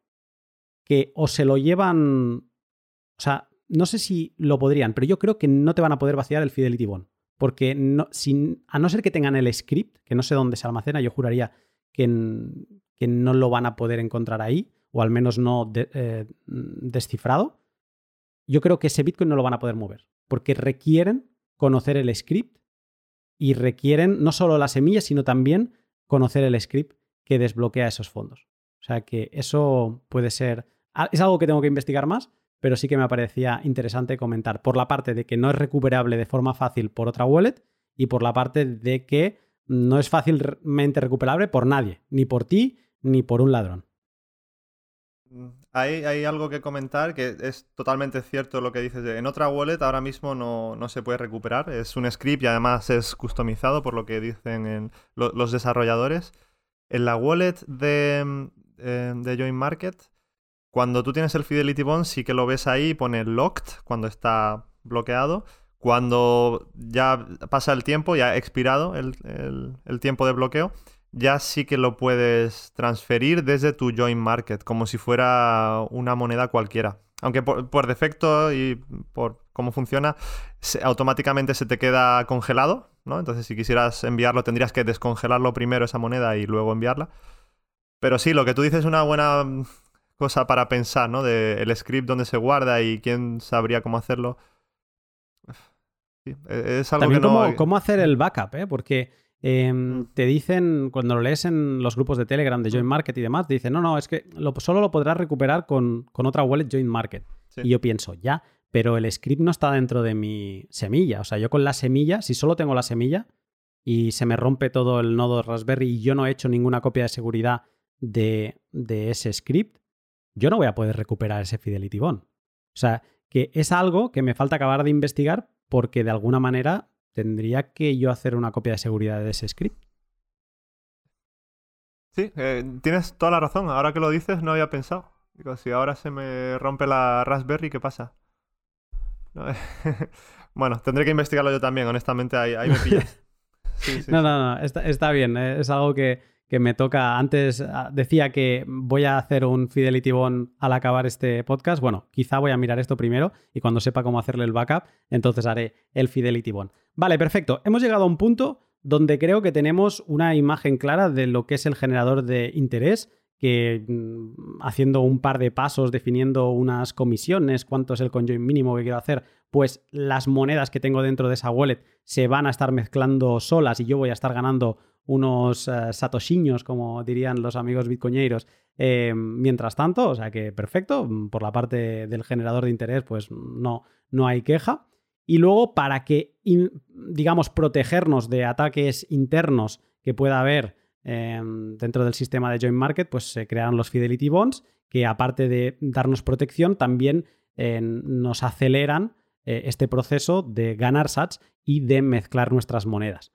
que o se lo llevan, o sea, no sé si lo podrían, pero yo creo que no te van a poder vaciar el Fidelity Bond. Porque no, a no ser que tengan el script, que no sé dónde se almacena, yo juraría que, no lo van a poder encontrar ahí, o al menos no eh, descifrado yo creo que ese Bitcoin no lo van a poder mover, porque requieren conocer el script y requieren no solo la semilla, sino también conocer el script que desbloquea esos fondos. O sea que eso puede ser, es algo que tengo que investigar más, pero sí que me parecía interesante comentar por la parte de que no es recuperable de forma fácil por otra wallet y por la parte de que no es fácilmente recuperable por nadie, ni por ti ni por un ladrón. Mm, hay, algo que comentar que es totalmente cierto lo que dices. En otra wallet ahora mismo no, se puede recuperar. Es un script y además es customizado por lo que dicen los desarrolladores. En la wallet de, eh, de Join Market, cuando tú tienes el Fidelity Bond, sí que lo ves ahí, pone locked cuando está bloqueado. Cuando ya pasa el tiempo, ya ha expirado el tiempo de bloqueo, ya sí que lo puedes transferir desde tu join market, como si fuera una moneda cualquiera. Aunque por, defecto y por cómo funciona, automáticamente se te queda congelado, ¿no? Entonces si quisieras enviarlo tendrías que descongelarlo primero esa moneda y luego enviarla. Pero sí, lo que tú dices es una buena cosa para pensar, ¿no? De el script donde se guarda y quién sabría cómo hacerlo. E, es algo que no... cómo, cómo hacer el backup, ¿eh? Porque Em, mm. te dicen, cuando lo lees en los grupos de Telegram de Join Market y demás, te dicen, no, no, es que solo lo podrás recuperar con, otra wallet Join Market. Y yo pienso, ya, pero el script no está dentro de mi semilla. O sea, yo con la semilla, si solo tengo la semilla y se me rompe todo el nodo Raspberry y yo no he hecho ninguna copia de seguridad de, de ese script, yo no voy a poder recuperar ese Fidelity Bond. O sea, que es algo que me falta acabar de investigar porque de alguna manera ¿tendría que yo hacer una copia de seguridad de ese script? Sí, eh, tienes toda la razón. Ahora que lo dices, no había pensado. Digo, si ahora se me rompe la Raspberry, ¿qué pasa? bueno, tendré que investigarlo yo también, honestamente, ahí, me pillas. no, no, no, está, bien. Eh, es algo que, que, me toca. Antes ah, decía que voy a hacer un Fidelity Bond al acabar este podcast. Bueno, quizá voy a mirar esto primero y cuando sepa cómo hacerle el backup, entonces haré el Fidelity Bond. Vale, perfecto. Hemos llegado a un punto donde creo que tenemos una imagen clara de lo que es el generador de interés, que mm, haciendo un par de pasos, definiendo unas comisiones, cuánto es el conjoin mínimo que quiero hacer, pues las monedas que tengo dentro de esa wallet se van a estar mezclando solas y yo voy a estar ganando unos uh, satoshiños, como dirían los amigos bitcoñeiros, eh, mientras tanto, o sea que perfecto, por la parte del generador de interés, pues no, no hay queja. Y luego, para que, digamos, protegernos de ataques internos que pueda haber em, dentro del sistema de Joint Market, pues se crearon los Fidelity Bonds, que aparte de darnos protección, también eh, nos aceleran eh, este proceso de ganar sats y de mezclar nuestras monedas.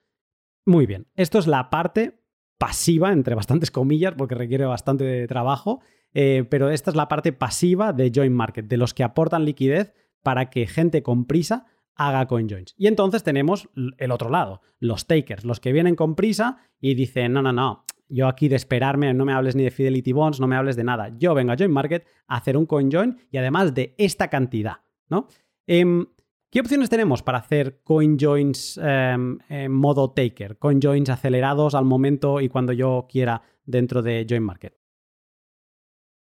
Muy bien, esto es la parte pasiva, entre bastantes comillas, porque requiere bastante trabajo, eh, pero esta es la parte pasiva de Joint Market, de los que aportan liquidez para que gente con prisa haga CoinJoins. Y entonces tenemos el otro lado, los takers, los que vienen con prisa y dicen, no, no, no, yo aquí de esperarme, no me hables ni de Fidelity Bonds, no me hables de nada. Yo vengo a Join Market a hacer un CoinJoin y además de esta cantidad, ¿no? Em, ¿Qué opciones tenemos para hacer CoinJoins em, en modo taker? CoinJoins acelerados al momento y cuando yo quiera dentro de Join Market.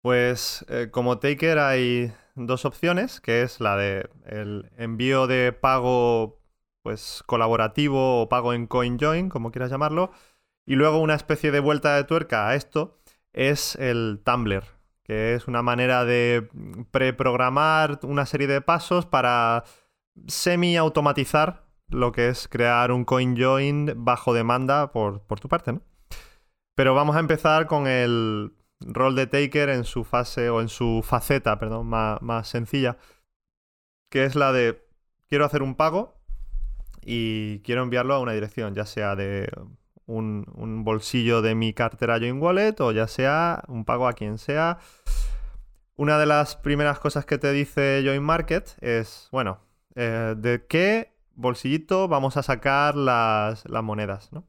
Pues eh, como taker hay dos opciones, que es la de el envío de pago pues colaborativo o pago en CoinJoin, como quieras llamarlo, y luego una especie de vuelta de tuerca a esto es el Tumblr, que es una manera de preprogramar una serie de pasos para semi-automatizar lo que es crear un CoinJoin bajo demanda por, por tu parte, ¿no? Pero vamos a empezar con el rol de Taker en su fase o en su faceta, perdón, más, sencilla, que es la de quiero hacer un pago y quiero enviarlo a una dirección, ya sea de un, un, bolsillo de mi cartera Join Wallet o ya sea un pago a quien sea. Una de las primeras cosas que te dice Join Market es, bueno, eh, ¿de qué bolsillito vamos a sacar las, monedas? ¿no?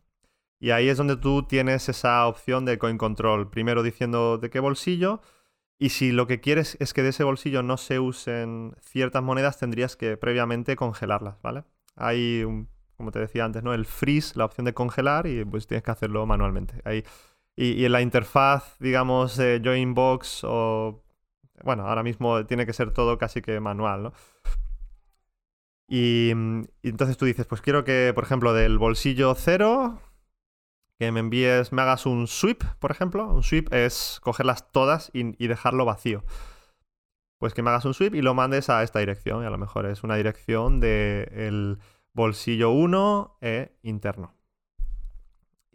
Y ahí es donde tú tienes esa opción de coin control. Primero diciendo de qué bolsillo. Y si lo que quieres es que de ese bolsillo no se usen ciertas monedas, tendrías que previamente congelarlas, ¿vale? Hay, como te decía antes, ¿no? El freeze, la opción de congelar, y pues tienes que hacerlo manualmente. Y, en la interfaz, digamos, de Joinbox o... Bueno, ahora mismo tiene que ser todo casi que manual, ¿no? Y, y entonces tú dices, pues quiero que, por ejemplo, del bolsillo cero que me envíes, me hagas un sweep, por ejemplo. Un sweep es cogerlas todas y, dejarlo vacío. Pues que me hagas un sweep y lo mandes a esta dirección. Y a lo mejor es una dirección del bolsillo 1 e interno.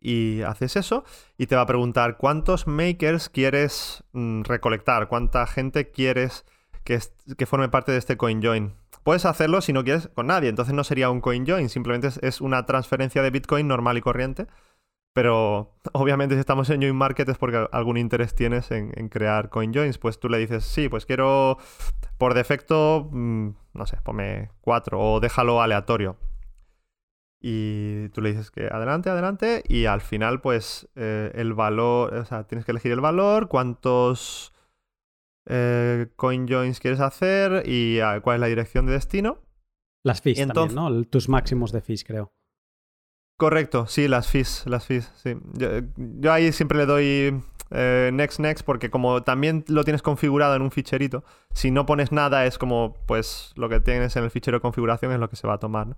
Y haces eso y te va a preguntar cuántos makers quieres mm, recolectar, cuánta gente quieres que, que forme parte de este CoinJoin. Puedes hacerlo si no quieres con nadie, entonces no sería un CoinJoin, simplemente es una transferencia de Bitcoin normal y corriente pero obviamente si estamos en Join Market es porque algún interés tienes en, crear CoinJoins. Pues tú le dices, sí, pues quiero por defecto, mm, no sé, ponme 4 o déjalo aleatorio. Y tú le dices que adelante, adelante. Y al final, pues eh, el valor, o sea, tienes que elegir el valor, cuántos eh, CoinJoins quieres hacer y ah, cuál es la dirección de destino. Las fees también, ¿no? Tus máximos de fees, creo. Correcto, sí, las fees, las fees, sí. Yo, ahí siempre le doy eh, next, next, porque como también lo tienes configurado en un ficherito, si no pones nada es como, pues, lo que tienes en el fichero de configuración es lo que se va a tomar, ¿no?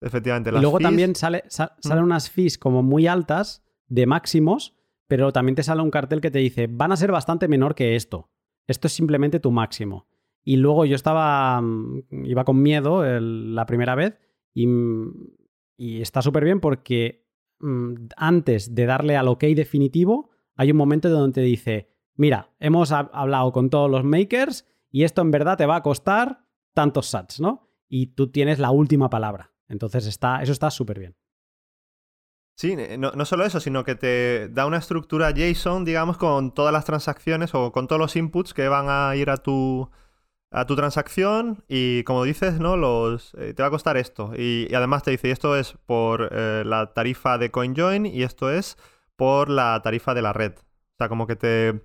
Efectivamente, las Y luego también sale, salen unas fees como muy altas de máximos, pero también te sale un cartel que te dice, van a ser bastante menor que esto. Esto es simplemente tu máximo. Y luego yo estaba, mm, iba con miedo la primera vez y y está súper bien porque mm, antes de darle al OK definitivo, hay un momento donde te dice, mira, hemos hablado con todos los makers y esto en verdad te va a costar tantos sats, ¿no? Y tú tienes la última palabra. Entonces está, eso está súper bien. Sí, no, no, solo eso, sino que te da una estructura JSON, digamos, con todas las transacciones o con todos los inputs que van a ir a tu, a tu transacción y como dices, ¿no? Los, eh, te va a costar esto. Y, además te dice, esto es por eh, la tarifa de CoinJoin y esto es por la tarifa de la red. O sea, como que te...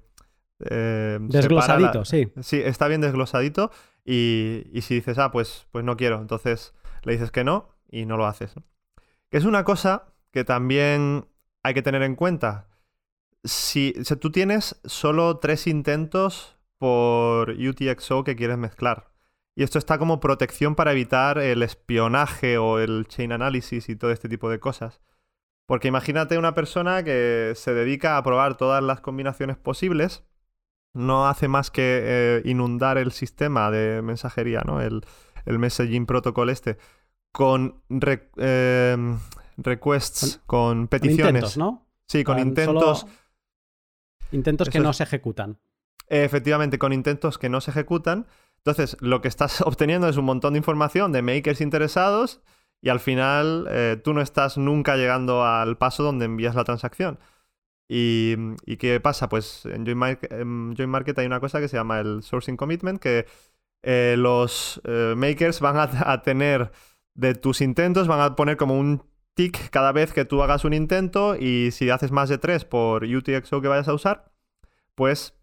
Eh, desglosadito, sí. Sí, está bien desglosadito y, y, si dices, ah, pues, pues no quiero, entonces le dices que no y no lo haces. Que es una cosa que también hay que tener en cuenta. Si, tú tienes solo tres intentos por UTXO que quieres mezclar. Y esto está como protección para evitar el espionaje o el chain analysis y todo este tipo de cosas. Porque imagínate una persona que se dedica a probar todas las combinaciones posibles, no hace más que eh, inundar el sistema de mensajería, ¿no? El, messaging protocol este, con em, requests, con peticiones. Con intentos, ¿no? Sí, con intentos. Intentos que no se ejecutan efectivamente con intentos que no se ejecutan. Entonces, lo que estás obteniendo es un montón de información de makers interesados y al final eh, tú no estás nunca llegando al paso donde envías la transacción. ¿Y, qué pasa? Pues en Join, Market, hay una cosa que se llama el Sourcing Commitment, que eh, los eh, makers van a, a, tener de tus intentos, van a poner como un tick cada vez que tú hagas un intento y si haces más de tres por UTXO que vayas a usar, pues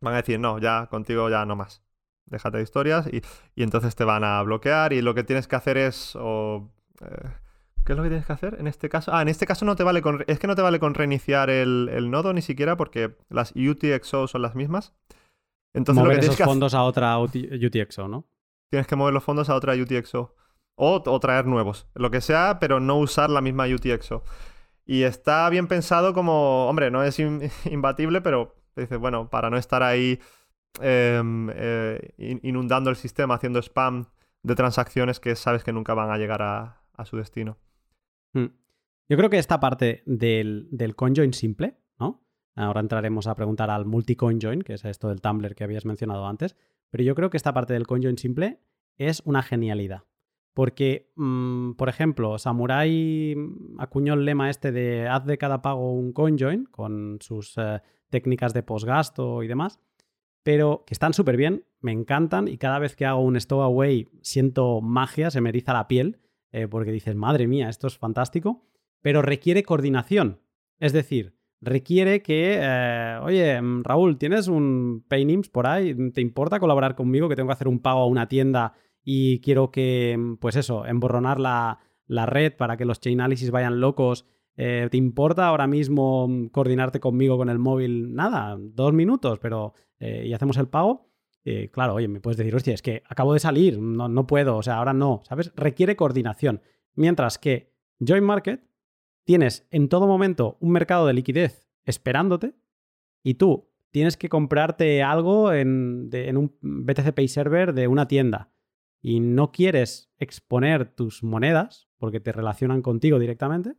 van a decir, no, ya contigo ya no más. Déjate de historias y, entonces te van a bloquear y lo que tienes que hacer es... O, eh, ¿Qué es lo que tienes que hacer en este caso? Ah, en este caso no te vale con... Es que no te vale con reiniciar el, nodo ni siquiera porque las UTXO son las mismas. Entonces, mover esos fondos a otra UTXO, ¿no? Tienes que mover los fondos a otra UTXO. O, traer nuevos. Lo que sea, pero no usar la misma UTXO. Y está bien pensado como, hombre, no es imbatible, pero dices, bueno, para no estar ahí em, eh, inundando el sistema, haciendo spam de transacciones que sabes que nunca van a llegar a, su destino. Hmm. Yo creo que esta parte del, del conjoin simple, ¿no? Ahora entraremos a preguntar al multi-conjoin, que es esto del Tumblr que habías mencionado antes, pero yo creo que esta parte del conjoin simple es una genialidad. Porque, mm, por ejemplo, Samurai acuñó el lema este de haz de cada pago un conjoin con sus eh, técnicas de postgasto y demás, pero que están súper bien, me encantan y cada vez que hago un stowaway siento magia, se me eriza la piel, eh, porque dices, madre mía, esto es fantástico, pero requiere coordinación. Es decir, requiere que, eh, oye, Raúl, ¿tienes un Paynims por ahí? ¿Te importa colaborar conmigo que tengo que hacer un pago a una tienda? Y quiero que, mm, pues eso, emborronar la, red para que los chain analysis vayan locos. Eh, ¿Te importa ahora mismo mm, coordinarte conmigo con el móvil? Nada, dos minutos, pero eh, y hacemos el pago. Eh, claro, oye, me puedes decir, hostia, es que acabo de salir, no, no puedo, o sea, ahora no, ¿sabes? Requiere coordinación. Mientras que Join Market tienes en todo momento un mercado de liquidez esperándote y tú tienes que comprarte algo en, en un BTC Pay Server de una tienda y no quieres exponer tus monedas porque te relacionan contigo directamente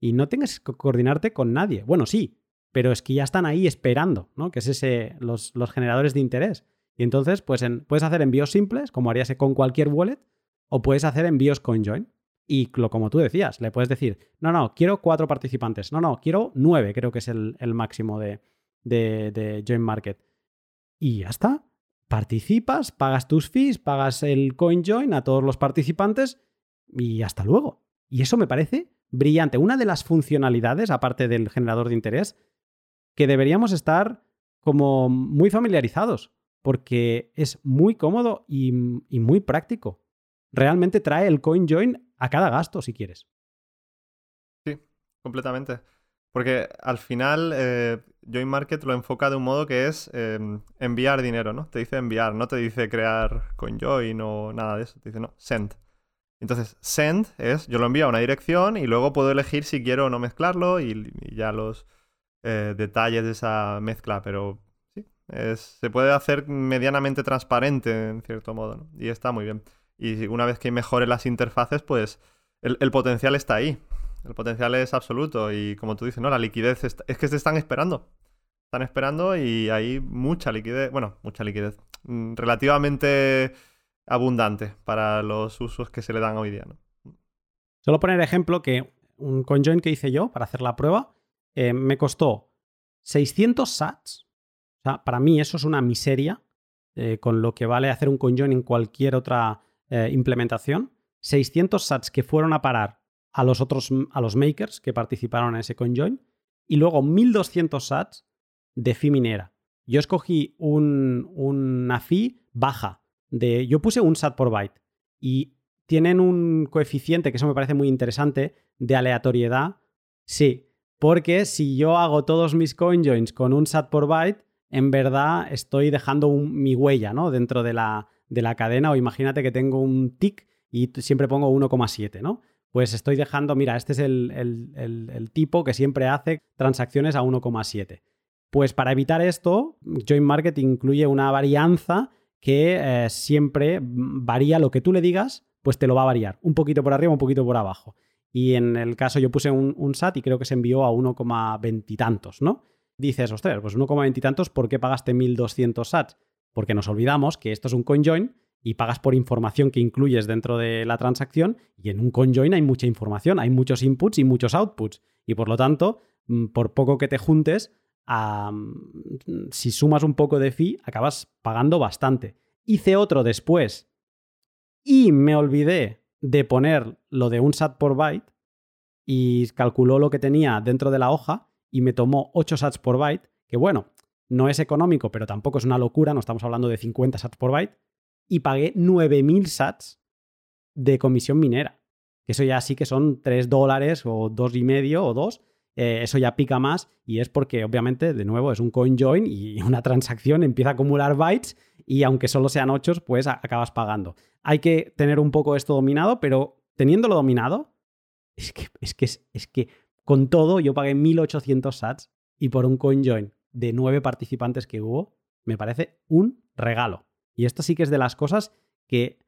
y no tengas que coordinarte con nadie. Bueno, sí, pero es que ya están ahí esperando, ¿no? Que es ese, los, los generadores de interés. Y entonces, pues puedes hacer envíos simples, como harías con cualquier wallet, o puedes hacer envíos con Join. Y lo, como tú decías, le puedes decir, no, no, quiero cuatro participantes. No, no, quiero nueve, creo que es el, máximo de, de, de Join Market. Y ya está participas, pagas tus fees, pagas el CoinJoin a todos los participantes y hasta luego. Y eso me parece brillante. Una de las funcionalidades, aparte del generador de interés, que deberíamos estar como muy familiarizados, porque es muy cómodo y, muy práctico. Realmente trae el CoinJoin a cada gasto, si quieres. Sí, completamente. Porque al final eh, Join Market lo enfoca de un modo que es em, enviar dinero, ¿no? Te dice enviar, no te dice crear con Join o nada de eso. Te dice, no, send. Entonces, send es, yo lo envío a una dirección y luego puedo elegir si quiero o no mezclarlo y, ya los eh, detalles de esa mezcla, pero sí, se puede hacer medianamente transparente en cierto modo, ¿no? Y está muy bien. Y una vez que mejore las interfaces, pues el potencial está ahí. El potencial es absoluto y como tú dices, ¿no? La liquidez es, que se están esperando. Están esperando y hay mucha liquidez, bueno, mucha liquidez, mm, relativamente abundante para los usos que se le dan hoy día, ¿no? Solo poner ejemplo que un conjoin que hice yo para hacer la prueba eh, me costó 600 sats. O sea, para mí eso es una miseria eh, con lo que vale hacer un conjoin en cualquier otra eh, implementación. 600 sats que fueron a parar a los otros, a los makers que participaron en ese conjoin y luego 1200 sats de fee minera. Yo escogí un, una fee baja. De, yo puse un sat por byte y tienen un coeficiente que eso me parece muy interesante de aleatoriedad. Sí, porque si yo hago todos mis coinjoins con un sat por byte, en verdad estoy dejando mi huella ¿no? dentro de la, de la cadena o imagínate que tengo un tick y siempre pongo 1,7, ¿no? Pues estoy dejando, mira, este es el, tipo que siempre hace transacciones a 1,7. Pues para evitar esto, Join Market incluye una varianza que eh, siempre varía lo que tú le digas, pues te lo va a variar, un poquito por arriba, un poquito por abajo. Y en el caso yo puse un, SAT y creo que se envió a 1,20 y tantos, ¿no? Dices, ostras, pues 1,20 y tantos, ¿por qué pagaste 1200 SATs? Porque nos olvidamos que esto es un CoinJoin y pagas por información que incluyes dentro de la transacción y en un conjoin hay mucha información, hay muchos inputs y muchos outputs y por lo tanto, mm, por poco que te juntes, si sumas un poco de fee, acabas pagando bastante. Hice otro después y me olvidé de poner lo de un SAT por byte y calculó lo que tenía dentro de la hoja y me tomó 8 SATs por byte, que bueno, no es económico, pero tampoco es una locura, no estamos hablando de 50 SATs por byte, y pagué 9.000 sats de comisión minera. Eso ya sí que son 3 dólares o dos y medio o 2. eh, eso ya pica más y es porque obviamente, de nuevo, es un coin join y una transacción empieza a acumular bytes y aunque solo sean 8, pues acabas pagando. Hay que tener un poco esto dominado, pero teniéndolo dominado, es que, es que, es que con todo yo pagué 1800 sats y por un coin join de 9 participantes que hubo, me parece un regalo. Y esto sí que es de las cosas que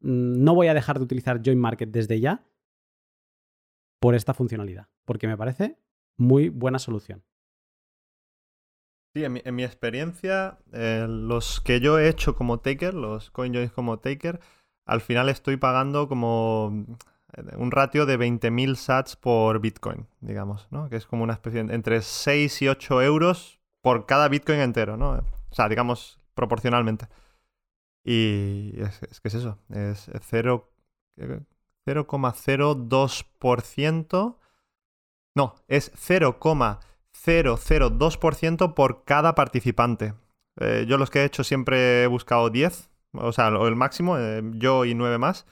mm, no voy a dejar de utilizar Join Market desde ya por esta funcionalidad, porque me parece muy buena solución. Sí, en mi, experiencia, eh, los que yo he hecho como taker, los CoinJoins como taker, al final estoy pagando como eh, un ratio de 20.000 sats por Bitcoin, digamos, ¿no? Que es como una especie de, entre 6 y 8 euros por cada Bitcoin entero, ¿no? O sea, digamos, proporcionalmente. Y es, que es eso, es 0,02%. No, es 0,002% por cada participante. Eh, yo los que he hecho siempre he buscado 10, o sea, el máximo, eh, yo y 9 más.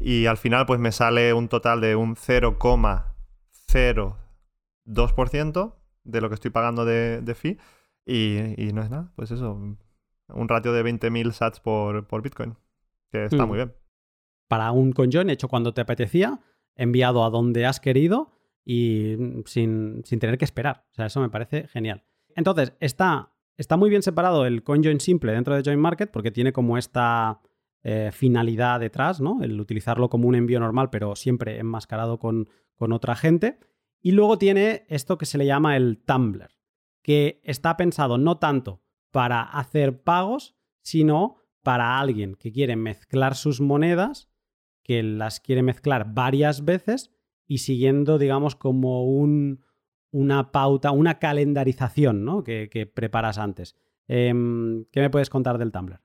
Y al final pues me sale un total de un 0,02% de lo que estoy pagando de fee. Y, no es nada, pues eso, un ratio de 20.000 sats por, por Bitcoin, que está mm. muy bien. Para un conjoin hecho cuando te apetecía, enviado a donde has querido y sin, sin, tener que esperar. O sea, eso me parece genial. Entonces, está, está muy bien separado el conjoin simple dentro de Join Market porque tiene como esta eh, finalidad detrás, ¿no? El utilizarlo como un envío normal, pero siempre enmascarado con, con otra gente. Y luego tiene esto que se le llama el Tumblr, que está pensado no tanto para hacer pagos, sino para alguien que quiere mezclar sus monedas, que las quiere mezclar varias veces y siguiendo, digamos, como un, una pauta, una calendarización ¿no? que, preparas antes. Em, ¿Qué me puedes contar del Tumblr?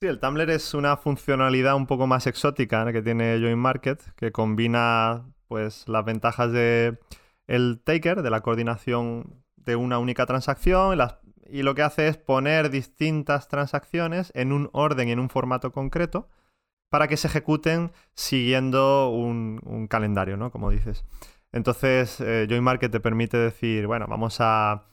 Sí, el Tumblr es una funcionalidad un poco más exótica que tiene Join Market, que combina pues, las ventajas de el taker, de la coordinación de una única transacción, las y lo que hace es poner distintas transacciones en un orden y en un formato concreto para que se ejecuten siguiendo un, calendario, ¿no? Como dices. Entonces, eh, JoinMarket te permite decir, bueno, vamos a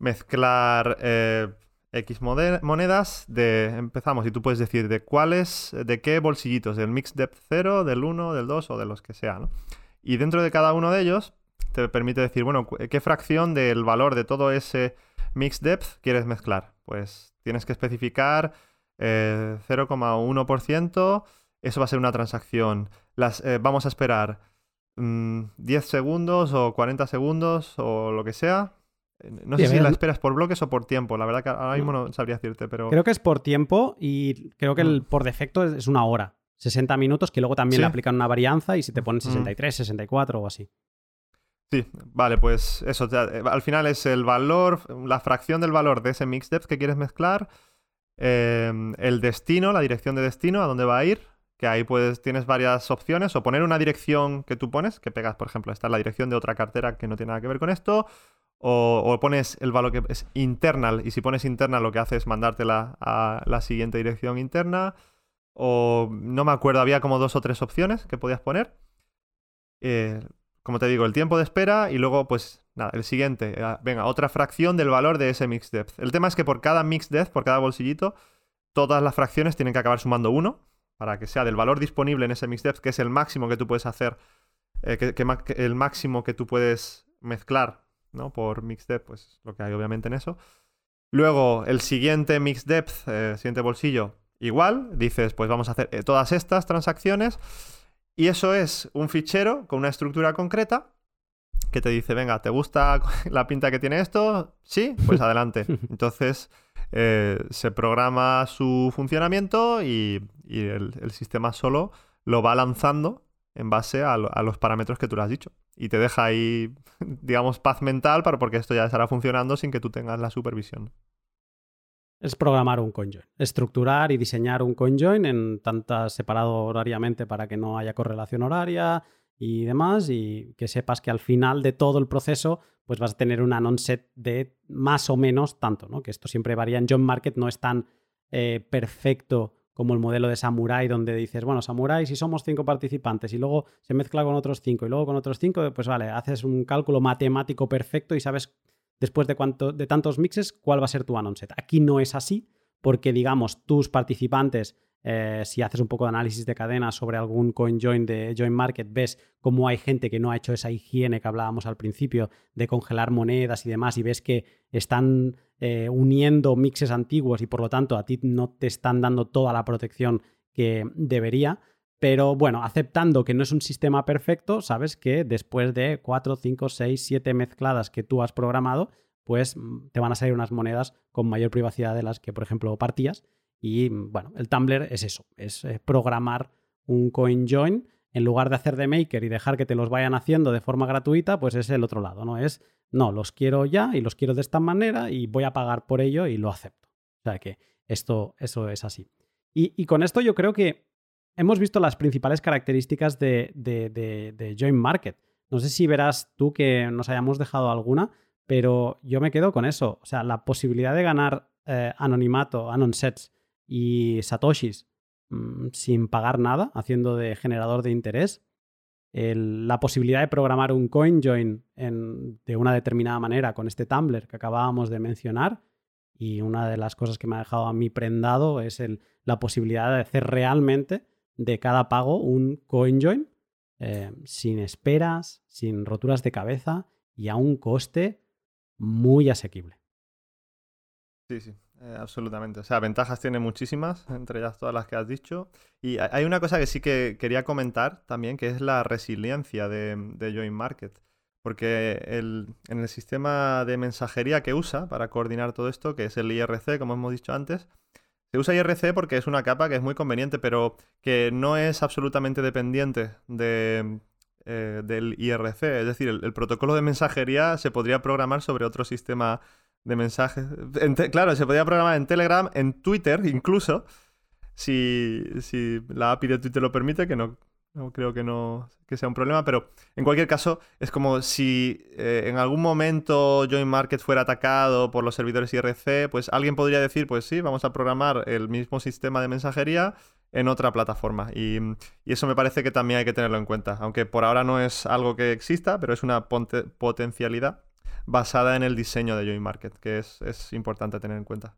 mezclar eh, X monedas de... Empezamos y tú puedes decir de cuáles, de qué bolsillitos, del mix depth 0, del 1, del 2 o de los que sea, ¿no? Y dentro de cada uno de ellos te permite decir, bueno, qué fracción del valor de todo ese Mix depth quieres mezclar. Pues tienes que especificar 0,1%. Eh, Eso va a ser una transacción. Las, eh, vamos a esperar 10 mm, segundos o 40 segundos o lo que sea. No sé si la esperas por bloques o por tiempo. La verdad que ahora mismo no sabría decirte, pero... Creo que es por tiempo y creo que el, mm. por defecto es una hora. 60 minutos, que luego también le aplican una varianza y si te ponen 63, 64 o así. Sí, vale, pues eso, eh, al final es el valor, la fracción del valor de ese mix depth que quieres mezclar, em, el destino, la dirección de destino, a dónde va a ir, que ahí pues tienes varias opciones, o poner una dirección que tú pones, que pegas, por ejemplo, esta es la dirección de otra cartera que no tiene nada que ver con esto, o, pones el valor que es internal, y si pones internal lo que hace es mandártela a la siguiente dirección interna, o no me acuerdo, había como dos o tres opciones que podías poner. Eh, como te digo, el tiempo de espera y luego, pues, nada, el siguiente. Eh, venga, otra fracción del valor de ese mix depth. El tema es que por cada mix depth, por cada bolsillito, todas las fracciones tienen que acabar sumando uno para que sea del valor disponible en ese mix depth, que es el máximo que tú puedes hacer, eh, que, el máximo que tú puedes mezclar, ¿no? Por mix depth, pues lo que hay obviamente en eso. Luego, el siguiente mix depth, eh, siguiente bolsillo, igual. Dices, pues vamos a hacer todas estas transacciones. Y eso es un fichero con una estructura concreta que te dice, venga, ¿te gusta la pinta que tiene esto? Sí, pues adelante. Entonces eh, se programa su funcionamiento y, el, sistema solo lo va lanzando en base a, a, los parámetros que tú le has dicho. Y te deja ahí, digamos, paz mental para porque esto ya estará funcionando sin que tú tengas la supervisión es programar un conjoin, estructurar y diseñar un conjoin en tantas separado horariamente para que no haya correlación horaria y demás y que sepas que al final de todo el proceso pues vas a tener una non-set de más o menos tanto, ¿no? Que esto siempre varía en John Market, no es tan eh, perfecto como el modelo de Samurai, donde dices, bueno, Samurai, si somos cinco participantes y luego se mezcla con otros cinco y luego con otros cinco, pues vale, haces un cálculo matemático perfecto y sabes después de, de tantos mixes cuál va a ser tu anon set. Aquí no es así, porque digamos, tus participantes eh, si haces un poco de análisis de cadena sobre algún coin join de join market, ves cómo hay gente que no ha hecho esa higiene que hablábamos al principio de congelar monedas y demás, y ves que están eh, uniendo mixes antiguos y por lo tanto a ti no te están dando toda la protección que debería. Pero bueno, aceptando que no es un sistema perfecto, sabes que después de 4, 5, 6, 7 mezcladas que tú has programado, pues mm, te van a salir unas monedas con mayor privacidad de las que, por ejemplo, partías y mm, bueno, el Tumblr es eso, es eh, programar un coin join en lugar de hacer de maker y dejar que te los vayan haciendo de forma gratuita, pues es el otro lado, ¿no? Es, no, los quiero ya y los quiero de esta manera y voy a pagar por ello y lo acepto. O sea que esto, eso es así. Y, con esto yo creo que hemos visto las principales características de, Join Market. No sé si verás tú que nos hayamos dejado alguna, pero yo me quedo con eso. O sea, la posibilidad de ganar eh, anonimato, anon sets y satoshis mm, sin pagar nada, haciendo de generador de interés. la posibilidad de programar un coin join de una determinada manera con este Tumblr que acabábamos de mencionar. Y una de las cosas que me ha dejado a mí prendado es la posibilidad de hacer realmente de cada pago un coin join eh, sin esperas, sin roturas de cabeza y a un coste muy asequible. Sí, sí. Eh, absolutamente. O sea, ventajas tiene muchísimas, entre ellas todas las que has dicho. Y hay una cosa que sí que quería comentar también, que es la resiliencia de, de Join Market. Porque en el sistema de mensajería que usa para coordinar todo esto, que es el IRC, como hemos dicho antes, se usa IRC porque es una capa que es muy conveniente, pero que no es absolutamente dependiente de, eh, del IRC. Es decir, el, protocolo de mensajería se podría programar sobre otro sistema de mensajes. claro, se podía programar en Telegram, en Twitter incluso, si, si, la API de Twitter lo permite, que no, creo que no que sea un problema, pero en cualquier caso es como si eh, en algún momento Join Market fuera atacado por los servidores IRC, pues alguien podría decir, pues sí, vamos a programar el mismo sistema de mensajería en otra plataforma. Y, y, eso me parece que también hay que tenerlo en cuenta, aunque por ahora no es algo que exista, pero es una potencialidad basada en el diseño de Join Market, que es, importante tener en cuenta.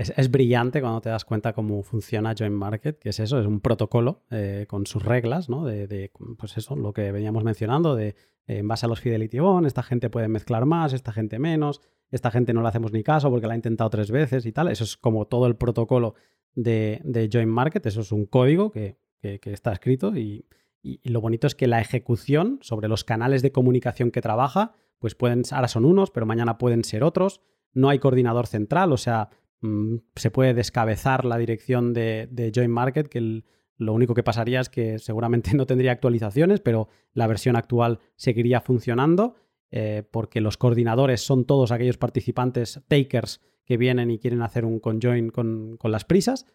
Es, brillante cuando te das cuenta cómo funciona Join Market, que es eso, es un protocolo eh, con sus reglas, ¿no? De, pues eso, lo que veníamos mencionando, de en base a los Fidelity Bond, esta gente puede mezclar más, esta gente menos, esta gente no le hacemos ni caso porque la ha intentado tres veces y tal. Eso es como todo el protocolo de, Join Market, eso es un código que está escrito y, y, lo bonito es que la ejecución sobre los canales de comunicación que trabaja, pues pueden, ahora son unos, pero mañana pueden ser otros. No hay coordinador central, o sea, mm, se puede descabezar la dirección de, de Join Market, que lo único que pasaría es que seguramente no tendría actualizaciones, pero la versión actual seguiría funcionando, eh, porque los coordinadores son todos aquellos participantes takers que vienen y quieren hacer un conjoin con, con las prisas,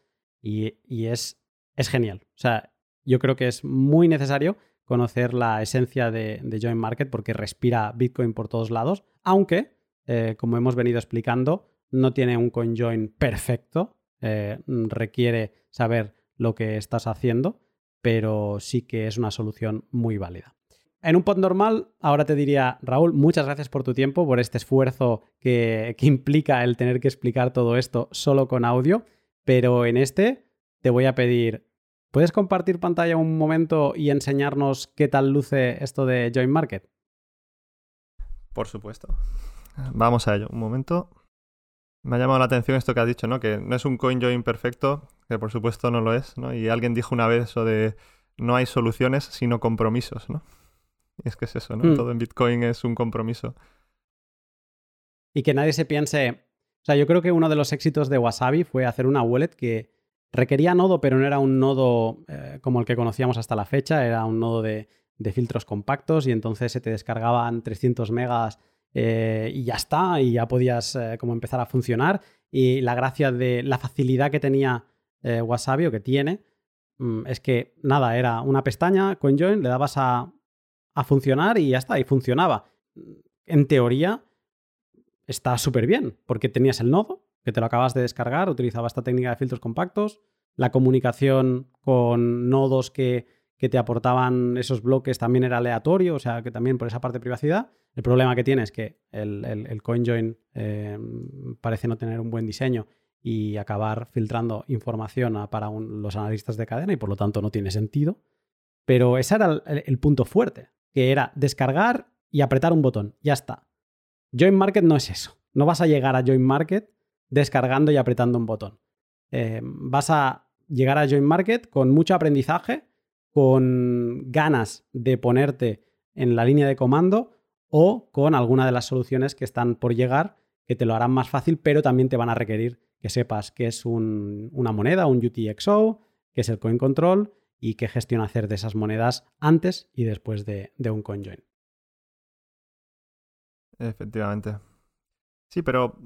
y, es, genial. O sea, yo creo que es muy necesario conocer la esencia de, Join Market porque respira Bitcoin por todos lados, aunque, eh, como hemos venido explicando, no tiene un CoinJoin perfecto, eh, requiere saber lo que estás haciendo, pero sí que es una solución muy válida. En un pod normal, ahora te diría, Raúl, muchas gracias por tu tiempo, por este esfuerzo que, que implica el tener que explicar todo esto solo con audio, pero en este te voy a pedir ¿Puedes compartir pantalla un momento y enseñarnos qué tal luce esto de Join Market? Por supuesto. Vamos a ello. Un momento. Me ha llamado la atención esto que has dicho, ¿no? Que no es un coin join perfecto, que por supuesto no lo es, ¿no? Y alguien dijo una vez eso de no hay soluciones sino compromisos, ¿no? Y es que es eso, ¿no? Hmm. Todo en Bitcoin es un compromiso. Y que nadie se piense. O sea, yo creo que uno de los éxitos de Wasabi fue hacer una wallet que Requería nodo, pero no era un nodo eh, como el que conocíamos hasta la fecha, era un nodo de, filtros compactos y entonces se te descargaban 300 megas eh, y ya está, y ya podías eh, como empezar a funcionar. Y la gracia de la facilidad que tenía Wasabi o que tiene mm, es que nada, era una pestaña, CoinJoin, le dabas a, a funcionar y ya está, y funcionaba. En teoría está súper bien, porque tenías el nodo, que te lo acabas de descargar, utilizaba esta técnica de filtros compactos, la comunicación con nodos que, te aportaban esos bloques también era aleatorio, o sea que también por esa parte de privacidad. El problema que tiene es que el, CoinJoin eh, parece no tener un buen diseño y acabar filtrando información para los analistas de cadena y por lo tanto no tiene sentido. Pero ese era el, punto fuerte, que era descargar y apretar un botón. Ya está. Join Market no es eso. No vas a llegar a Join Market descargando y apretando un botón. Eh, vas a llegar a Join Market con mucho aprendizaje, con ganas de ponerte en la línea de comando o con alguna de las soluciones que están por llegar que te lo harán más fácil, pero también te van a requerir que sepas qué es una moneda, un UTXO, qué es el coin control y qué gestión hacer de esas monedas antes y después de, un CoinJoin. Efectivamente. Sí, pero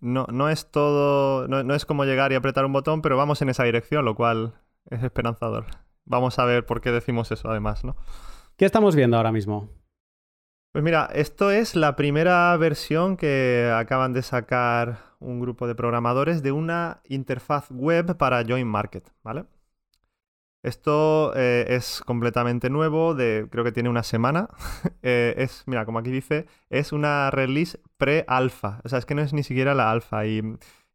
no, no es todo, no, es como llegar y apretar un botón, pero vamos en esa dirección, lo cual es esperanzador. Vamos a ver por qué decimos eso además, ¿no? ¿Qué estamos viendo ahora mismo? Pues mira, esto es la primera versión que acaban de sacar un grupo de programadores de una interfaz web para Join Market, ¿vale? Esto eh, es completamente nuevo, de, creo que tiene una semana. Eh, es, mira, como aquí dice, es una release pre-alfa. O sea, es que no es ni siquiera la alfa y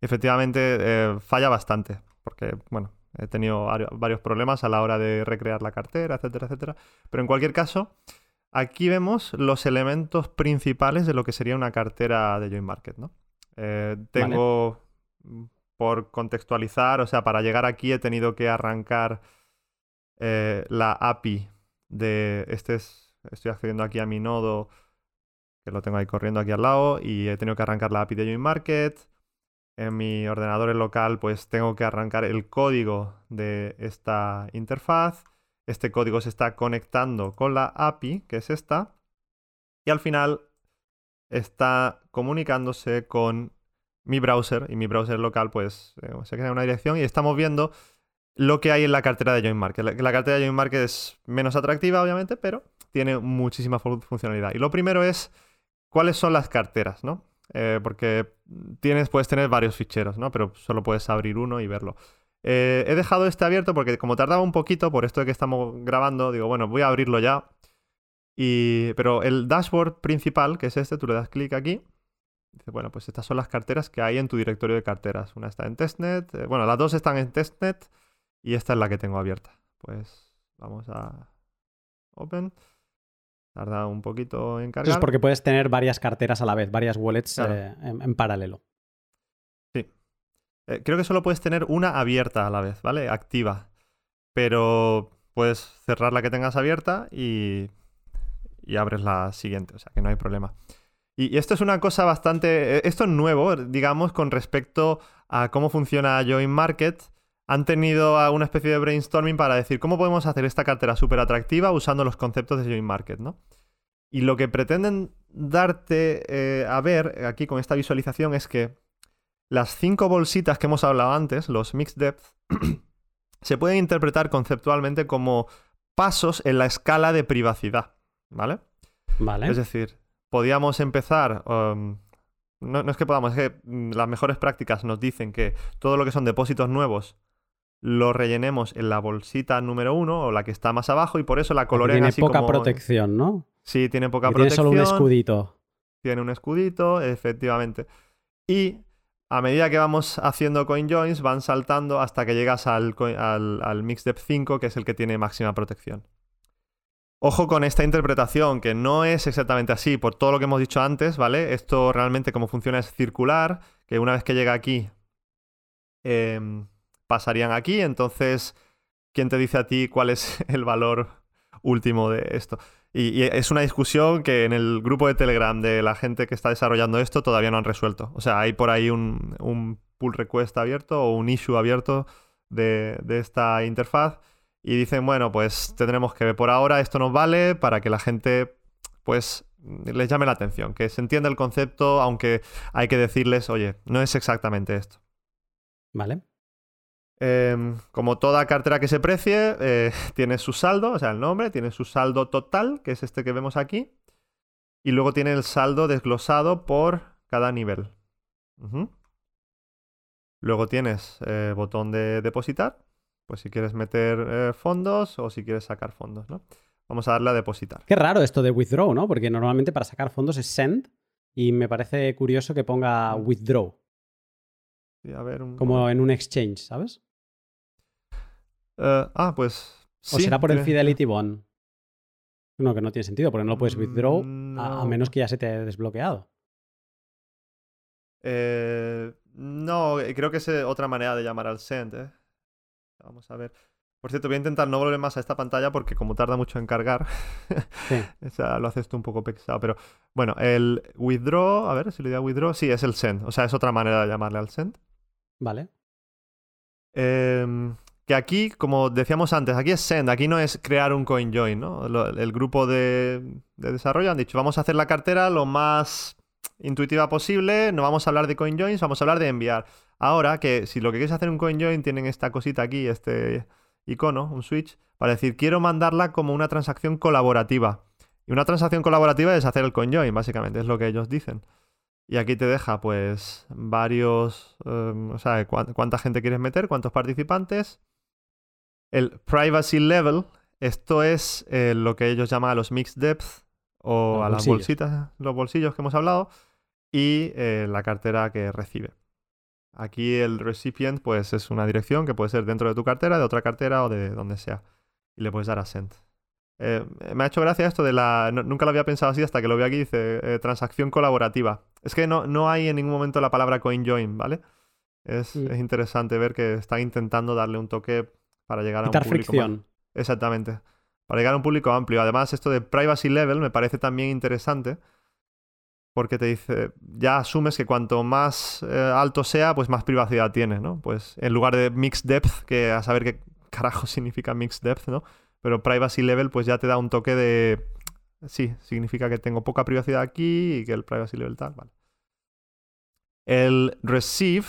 efectivamente eh, falla bastante. Porque, bueno, he tenido varios problemas a la hora de recrear la cartera, etcétera, etcétera. Pero en cualquier caso, Aquí vemos los elementos principales de lo que sería una cartera de Join Market, ¿no? Eh, tengo, mm, por contextualizar, o sea, para llegar aquí he tenido que arrancar eh, la API de este estoy accediendo aquí a mi nodo que lo tengo ahí corriendo aquí al lado y he tenido que arrancar la API de Join Market. En mi ordenador local pues tengo que arrancar el código de esta interfaz este código se está conectando con la API, que es esta, y al final está comunicándose con mi browser, y mi browser local pues eh, se crea una dirección y estamos viendo lo que hay en la cartera de Join Market. La, cartera de Join Market es menos atractiva, obviamente, pero tiene muchísima funcionalidad. Y lo primero es cuáles son las carteras, ¿no? Eh, porque tienes, puedes tener varios ficheros, ¿no? Pero solo puedes abrir uno y verlo. Eh, he dejado este abierto porque como tardaba un poquito por esto de que estamos grabando, digo, bueno, voy a abrirlo ya. Y... Pero el dashboard principal, que es este, tú le das clic aquí. Dice, bueno, pues estas son las carteras que hay en tu directorio de carteras. Una está en testnet, eh, bueno, las dos están en testnet y esta es la que tengo abierta. Pues vamos a open. Tarda un poquito en cargar. Eso es porque puedes tener varias carteras a la vez, varias wallets eh, en paralelo. Eh, creo que solo puedes tener una abierta a la vez, ¿vale? Activa. Pero puedes cerrar la que tengas abierta y, y abres la siguiente, o sea que no hay problema. Y, esto es una cosa bastante... Eh, esto es nuevo, digamos, con respecto a cómo funciona Join Market. Han tenido una especie de brainstorming para decir cómo podemos hacer esta cartera súper atractiva usando los conceptos de Join Market, ¿no? Y lo que pretenden darte eh, a ver aquí con esta visualización es que las cinco bolsitas que hemos hablado antes, los mixed depth, se pueden interpretar conceptualmente como pasos en la escala de privacidad, ¿vale? Vale. Es decir, podíamos empezar... Um, no, es que podamos, es que mm, las mejores prácticas nos dicen que todo lo que son depósitos nuevos lo rellenemos en la bolsita número uno o la que está más abajo y por eso la colorean tiene poca protección, ¿no? Sí, tiene poca protección. Tiene solo un escudito. Tiene un escudito, efectivamente. Y a medida que vamos haciendo coin joins, van saltando hasta que llegas al, al, al MixDep 5, que es el que tiene máxima protección. Ojo con esta interpretación, que no es exactamente así, por todo lo que hemos dicho antes, ¿vale? Esto realmente como funciona es circular, que una vez que llega aquí, em, pasarían aquí, entonces, ¿quién te dice a ti cuál es el valor último de esto? Y, es una discusión que en el grupo de Telegram de la gente que está desarrollando esto todavía no han resuelto. O sea, hay por ahí un, pull request abierto o un issue abierto de, esta interfaz y dicen, bueno, pues tendremos que ver por ahora, esto nos vale para que la gente pues les llame la atención, que se entienda el concepto, aunque hay que decirles, oye, no es exactamente esto. Vale. Em, como toda cartera que se precie, eh, tiene su saldo, o sea, el nombre, tiene su saldo total, que es este que vemos aquí, y luego tiene el saldo desglosado por cada nivel. Luego tienes eh, botón de depositar, pues si quieres meter eh, fondos o si quieres sacar fondos, ¿no? Vamos a darle a depositar. Qué raro esto de withdraw, ¿no? Porque normalmente para sacar fondos es send y me parece curioso que ponga Mm. withdraw, Sí, a ver, un- como en un exchange, ¿sabes? Eh, ah, pues... O será por el Fidelity Bond. No, que no tiene sentido, porque no lo puedes withdraw Mm, a, a no. menos que ya se te haya desbloqueado. Eh, no, eh, creo que es otra manera de llamar al send, ¿eh? Vamos a ver. Por cierto, voy a intentar no volver más a esta pantalla porque como tarda mucho en cargar, Sí. o sea, lo haces tú un poco pesado. Pero bueno, el withdraw, a ver si le doy a withdraw, sí, es el send. O sea, es otra manera de llamarle al send. Vale. Em, que aquí, como decíamos antes, aquí es send, aquí no es crear un CoinJoin, ¿no? El grupo de, de desarrollo han dicho, vamos a hacer la cartera lo más intuitiva posible, no vamos a hablar de CoinJoins, vamos a hablar de enviar. Ahora que si lo que quieres hacer un CoinJoin, tienen esta cosita aquí, este icono, un switch, para decir, quiero mandarla como una transacción colaborativa. Y una transacción colaborativa es hacer el CoinJoin, básicamente, es lo que ellos dicen. Y aquí te deja, pues, varios. em, o sea, cuán- cuánta gente quieres meter, cuántos participantes. El privacy level, esto es eh, lo que ellos llaman a los mixed depth o Los a las bolsillos. bolsitas, los bolsillos que hemos hablado, y eh, la cartera que recibe. Aquí el recipient, pues, es una dirección que puede ser dentro de tu cartera, de otra cartera o de donde sea. Y le puedes dar a send. Eh, me ha hecho gracia esto de la. no- nunca lo había pensado así hasta que lo vi aquí. Dice eh, transacción colaborativa. Es que no, no hay en ningún momento la palabra CoinJoin, ¿vale? Es, es interesante ver que están intentando darle un toque para llegar a Quitar un público. más- fricción. Exactamente. Para llegar a un público amplio. Además, esto de privacy level me parece también interesante. Porque te dice, ya asumes que cuanto más eh, alto sea, pues más privacidad tiene, ¿no? Pues en lugar de mixed depth, que a saber qué carajo significa mixed depth, ¿no? Pero privacy level, pues ya te da un toque de. Sí, significa que tengo poca privacidad aquí y que el privacy level tal, vale. El receive,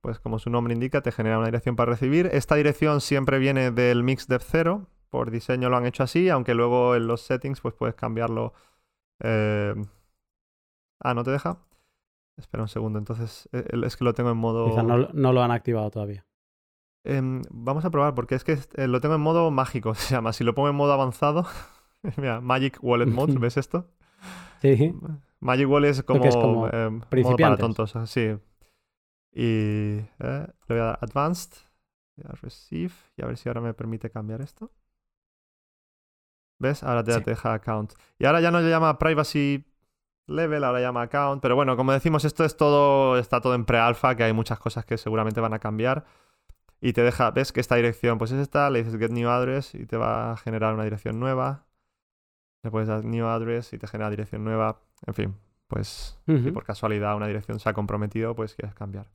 pues como su nombre indica, te genera una dirección para recibir. Esta dirección siempre viene del mixed depth 0. Por diseño lo han hecho así, aunque luego en los settings pues puedes cambiarlo. eh, Ah, ¿no te deja? Espera un segundo, entonces eh, es que lo tengo en modo... Quizá no, no lo han activado todavía. Em, vamos a probar, porque es que eh, lo tengo en modo mágico, se llama. Si lo pongo en modo avanzado, mira, Magic Wallet Mode, ¿ves esto? Sí. Magic Wallet es como, es como em, modo para tontos, así. Y eh, le voy a dar Advanced, voy a Receive, y a ver si ahora me permite cambiar esto. ¿Ves? Ahora te, Sí. te deja Account. Y ahora ya no le llama Privacy Level, ahora llama Account. Pero bueno, como decimos, esto es todo, está todo en pre-alpha, que hay muchas cosas que seguramente van a cambiar. Y te deja, ves que esta dirección, pues es esta, le dices Get New Address y te va a generar una dirección nueva. Le puedes dar New Address y te genera dirección nueva. En fin, pues si Ujú. por casualidad una dirección se ha comprometido, pues quieres cambiar.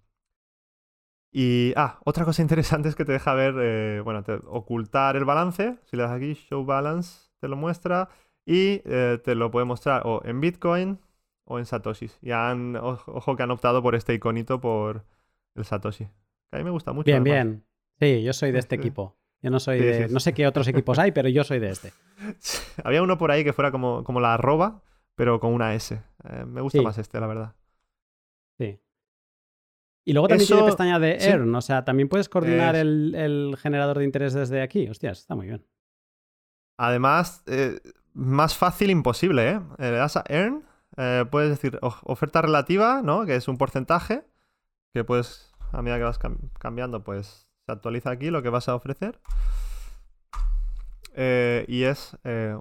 Y, ah, otra cosa interesante es que te deja ver, eh, bueno, te- ocultar el balance. Si le das aquí, Show Balance, te lo muestra. Y eh, te lo puede mostrar o en Bitcoin o en Satoshis. Y han, ojo que han optado por este iconito por el Satoshi. A mí me gusta mucho. Bien, además. bien. Sí, yo soy de este equipo. Yo no soy Sí, de. sí. No sé qué otros equipos hay, pero yo soy de este. Había uno por ahí que fuera como, como la arroba, pero con una S. Eh, me gusta Sí. más este, la verdad. Sí. Y luego también tiene Eso- pestaña de. Earn, o sea, también puedes coordinar Es- el, el generador de interés desde aquí. Hostias, está muy bien. Además, eh, más fácil imposible, ¿eh? Eh, Le das a Earn, eh, puedes decir oferta relativa, ¿no? Que es un porcentaje, que puedes, a medida que vas cam- cambiando, pues se actualiza aquí lo que vas a ofrecer. Eh, y es eh,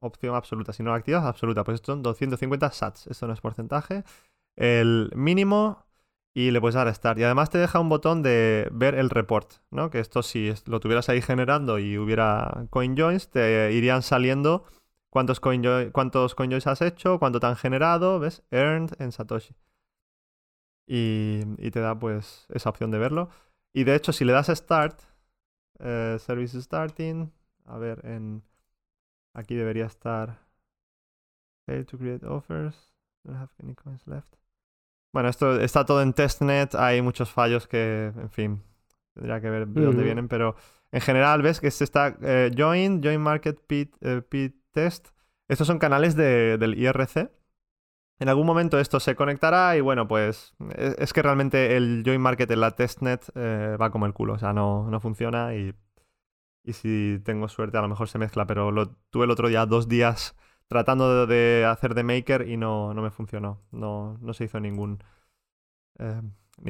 opción absoluta. Si no la activas, absoluta. Pues son 250 sats. Esto no es porcentaje. El mínimo y le puedes dar a Start. Y además te deja un botón de ver el report, ¿no? Que esto si lo tuvieras ahí generando y hubiera CoinJoins, te irían saliendo cuántos, CoinJoin, cuántos CoinJoins has hecho, cuánto te han generado, ¿ves? Earned en Satoshi. Y, y te da pues esa opción de verlo. Y de hecho, si le das a Start, eh, Service Starting, a ver, en aquí debería estar Fail to create offers. Don't have any coins left. Bueno, esto está todo en testnet, hay muchos fallos que, en fin, tendría que ver de dónde vienen, pero en general ves que este está eh, Join, Join Market Pit, eh, Pit Test. Estos son canales de- del IRC En algún momento esto se conectará y bueno, pues es, que realmente el Join Market en la testnet eh, va como el culo, o sea, no, no funciona y, y, si tengo suerte a lo mejor se mezcla, pero lo tuve el otro día dos días tratando de hacer de maker y no, no me funcionó, no, no se hizo ningún, eh,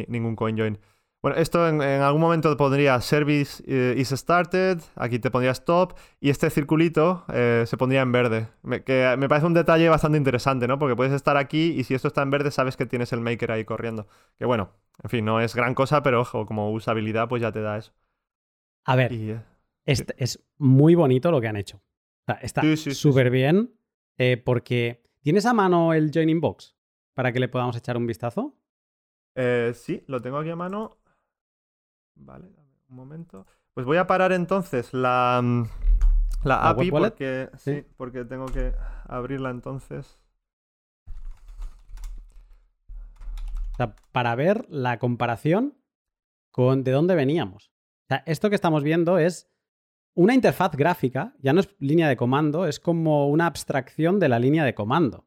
ningún CoinJoin. Bueno, esto en, algún momento pondría service eh, is started, aquí te pondría stop y este circulito eh, se pondría en verde. que me parece un detalle bastante interesante, ¿no? Porque puedes estar aquí y si esto está en verde sabes que tienes el maker ahí corriendo. Que bueno, en fin, no es gran cosa, pero ojo, como usabilidad pues ya te da eso. A ver, eh, es, muy bonito lo que han hecho. está súper bien porque... ¿Tienes a mano el joining box para que le podamos echar un vistazo? sí, lo tengo aquí a mano. Vale, un momento. Pues voy a parar entonces la, mm, la, API porque, ¿Sí? porque tengo que abrirla entonces. para ver la comparación con de dónde veníamos. O sea, esto que estamos viendo es una interfaz gráfica, ya no es línea de comando, es como una abstracción de la línea de comando.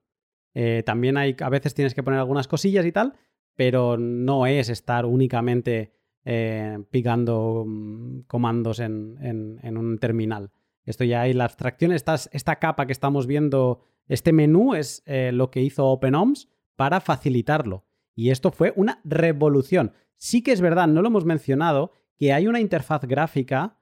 Eh, también hay, a veces tienes que poner algunas cosillas y tal, pero no es estar únicamente eh, picando mm, comandos en, un terminal. Esto ya hay la abstracción, esta, esta capa que estamos viendo, este menú es eh, lo que hizo OpenOMS para facilitarlo. Y esto fue una revolución. Sí que es verdad, no lo hemos mencionado, que hay una interfaz gráfica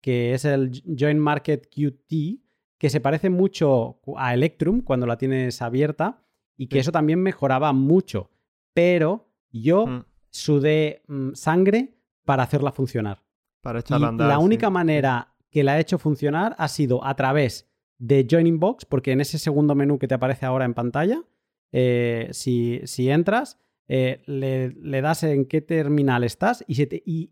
que es el Join Market Qt, que se parece mucho a Electrum cuando la tienes abierta y que eso también mejoraba mucho. Pero yo mm sudé mm, sangre para hacerla funcionar. Para echarla a andar. La única manera que la ha hecho funcionar ha sido a través de Joining Box, porque en ese segundo menú que te aparece ahora en pantalla, eh, si, si, entras, eh, le, das en qué terminal estás y, se te, y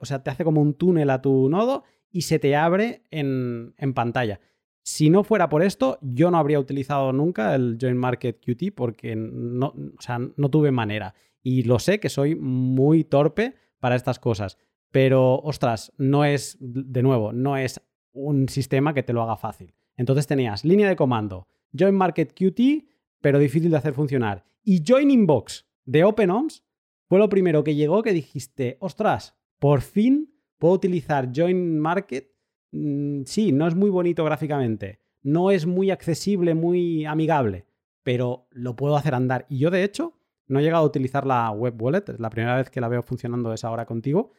o sea, te hace como un túnel a tu nodo y se te abre en, en, pantalla. Si no fuera por esto, yo no habría utilizado nunca el Join Market Qt porque no, o sea, no tuve manera. Y lo sé que soy muy torpe para estas cosas. Pero, ostras, no es, de nuevo, no es un sistema que te lo haga fácil. Entonces tenías línea de comando, Join Market Qt, pero difícil de hacer funcionar. Y Join Inbox de OpenOMS fue lo primero que llegó que dijiste, ostras, por fin puedo utilizar Join Market. Mm, sí, no es muy bonito gráficamente, no es muy accesible, muy amigable, pero lo puedo hacer andar. Y yo, de hecho, no he llegado a utilizar la web wallet, la primera vez que la veo funcionando es ahora contigo,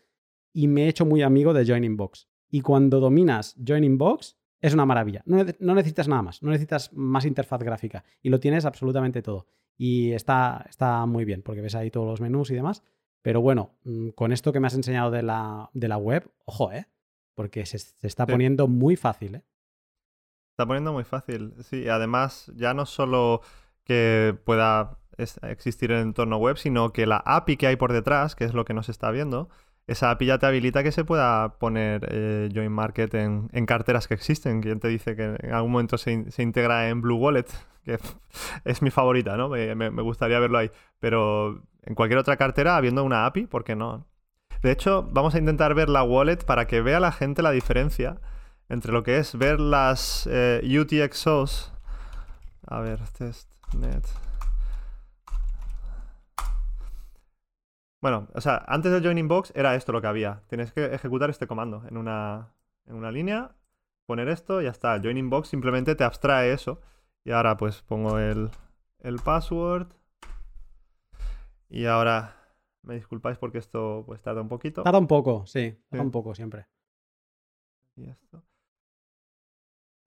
y me he hecho muy amigo de Joining Box. Y cuando dominas Joining Box, es una maravilla. No, necesitas nada más, no necesitas más interfaz gráfica y lo tienes absolutamente todo. Y está, está muy bien porque ves ahí todos los menús y demás. Pero bueno, mm, con esto que me has enseñado de la, de la web, ojo, ¿eh? Porque se, está poniendo muy fácil, ¿eh? Está poniendo muy fácil, sí. Además, ya no solo que pueda existir en el entorno web, sino que la API que hay por detrás, que es lo que nos está viendo, esa API ya te habilita que se pueda poner eh, Join Market en, carteras que existen. Quien te dice que en algún momento se, integra en Blue Wallet, que es mi favorita, ¿no? Me, me, gustaría verlo ahí. Pero en cualquier otra cartera, habiendo una API, ¿por qué no? De hecho, vamos a intentar ver la wallet para que vea la gente la diferencia entre lo que es ver las eh, UTXOs. A ver, testnet. Bueno, o sea, antes del joining box era esto lo que había. Tienes que ejecutar este comando en una, en una línea, poner esto y ya está. El joining box simplemente te abstrae eso. Y ahora pues pongo el, el password. Y ahora me disculpáis porque esto pues tarda un poquito. Tarda un poco, sí, tarda un poco siempre. Y esto.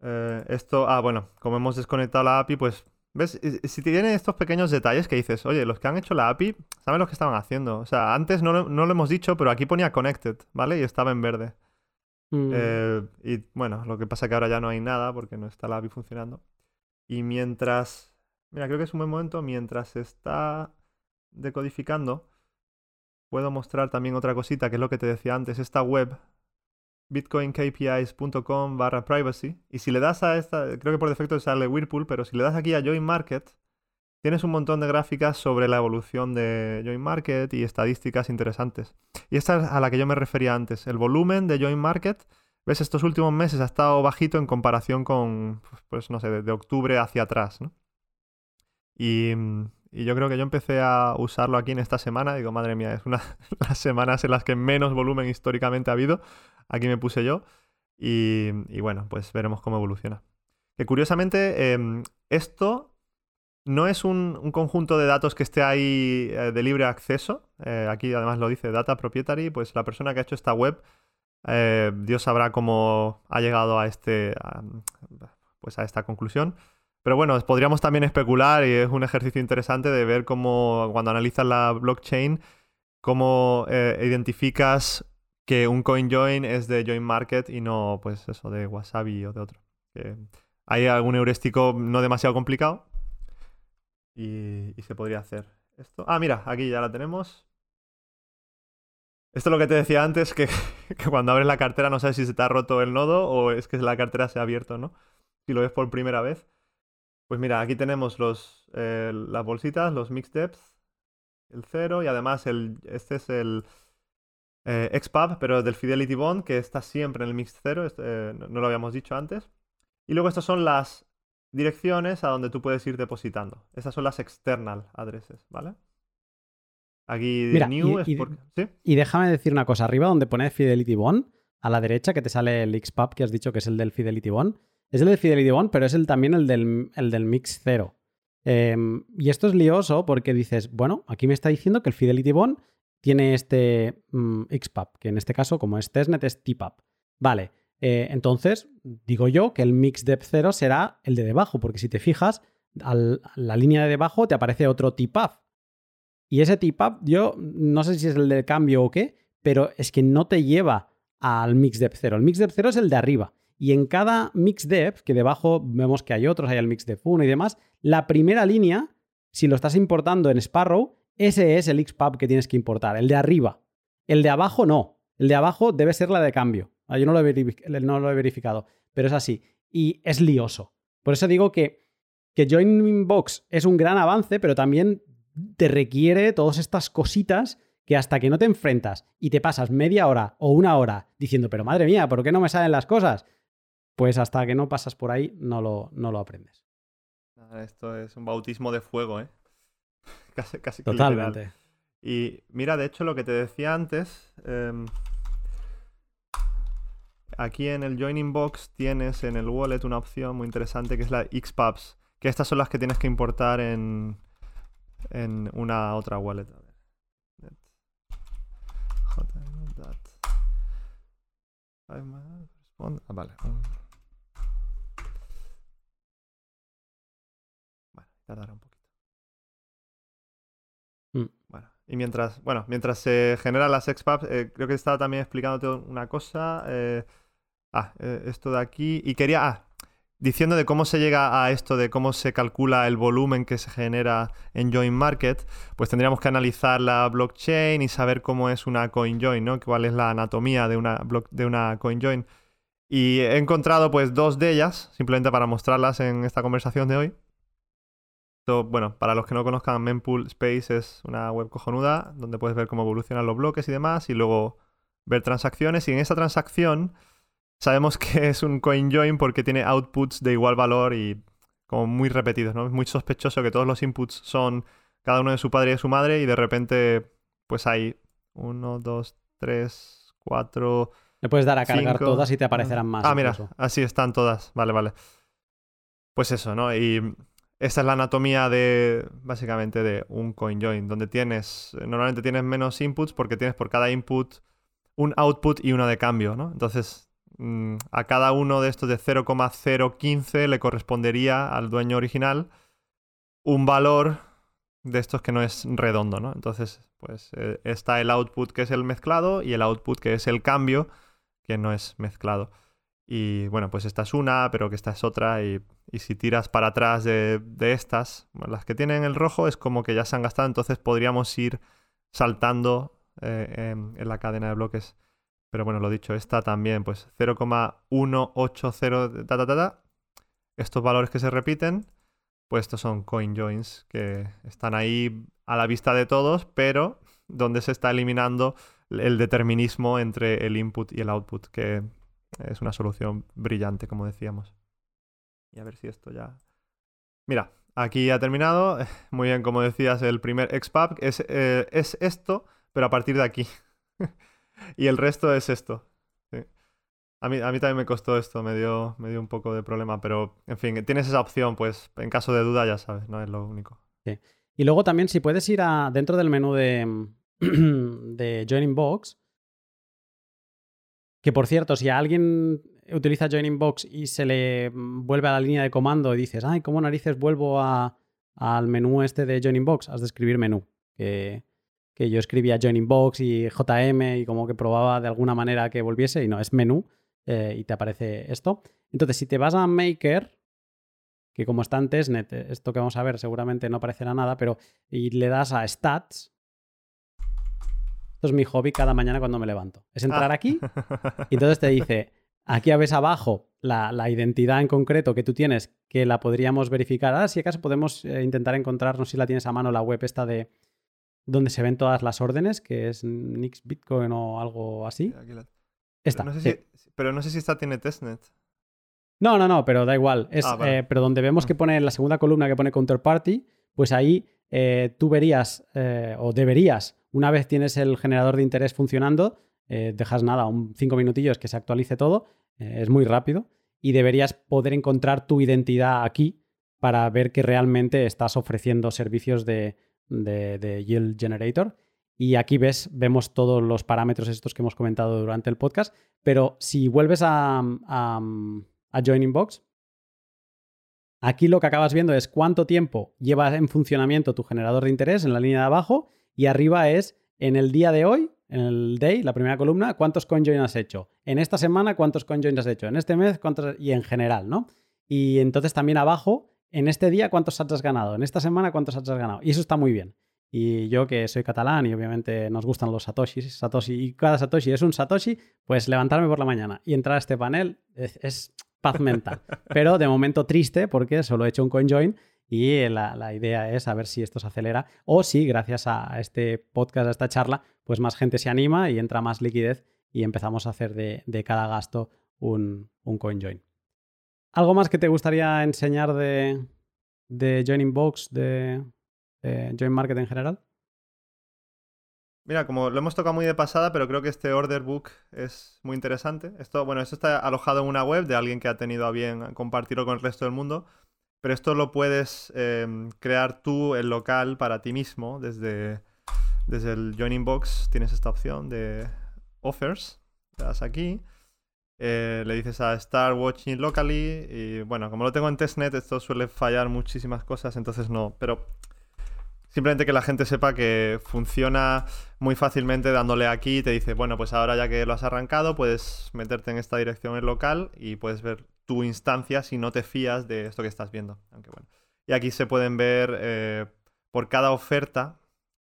Eh, esto, ah, bueno, como hemos desconectado la API, pues ¿Ves? Si tiene estos pequeños detalles que dices, oye, los que han hecho la API saben lo que estaban haciendo. O sea, antes no lo, hemos dicho, pero aquí ponía connected, ¿vale? Y estaba en verde. Mm. Eh, y bueno, lo que pasa es que ahora ya no hay nada porque no está la API funcionando. Y mientras. Mira, creo que es un buen momento. Mientras se está decodificando, puedo mostrar también otra cosita, que es lo que te decía antes. Esta web bitcoinkpis.com barra privacy. Y si le das a esta, creo que por defecto sale Whirlpool, pero si le das aquí a Join Market, tienes un montón de gráficas sobre la evolución de Join Market y estadísticas interesantes. Y esta es a la que yo me refería antes. El volumen de Join Market, ves, estos últimos meses ha estado bajito en comparación con, pues no sé, de, octubre hacia atrás, ¿no? Y, y, yo creo que yo empecé a usarlo aquí en esta semana. Digo, madre mía, es una de las semanas en las que menos volumen históricamente ha habido. Aquí me puse yo. Y, y bueno, pues veremos cómo evoluciona. Que curiosamente, em, esto no es un, conjunto de datos que esté ahí eh, de libre acceso. Eh, aquí además lo dice Data Proprietary, pues la persona que ha hecho esta web, eh, Dios sabrá cómo ha llegado a, este, pues a esta conclusión. Pero bueno, podríamos también especular y es un ejercicio interesante de ver cómo cuando analizas la blockchain, cómo identificas que un coin join es de join market y no pues eso de wasabi o de otro. hay algún heurístico no demasiado complicado, y, se podría hacer esto. Ah, mira, aquí ya la tenemos. Esto es lo que te decía antes, que, cuando abres la cartera no sabes si se te ha roto el nodo o es que la cartera se ha abierto, ¿no? Si lo ves por primera vez. Pues mira, aquí tenemos los, eh, las bolsitas, los mixed depths, el cero y además el, este es el eh, XPub, pero del Fidelity Bond, que está siempre en el cero, este, eh, no lo habíamos dicho antes. Y luego estas son las direcciones a donde tú puedes ir depositando. Esas son las external addresses, ¿vale? Aquí new y, es porque... ¿sí? y déjame decir una cosa. Arriba donde pone Fidelity Bond, a la derecha que te sale el XPub que has dicho que es el del Fidelity Bond. Es el del Fidelity Bond, pero es el, también el del, el del Mix 0. Em, y esto es lioso porque dices, bueno, aquí me está diciendo que el Fidelity Bond tiene este mm, XPub, que en este caso, como es testnet, es TPUB. Vale, eh, entonces, digo yo que el mix depth 0 será el de debajo, porque si te fijas, a la línea de debajo te aparece otro tipaf. Y ese tipaf, yo no sé si es el del cambio o qué, pero es que no te lleva al mix depth 0. El mix depth 0 es el de arriba. Y en cada mix depth, que debajo vemos que hay otros, hay el mix depth 1 y demás, la primera línea, si lo estás importando en Sparrow, ese es el XPub que tienes que importar, el de arriba. El de abajo no. El de abajo debe ser la de cambio. Yo no lo, he verificado, pero es así. Y es lioso. Por eso digo que, que Box es un gran avance, pero también te requiere todas estas cositas que hasta que no te enfrentas y te pasas media hora o una hora diciendo, pero madre mía, ¿por qué no me salen las cosas? Pues hasta que no pasas por ahí no lo, no lo aprendes. Esto es un bautismo de fuego, ¿eh? casi, casi Totalmente. Y mira, de hecho, lo que te decía antes, em, aquí en el Joining Box tienes en el wallet una opción muy interesante que es la XPubs, que estas son las que tienes que importar en, en una otra wallet. Ah, vale. Bueno, tardará un poquito. Mm. Bueno, y mientras, bueno, mientras se generan las XPubs, eh, creo que estaba también explicándote una cosa. Eh, Ah, eh, esto de aquí. Y quería. Ah, diciendo de cómo se llega a esto, de cómo se calcula el volumen que se genera en Join Market, pues tendríamos que analizar la blockchain y saber cómo es una coin join, ¿no? Cuál es la anatomía de una, de una coin join. Y he encontrado pues dos de ellas, simplemente para mostrarlas en esta conversación de hoy. Bueno, para los que no conozcan, Mempool Space es una web cojonuda donde puedes ver cómo evolucionan los bloques y demás, y luego ver transacciones. Y en esa transacción Sabemos que es un coin join porque tiene outputs de igual valor y como muy repetidos, ¿no? Es muy sospechoso que todos los inputs son cada uno de su padre y de su madre y de repente pues hay uno, dos, tres, cuatro... Le puedes dar a cargar todas y te aparecerán más. Ah, mira, así están todas. Vale, vale. Pues eso, ¿no? Y esta es la anatomía de, básicamente, de un coin join, donde tienes, normalmente tienes menos inputs porque tienes por cada input un output y uno de cambio, ¿no? Entonces Mm, a cada uno de estos de 0,015 le correspondería al dueño original un valor de estos que no es redondo, ¿no? Entonces, pues eh, está el output que es el mezclado y el output que es el cambio que no es mezclado. Y bueno, pues esta es una, pero que esta es otra. Y, si tiras para atrás de, estas, las que tienen el rojo es como que ya se han gastado, entonces podríamos ir saltando eh, en la cadena de bloques pero bueno, lo dicho, esta también, pues 0,180, ta, ta, ta, Estos valores que se repiten, pues estos son coin joins que están ahí a la vista de todos, pero donde se está eliminando el determinismo entre el input y el output, que es una solución brillante, como decíamos. Y a ver si esto ya... Mira, aquí ha terminado. Muy bien, como decías, el primer XPub es, eh, es esto, pero a partir de aquí. y el resto es esto. A, mí, a mí también me costó esto, me dio, me dio un poco de problema, pero en fin, tienes esa opción, pues en caso de duda ya sabes, no es lo único. Sí. Y luego también si puedes ir a, dentro del menú de, de Joining Box, que por cierto, si alguien utiliza Joining Box y se le vuelve a la línea de comando y dices, ay, ¿cómo narices vuelvo a, al menú este de Joining Box? Has de escribir menú. Que, que yo escribía Joining Box y JM y como que probaba de alguna manera que volviese y no, es menú eh, y te aparece esto. Entonces, si te vas a Maker, que como está en testnet, esto que vamos a ver seguramente no aparecerá nada, pero y le das a Stats, esto es mi hobby cada mañana cuando me levanto. Es entrar ah. aquí y entonces te dice, aquí ves abajo la, identidad en concreto que tú tienes, que la podríamos verificar. Ah, si acaso podemos eh, intentar encontrar, no sé si la tienes a mano, la web esta de donde se ven todas las órdenes, que es Nix Bitcoin o algo así. Esta. Pero no, sé si, pero no sé si esta tiene testnet. No, no, no, pero da igual. Es, ah, eh, pero donde vemos que ah. pone en la segunda columna que pone counterparty, pues ahí eh, tú verías o deberías una vez tienes el generador de interés funcionando, eh, dejas nada, un cinco minutillos que se actualice todo, eh, es muy rápido y deberías poder encontrar tu identidad aquí para ver que realmente estás ofreciendo servicios de, Yield Generator. Y aquí ves, vemos todos los parámetros estos que hemos comentado durante el podcast, pero si vuelves a, a, a Joining Box, aquí lo que acabas viendo es cuánto tiempo lleva en funcionamiento tu generador de interés en la línea de abajo y arriba es en el día de hoy, en el day, la primera columna, cuántos CoinJoin has hecho. En esta semana, cuántos CoinJoin has hecho. En este mes, cuántos. Y en general, ¿no? Y entonces también abajo, en este día, cuántos sats has ganado. En esta semana, cuántos sats has ganado. Y eso está muy bien. Y yo que soy catalán y obviamente nos gustan los satoshis, satoshi y cada satoshi es un satoshi, pues levantarme por la mañana y entrar a este panel es, es paz mental. Pero de momento triste porque solo he hecho un CoinJoin y la, idea es saber si esto se acelera o si gracias a este podcast, a esta charla, pues más gente se anima y entra más liquidez y empezamos a hacer de, cada gasto un, un CoinJoin. ¿Algo más que te gustaría enseñar de, de Joining Box, de, Join Market en general? Mira, como lo hemos tocado muy de pasada, pero creo que este order book es muy interesante. Esto, bueno, esto está alojado en una web de alguien que ha tenido a bien compartirlo con el resto del mundo. Pero esto lo puedes em, crear tú en local para ti mismo desde, desde el Joining Box. Tienes esta opción de Offers. Le das aquí. Eh, le dices a Start Watching Locally. Y bueno, como lo tengo en testnet, esto suele fallar muchísimas cosas, entonces no. Pero simplemente que la gente sepa que funciona muy fácilmente dándole aquí. Te dice, bueno, pues ahora ya que lo has arrancado, puedes meterte en esta dirección en local y puedes ver tu instancia si no te fías de esto que estás viendo. Aunque bueno. Y aquí se pueden ver eh, por cada oferta.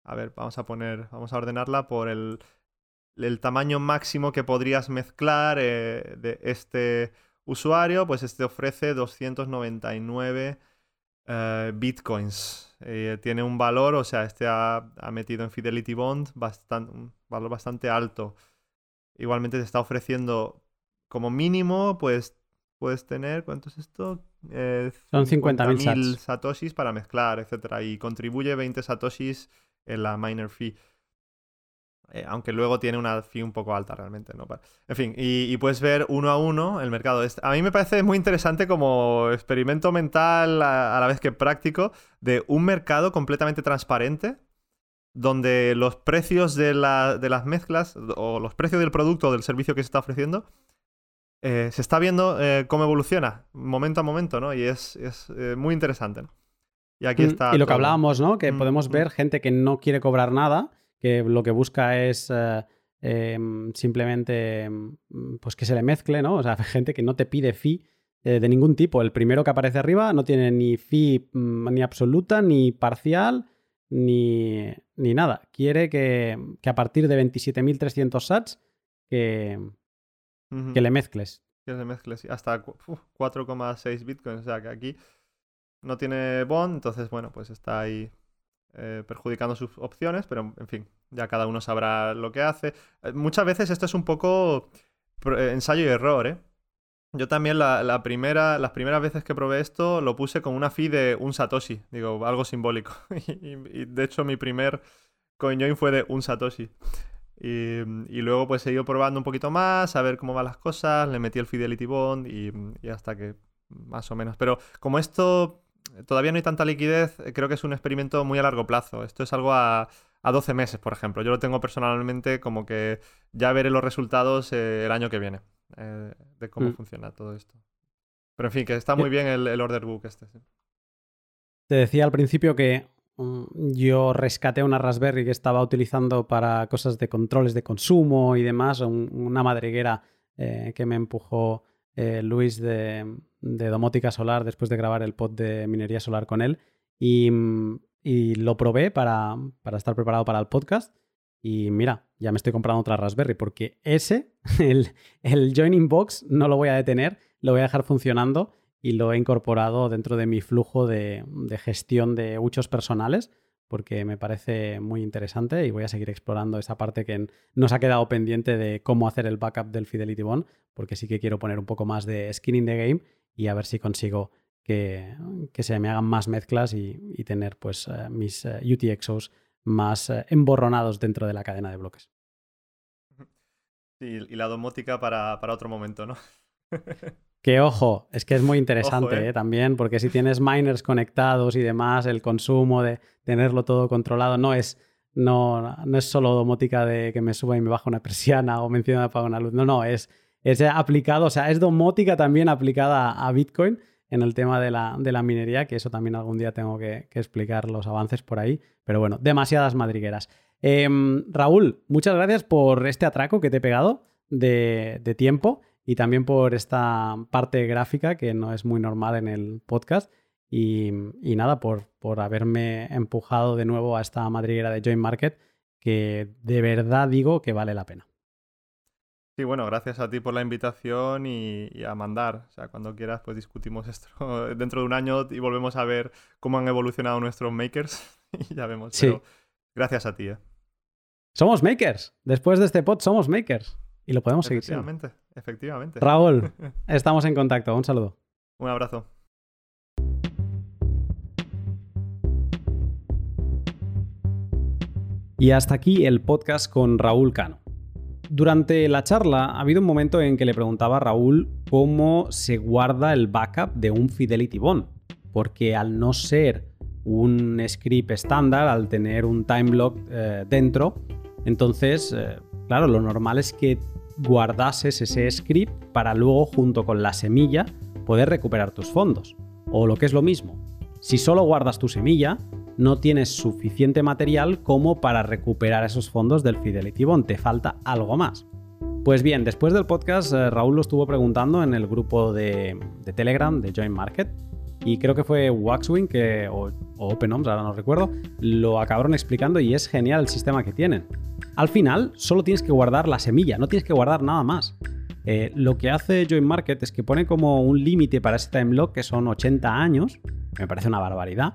A ver, vamos a poner, vamos a ordenarla por el, tamaño máximo que podrías mezclar eh, de este usuario. Pues este ofrece 299 eh, bitcoins. tiene un valor, o sea, este ha, ha metido en Fidelity Bond bastante, un valor bastante alto. Igualmente te está ofreciendo como mínimo, pues puedes tener, ¿cuánto es esto? Eh, Son 50.000 satoshis para mezclar, etcétera, y contribuye 20 satoshis en la miner fee. Eh, aunque luego tiene una fee un poco alta realmente, ¿no? En fin, y, puedes ver uno a uno el mercado. A mí me parece muy interesante como experimento mental a, la vez que práctico de un mercado completamente transparente donde los precios de, de las mezclas o los precios del producto o del servicio que se está ofreciendo eh, se está viendo eh, cómo evoluciona momento a momento, ¿no? Y es, eh, muy interesante. Y aquí mm, está. Y lo que hablábamos, ¿no? Que mm, podemos mm. ver gente que no quiere cobrar nada, que lo que busca es em, simplemente pues que se le mezcle, ¿no? O sea, gente que no te pide fee de ningún tipo. El primero que aparece arriba no tiene ni fee ni absoluta, ni parcial, ni, ni nada. Quiere que, que a partir de 27.300 sats que, que le mezcles. Que le mezcles, hasta 4,6 bitcoins. O sea que aquí no tiene bond, entonces bueno, pues está ahí eh, perjudicando sus opciones, pero en fin, ya cada uno sabrá lo que hace. Eh, muchas veces esto es un poco eh, ensayo y error, ¿eh? Yo también la, primera, las primeras veces que probé esto lo puse con una fee de un Satoshi, digo, algo simbólico. y, de hecho mi primer CoinJoin fue de un Satoshi. Y, luego pues he ido probando un poquito más, a ver cómo van las cosas, le metí el Fidelity Bond y, y hasta que más o menos. Pero como esto todavía no hay tanta liquidez, creo que es un experimento muy a largo plazo. Esto es algo a, a 12 meses, por ejemplo. Yo lo tengo personalmente como que ya veré los resultados eh, el año que viene. Eh, de cómo mm. funciona todo esto. Pero en fin, que está muy bien el, order book este. Te decía al principio que yo rescaté una Raspberry que estaba utilizando para cosas de controles de consumo y demás, una madriguera eh, que me empujó eh, Luis de, Domótica Solar después de grabar el pod de minería solar con él. Y, mm, lo probé para, para estar preparado para el podcast. Y mira, ya me estoy comprando otra Raspberry porque ese, el, el Joining Box, no lo voy a detener, lo voy a dejar funcionando y lo he incorporado dentro de mi flujo de, gestión de huchos personales porque me parece muy interesante y voy a seguir explorando esa parte que nos ha quedado pendiente de cómo hacer el backup del Fidelity Bond, porque sí que quiero poner un poco más de skin in the game y a ver si consigo que, se me hagan más mezclas y, tener pues eh, mis eh, UTXOs más eh, emborronados dentro de la cadena de bloques. Y la domótica para, otro momento, ¿no? Que ojo, es que es muy interesante ¿eh? ¿eh? también, porque si tienes miners conectados y demás, el consumo de tenerlo todo controlado no es, no, no es solo domótica de que me suba y me baja una persiana o menciona de apagar una luz. No, no, es, es aplicado, o sea, es domótica también aplicada a Bitcoin en el tema de la, de la minería, que eso también algún día tengo que, explicar los avances por ahí. Pero bueno, demasiadas madrigueras. Em, Raúl, muchas gracias por este atraco que te he pegado de, tiempo y también por esta parte gráfica que no es muy normal en el podcast. Y, nada, por, por haberme empujado de nuevo a esta madriguera de Join Market, que de verdad digo que vale la pena. Sí, bueno, gracias a ti por la invitación y, a mandar. O sea, cuando quieras, pues discutimos esto dentro de un año y volvemos a ver cómo han evolucionado nuestros makers y ya vemos. Sí. gracias a ti. ¿eh? Somos makers. Después de este pod, somos makers. Y lo podemos seguir. Efectivamente, efectivamente. Raúl, estamos en contacto. Un saludo. Un abrazo. Y hasta aquí el podcast con Raúl Cano. Durante la charla ha habido un momento en que le preguntaba a Raúl cómo se guarda el backup de un Fidelity Bond, porque al no ser un script estándar, al tener un time lock eh, dentro, entonces, eh, claro, lo normal es que guardases ese script para luego, junto con la semilla, poder recuperar tus fondos. O lo que es lo mismo, si solo guardas tu semilla, no tienes suficiente material como para recuperar esos fondos del Fidelity Bond, te falta algo más. Pues bien, después del podcast, eh, Raúl lo estuvo preguntando en el grupo de, Telegram de Join Market y creo que fue Waxwing que, o, OpenOms, ahora no recuerdo, lo acabaron explicando y es genial el sistema que tienen. Al final, solo tienes que guardar la semilla, no tienes que guardar nada más. Eh, lo que hace Join Market es que pone como un límite para ese time lock que son 80 años, me parece una barbaridad,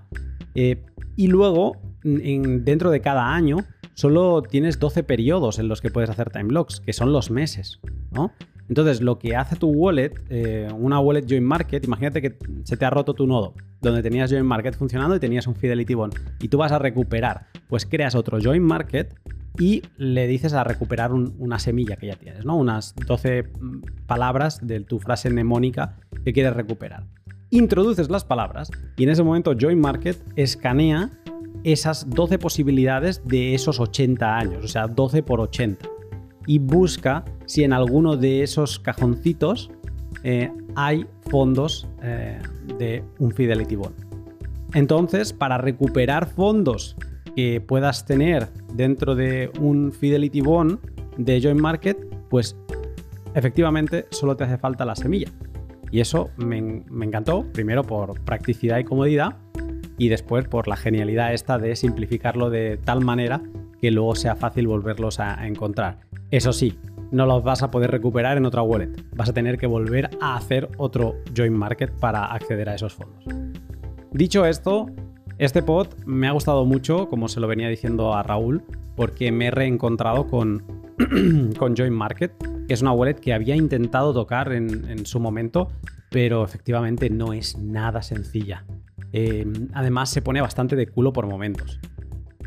eh, y luego, dentro de cada año, solo tienes 12 periodos en los que puedes hacer time locks, que son los meses, ¿no? Entonces, lo que hace tu wallet, eh, una wallet Join Market, imagínate que se te ha roto tu nodo, donde tenías Join Market funcionando y tenías un Fidelity Bond, y tú vas a recuperar, pues creas otro Join Market y le dices a recuperar una semilla que ya tienes, ¿no? Unas 12 mm, palabras de tu frase mnemónica que quieres recuperar introduces las palabras y en ese momento Join Market escanea esas 12 posibilidades de esos 80 años, o sea, 12 por 80. Y busca si en alguno de esos cajoncitos eh, hay fondos eh, de un Fidelity Bond. Entonces, para recuperar fondos que puedas tener dentro de un Fidelity Bond de Join Market, pues efectivamente solo te hace falta la semilla. Y eso me, encantó, primero por practicidad y comodidad, y después por la genialidad esta de simplificarlo de tal manera que luego sea fácil volverlos a, encontrar. Eso sí, no los vas a poder recuperar en otra wallet. Vas a tener que volver a hacer otro join market para acceder a esos fondos. Dicho esto, este pod me ha gustado mucho, como se lo venía diciendo a Raúl, porque me he reencontrado con, con Join Market que es una wallet que había intentado tocar en, su momento, pero efectivamente no es nada sencilla. Eh, además se pone bastante de culo por momentos.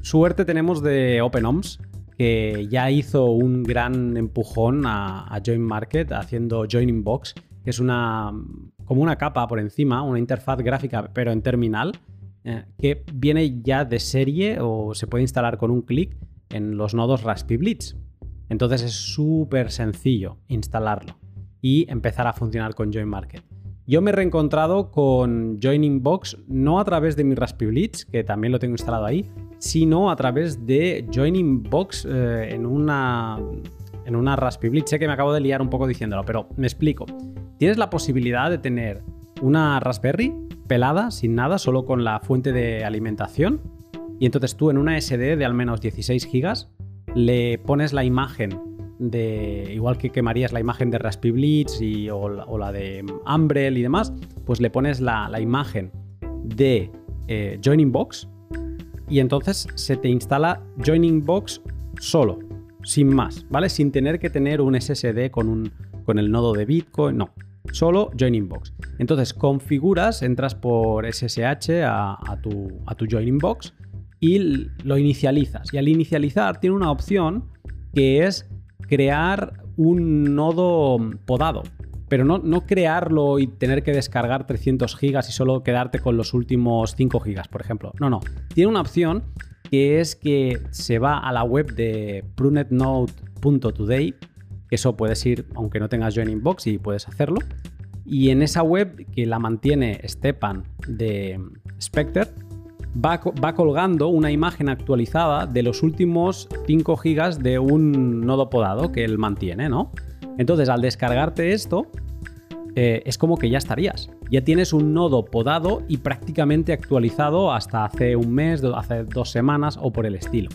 Suerte tenemos de OpenOms, que ya hizo un gran empujón a, Join Market haciendo Joining Box, que es una como una capa por encima, una interfaz gráfica pero en terminal, eh, que viene ya de serie o se puede instalar con un clic en los nodos Raspberry Blitz. Entonces es súper sencillo instalarlo y empezar a funcionar con Join Market. Yo me he reencontrado con Joining Box no a través de mi Raspberry Blitz, que también lo tengo instalado ahí, sino a través de Joining Box eh, en una en una Raspberry. Sé que me acabo de liar un poco diciéndolo, pero me explico. Tienes la posibilidad de tener una Raspberry pelada, sin nada, solo con la fuente de alimentación. Y entonces tú en una SD de al menos 16 GB le pones la imagen de, igual que quemarías la imagen de Raspberry Blitz o, la, de Umbrel y demás, pues le pones la, imagen de eh, Joining Box y entonces se te instala Joining Box solo, sin más, ¿vale? Sin tener que tener un SSD con, un, con el nodo de Bitcoin, no, solo Joining Box. Entonces configuras, entras por SSH a, tu, a tu Joining Box y lo inicializas. Y al inicializar tiene una opción que es crear un nodo podado. Pero no, no crearlo y tener que descargar 300 gigas y solo quedarte con los últimos 5 gigas, por ejemplo. No, no. Tiene una opción que es que se va a la web de prunetnode.today, eso puedes ir aunque no tengas Joining Box y puedes hacerlo. Y en esa web que la mantiene Stepan de Spectre, va, va, colgando una imagen actualizada de los últimos 5 gigas de un nodo podado que él mantiene, ¿no? Entonces, al descargarte esto, eh, es como que ya estarías. Ya tienes un nodo podado y prácticamente actualizado hasta hace un mes, hace dos semanas o por el estilo.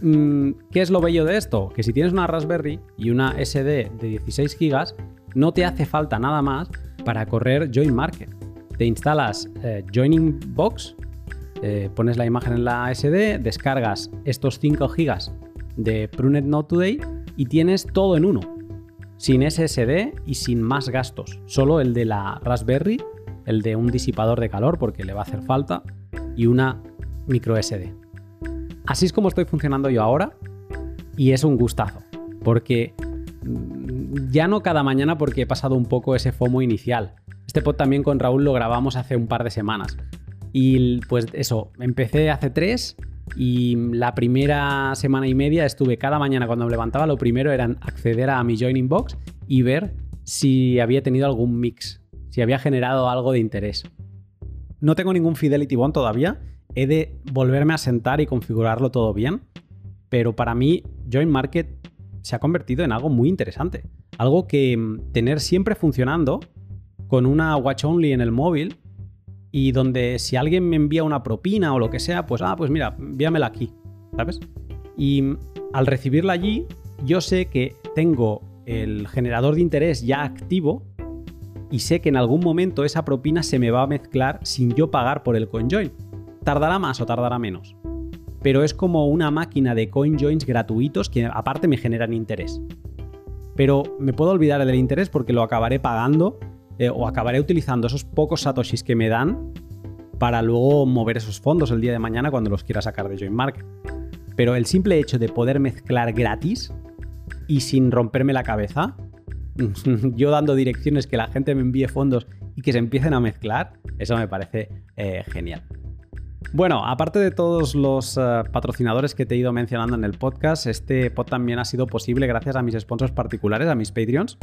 Mm, ¿Qué es lo bello de esto? Que si tienes una Raspberry y una SD de 16 GB, no te hace falta nada más para correr Join Market. Te instalas eh, Joining Box, eh, pones la imagen en la SD, descargas estos 5 GB de Prunet Node Today y tienes todo en uno sin SSD y sin más gastos. Solo el de la Raspberry, el de un disipador de calor porque le va a hacer falta y una micro SD. Así es como estoy funcionando yo ahora y es un gustazo porque mm, ya no cada mañana porque he pasado un poco ese FOMO inicial. Este pod también con Raúl lo grabamos hace un par de semanas. Y pues eso, empecé hace tres y la primera semana y media estuve cada mañana cuando me levantaba, lo primero era acceder a mi Joining Box y ver si había tenido algún mix, si había generado algo de interés. No tengo ningún Fidelity Bond todavía, he de volverme a sentar y configurarlo todo bien, pero para mí Join Market se ha convertido en algo muy interesante. Algo que mm, tener siempre funcionando con una watch only en el móvil y donde si alguien me envía una propina o lo que sea, pues, ah, pues mira, envíamela aquí, ¿sabes? Y al recibirla allí, yo sé que tengo el generador de interés ya activo y sé que en algún momento esa propina se me va a mezclar sin yo pagar por el CoinJoin. Tardará más o tardará menos. Pero es como una máquina de CoinJoins gratuitos que aparte me generan interés. Pero me puedo olvidar del interés porque lo acabaré pagando eh, o acabaré utilizando esos pocos satoshis que me dan para luego mover esos fondos el día de mañana cuando los quiera sacar de Join Market. Pero el simple hecho de poder mezclar gratis y sin romperme la cabeza, yo dando direcciones que la gente me envíe fondos y que se empiecen a mezclar, eso me parece eh, genial. Bueno, aparte de todos los eh, patrocinadores que te he ido mencionando en el podcast, este pod también ha sido posible gracias a mis sponsors particulares, a mis Patreons.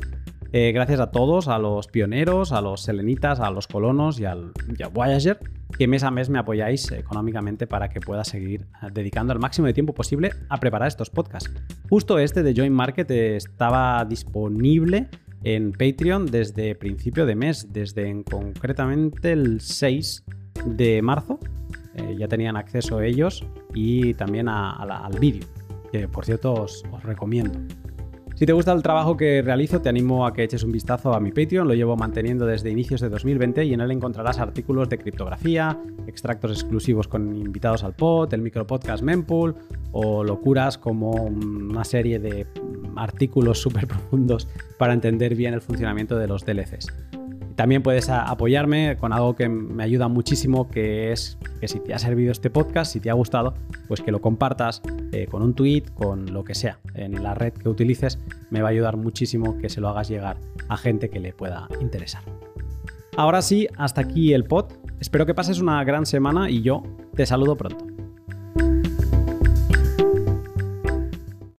Eh, gracias a todos, a los pioneros, a los selenitas, a los colonos y, al, a Voyager, que mes a mes me apoyáis económicamente para que pueda seguir eh, dedicando el máximo de tiempo posible a preparar estos podcasts. Justo este de Join Market estaba disponible en Patreon desde principio de mes, desde concretamente el 6 de marzo. Eh, ya tenían acceso ellos y también al vídeo, que por cierto os recomiendo. Si te gusta el trabajo que realizo, te animo a que eches un vistazo a mi Patreon, lo llevo manteniendo desde inicios de 2020 y en él encontrarás artículos de criptografía, extractos exclusivos con invitados al pod, el micropodcast Mempool o locuras como una serie de artículos súper profundos para entender bien el funcionamiento de los DLCs. También puedes apoyarme con algo que me ayuda muchísimo, que es que si te ha servido este podcast, si te ha gustado, pues que lo compartas eh, con un tweet, con lo que sea, en la red que utilices, me va a ayudar muchísimo que se lo hagas llegar a gente que le pueda interesar. Ahora sí, hasta aquí el pod. Espero que pases una gran semana y yo te saludo pronto.